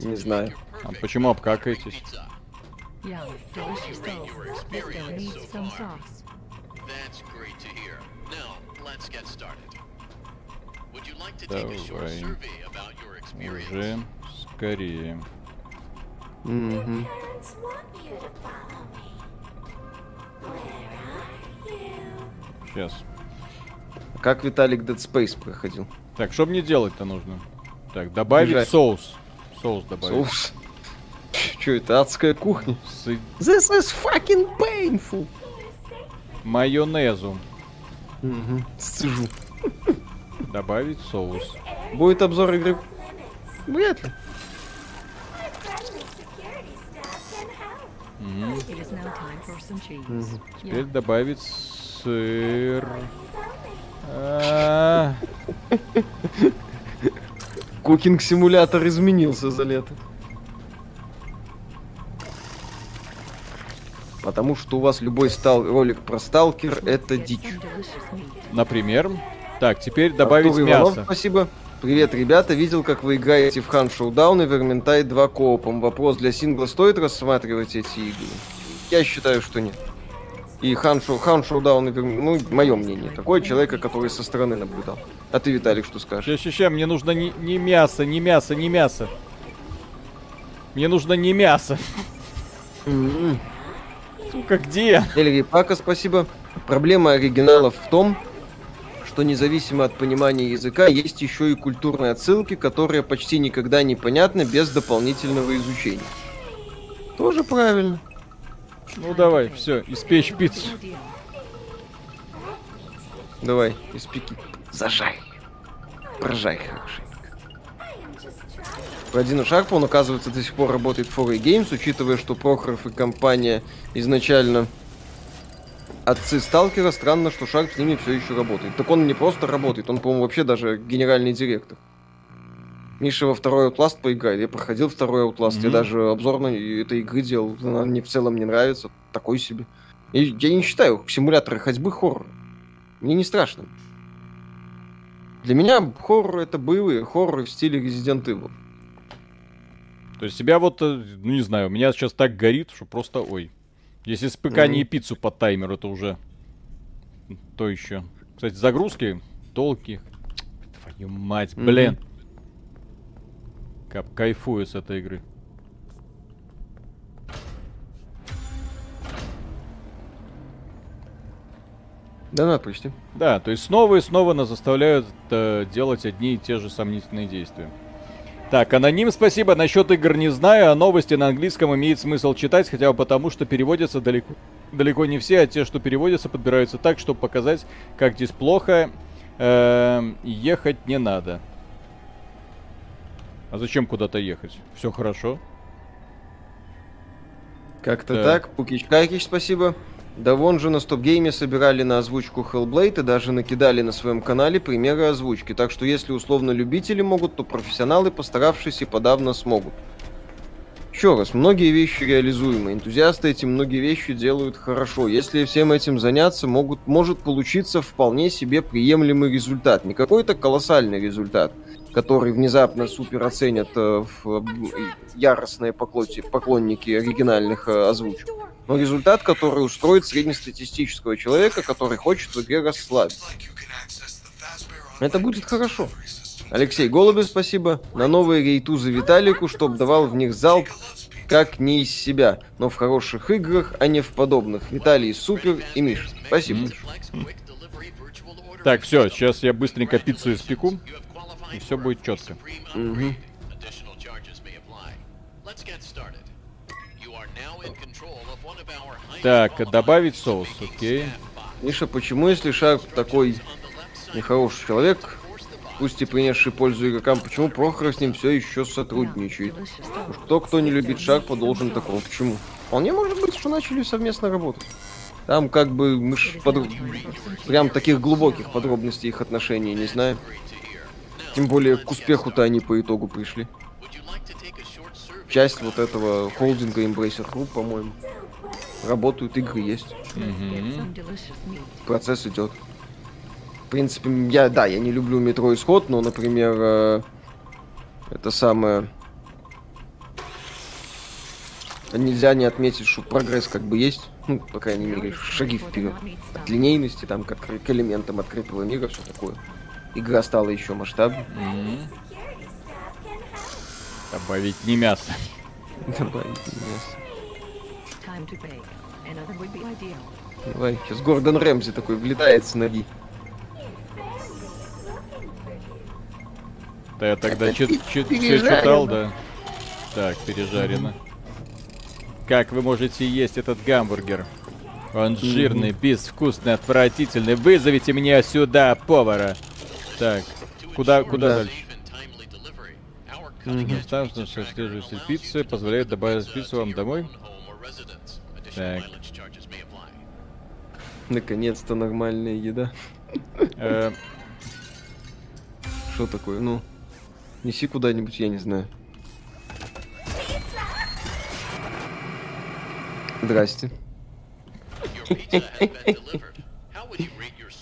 Не знаю. А почему обкакаетесь? pizza. Yeah, delicious sauce. But still needs some sauce. That's great to hear. Now, let's get started. Would you like to take a short Давай. survey about your experience? Уже скорее. You? Сейчас. Как Виталик Dead Space проходил? Так, что мне делать-то нужно? Так, добавить Бежать. соус. Соус добавить. Соус. Че это, адская кухня? This is fucking painful. майонезу. Сцежу. Добавить соус. Будет обзор игры? Вряд ли. Теперь добавить сыр. А, Кукинг-симулятор изменился за лето. Потому что у вас любой стал ролик про сталкер это дичь. Например. Так, теперь добавить Артур Иванов, мясо. спасибо. Привет, ребята. Видел, как вы играете в Хан Шоудаун и Верминтай 2 коопом. Вопрос для сингла стоит рассматривать эти игры? Я считаю, что нет. И Хан, Шоу, Хан Шоудаун и Верминтай, ну, мое мнение. Такое человека, который со стороны наблюдал. А ты, Виталик, что скажешь? Сейчас, сейчас, мне нужно не, не мясо, не мясо, не мясо. Мне нужно не мясо. Сука, где? Эльри Пака, спасибо. Проблема оригиналов в том, что независимо от понимания языка, есть еще и культурные отсылки, которые почти никогда не понятны без дополнительного изучения. Тоже правильно. Ну давай, все, испечь пиццу. Давай, испеки. Зажарь. Прожарь хорошенько. Про Дину Шарпа он, оказывается, до сих пор работает в 4 Games, учитывая, что Прохоров и компания изначально отцы Сталкера, странно, что Шарп с ними все еще работает. Так он не просто работает, он, по-моему, вообще даже генеральный директор. Миша во второй Outlast поиграет. Я проходил второй Outlast, я Мгм. даже обзор на этой игры делал. Она мне в целом не нравится. Такой себе. И я не считаю симуляторы ходьбы хоррор. Мне не страшно. Для меня хоррор это боевые хорроры в стиле Resident Evil. То есть себя вот, э, ну не знаю, у меня сейчас так горит, что просто ой. Если с ПК не пиццу по таймеру, это уже то еще. Кстати, загрузки долгие. Твою мать, блин. Как кайфую с этой игры. Да, почти. Да, то есть снова и снова нас заставляют э, делать одни и те же сомнительные действия. Так, аноним, спасибо. Насчет игр не знаю, а новости на английском имеет смысл читать, хотя бы потому, что переводятся далеко, далеко не все, а те, что переводятся, подбираются так, чтобы показать, как здесь плохо, эм, и ехать не надо. А зачем куда-то ехать? Все хорошо. Как-то Да. так. Пукич Какич, спасибо. Да вон же на стоп-гейме собирали на озвучку Hellblade и даже накидали на своем канале примеры озвучки. Так что если условно любители могут, то профессионалы, постаравшись, и подавно смогут. Еще раз, многие вещи реализуемы. Энтузиасты эти многие вещи делают хорошо. Если всем этим заняться, могут, может получиться вполне себе приемлемый результат. Не какой-то колоссальный результат, который внезапно супер оценят э, в, э, яростные поклонники оригинальных э, озвучек. Но результат, который устроит среднестатистического человека, который хочет в игре расслабиться. Это будет хорошо. Алексей Голубев, спасибо. На новые рейтузы Виталику, чтоб давал в них залп, как не из себя, но в хороших играх, а не в подобных. Виталий супер и Миш. Спасибо. Virtual ordering Так, все, сейчас я быстренько пиццу испеку. И a будет чётко. Supreme Мгм. Так, добавить соус, окей. Миша, почему, если Шарп такой нехороший человек, пусть и принесший пользу игрокам, почему Прохоров с ним все еще сотрудничает? Уж кто, кто не любит Шарпа, должен такого. Почему? Вполне может быть, что начали совместно работать. Там как бы мы ж под- прям таких глубоких подробностей их отношений не знаем. Тем более к успеху-то они по итогу пришли. Часть вот этого холдинга Embracer Group, по-моему. Работают, игры есть. Процесс идет. В принципе, я, да, я не люблю метро исход, но, например, э, это самое... Нельзя не отметить, что прогресс как бы есть. Ну, по крайней мере, шаги вперед. От линейности, там, как к элементам открытого мира, все такое. Игра стала еще масштабнее. М. Добавить не мясо. Добавить мясо. Давай, сейчас Гордон Рэмзи такой влетает с ноги. Да я тогда чит, чит- пережарено. читал, да. Так, пережарено. Как вы можете есть этот гамбургер? Он жирный, безвкусный, отвратительный. Вызовите мне сюда повара. Так, куда, куда Да. дальше? cutting-edge Ставь, что следующий пиццы позволяет добавить пиццу вам домой. Так. Наконец-то нормальная еда. Э, Что такое? Ну, неси куда-нибудь, я не знаю. Здрасте.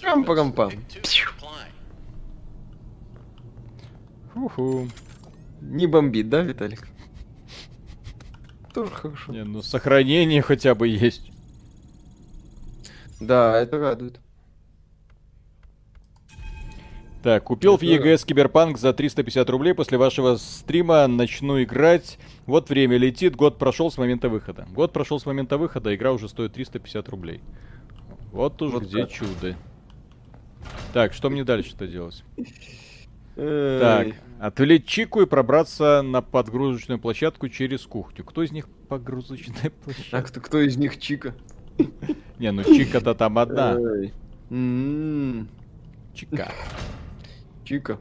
Рам-парам-пам. Ху-ху. Не бомбит, да, Виталик? Тоже хорошо. Не, ну сохранение хотя бы есть. Да, это радует. Так, купил в EGS Киберпанк за 350 рублей. После вашего стрима начну играть. Вот время летит, год прошел с момента выхода. Год прошел с момента выхода, игра уже стоит 350 рублей. Вот уж Вот где так. чудо. Так, что мне дальше-то делать? Так, отвлечь Чику и пробраться на подгрузочную площадку через кухню. Кто из них погрузочная (laughs) А площадка? кто, кто из них Чика? Не, ну Чика-то там одна. Эй. М, Чика. Чика.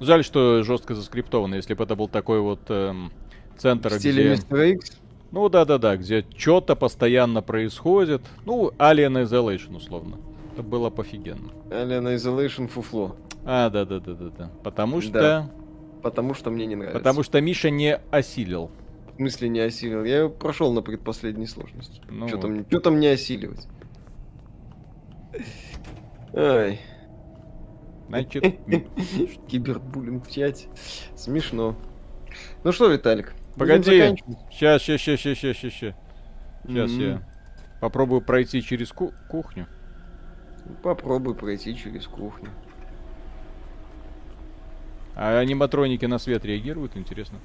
Жаль, что жестко заскриптовано. Если бы это был такой вот эм, центр, В стиле где... Ну да-да-да, где что-то постоянно происходит. Ну, Alien Isolation, условно. Это было пофигенно. Alien Isolation фуфло. А, да-да-да-да-да. Потому что... Да. Потому что мне не нравится. Потому что Миша не осилил. В смысле не осилил? Я прошел на предпоследней сложности. Ну что, вот. там, что там не осиливать? Ай, Значит, (laughs) кибербуллинг в чате. Смешно. Ну что, Виталик? Погоди. Сейчас, сейчас, сейчас, сейчас, сейчас, сейчас. Сейчас М. я попробую пройти через ку- кухню. Попробуй пройти через кухню. А аниматроники на свет реагируют, интересно?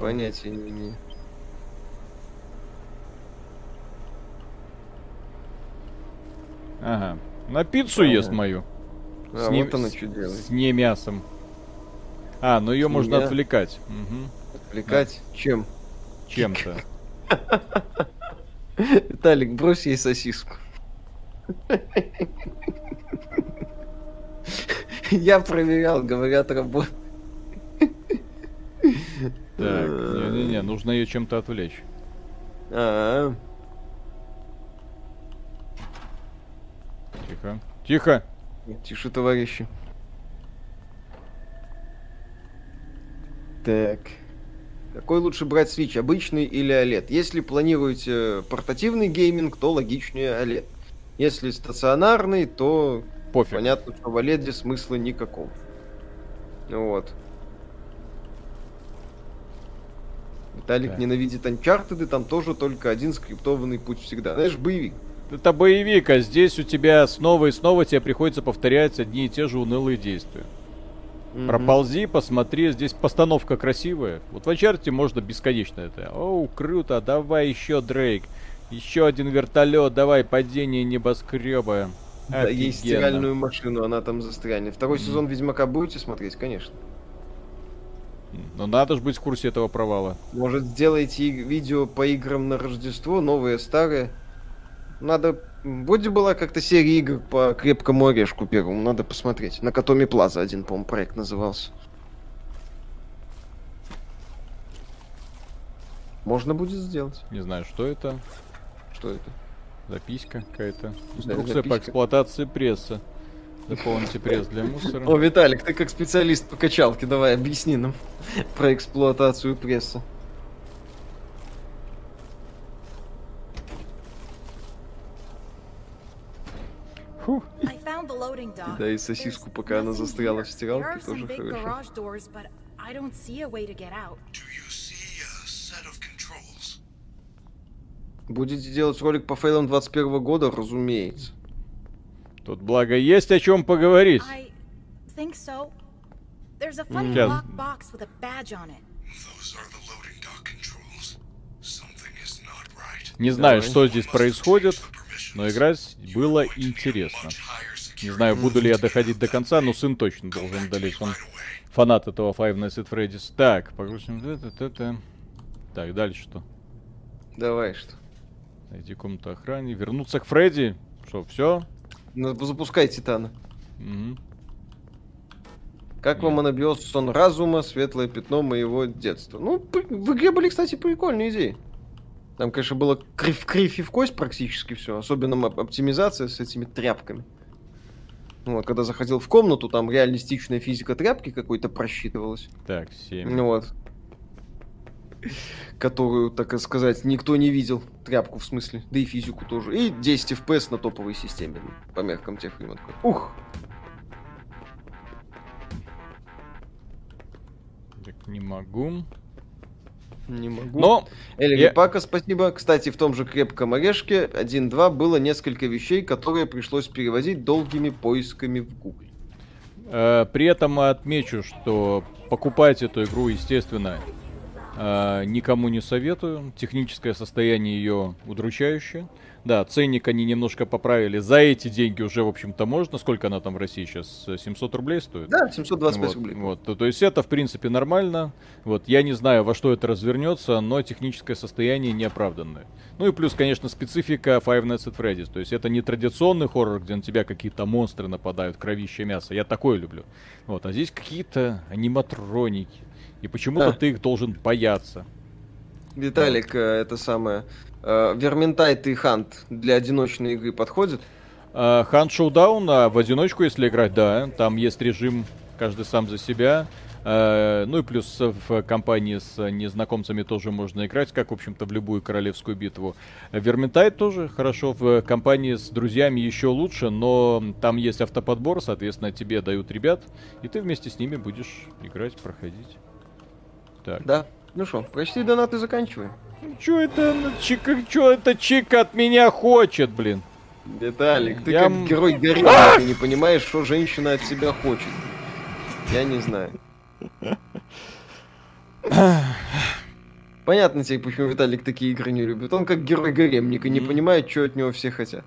Понятия не имею. Ага. На пиццу Понятно. ест мою. А С не- вот она с- что делает. С не мясом. А, ну ее С можно не- отвлекать. Мгм. Отвлекать? Чем? Чем-то. (laughs) Виталик, брось ей сосиску. Я проверял, говорят, работает. Так, не-не-не, нужно ее чем-то отвлечь. А, Тихо. Тихо. тише, товарищи. Так. Какой лучше брать Switch, обычный или OLED? Если планируете портативный гейминг, то логичнее OLED. Если стационарный, то Пофиг. понятно, что в OLED смысла никакого. Вот. Виталик Так. ненавидит Uncharted, там тоже только один скриптованный путь всегда. Знаешь, боевик. Это боевик, а здесь у тебя снова и снова тебе приходится повторять одни и те же унылые действия. Мгм. Проползи, посмотри, здесь постановка красивая. Вот в Uncharted можно бесконечно это. Оу, круто, давай еще, Дрейк. Еще один вертолет, давай, падение небоскреба. Да, есть Офигенно. стиральную машину, она там застрянет. Второй сезон Ведьмака будете смотреть? Конечно. Но надо же быть в курсе этого провала. Может, сделайте видео по играм на Рождество, новые, старые. Надо... Вроде была как-то серия игр по крепкому орешку первому, надо посмотреть. На Катоми Плаза один, по-моему, проект назывался. Можно будет сделать. Не знаю, что это. Что это? Записка какая-то. Да, Инструкция по записка. эксплуатации пресса. Заполните пресс для (laughs) мусора. О, Виталик, ты как специалист по качалке, давай объясни нам (laughs) про эксплуатацию пресса. Фух. I found the loading dock. Да, и сосиску, пока она застряла в стиралке, There are тоже some big хорошо. garage doors, but I don't see a way to get out. Do you see a set of controls? Будете делать ролик по фейлам 21 года, разумеется. Тут благо есть о чем поговорить. I think so. There's a funny Сейчас. black box with a badge on it. Those are the loading dock controls. Something is not right. Не знаю, что здесь происходит. Но играть было интересно. Не знаю, буду ли я доходить до конца, но сын точно должен долезть. Он фанат этого Five Nights at Freddy's. Так, погрузим. Так, дальше что? Давай, что? Найти комнату охраны. Вернуться к Фредди. Что, все? Ну, запускай Титана. Как Нет. вам анабиоз сон разума, светлое пятно моего детства? Ну, в игре были, кстати, прикольные идеи. Там, конечно, было крив, крив и в кость практически все. Особенно оп- оптимизация с этими тряпками. Ну Вот, когда заходил в комнату, там реалистичная физика тряпки какой-то просчитывалась. Так, 7. Ну Вот. Которую, так сказать, никто не видел. Тряпку, в смысле. Да и физику тоже. И 10 FPS на топовой системе. По меркам тех времен. Ух! Так, не могу. Не могу. Но Элли я- Пака, спасибо. Кстати, в том же крепком орешке 1.2 было несколько вещей, которые пришлось переводить долгими поисками в Google. Э, При этом отмечу, что покупать эту игру, естественно, э, никому не советую. Техническое состояние ее удручающее. Да, ценник они немножко поправили. За эти деньги уже, в общем-то, можно. Сколько она там в России сейчас? Э, 700 рублей стоит? Да, 725 вот, рублей. Вот, то, то есть это, в принципе, нормально. Вот, я не знаю, во что это развернется, но техническое состояние неоправданное. Ну и плюс, конечно, специфика Five Nights at Freddy's. То есть это не традиционный хоррор, где на тебя какие-то монстры нападают, кровище мясо. Я такое люблю. Вот, а здесь какие-то аниматроники. И почему-то Да. ты их должен бояться. Виталик, э, это самое... э, Vermintide и Hunt для одиночной игры подходят? Хан Showdown а в одиночку, если играть, да. Там есть режим каждый сам за себя. Э, Ну и плюс в компании с незнакомцами тоже можно играть, как, в общем-то, в любую королевскую битву. Vermintide тоже хорошо, в компании с друзьями еще лучше, но там есть автоподбор, соответственно, тебе дают ребят, и ты вместе с ними будешь играть, проходить. Так. Да. Ну что, почти донаты заканчиваем. Чё это, чика, чё это Чика от меня хочет, блин? Виталик, ты Я как герой горилла, ты не понимаешь, что женщина от тебя хочет. Я не знаю. Понятно тебе, почему Виталик такие игры не любит. Он как герой гаремника, не понимает, что от него все хотят.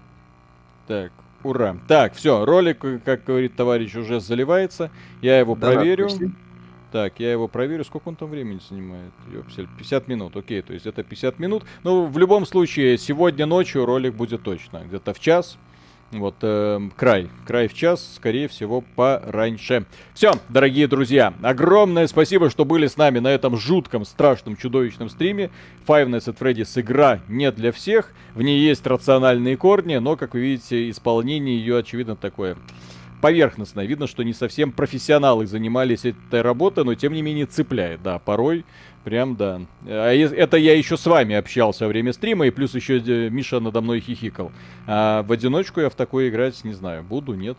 Так, ура. Так, все, ролик, как говорит товарищ, уже заливается. Я его Донат проверю. пришли? Так, я его проверю. Сколько он там времени занимает? Ёпсель, 50 минут, окей, то есть это 50 минут. Ну, в любом случае, сегодня ночью ролик будет точно. Где-то в час. Вот, эм, край. Край в час, скорее всего, пораньше. Все, дорогие друзья, огромное спасибо, что были с нами на этом жутком, страшном, чудовищном стриме. Five Nights at Freddy's игра не для всех. В ней есть рациональные корни, но, как вы видите, исполнение ее, очевидно, такое поверхностное. Видно, что не совсем профессионалы занимались этой работой, но тем не менее цепляет, да, порой прям, да. А это я еще с вами общался во время стрима, и плюс еще э, Миша надо мной хихикал. А в одиночку я в такое играть не знаю, буду, нет.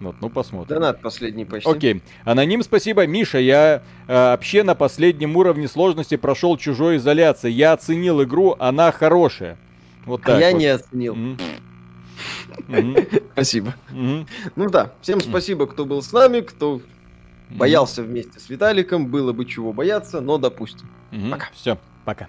Вот, ну посмотрим. Донат последний почти. Окей. Аноним, спасибо. Миша, я э, вообще на последнем уровне сложности прошел чужой изоляции. Я оценил игру, она хорошая. Вот А так я вот. не оценил. Мгм. Спасибо. Ну да, всем спасибо, кто был с нами, кто боялся вместе с Виталиком. Было бы чего бояться, но допустим. Все, пока.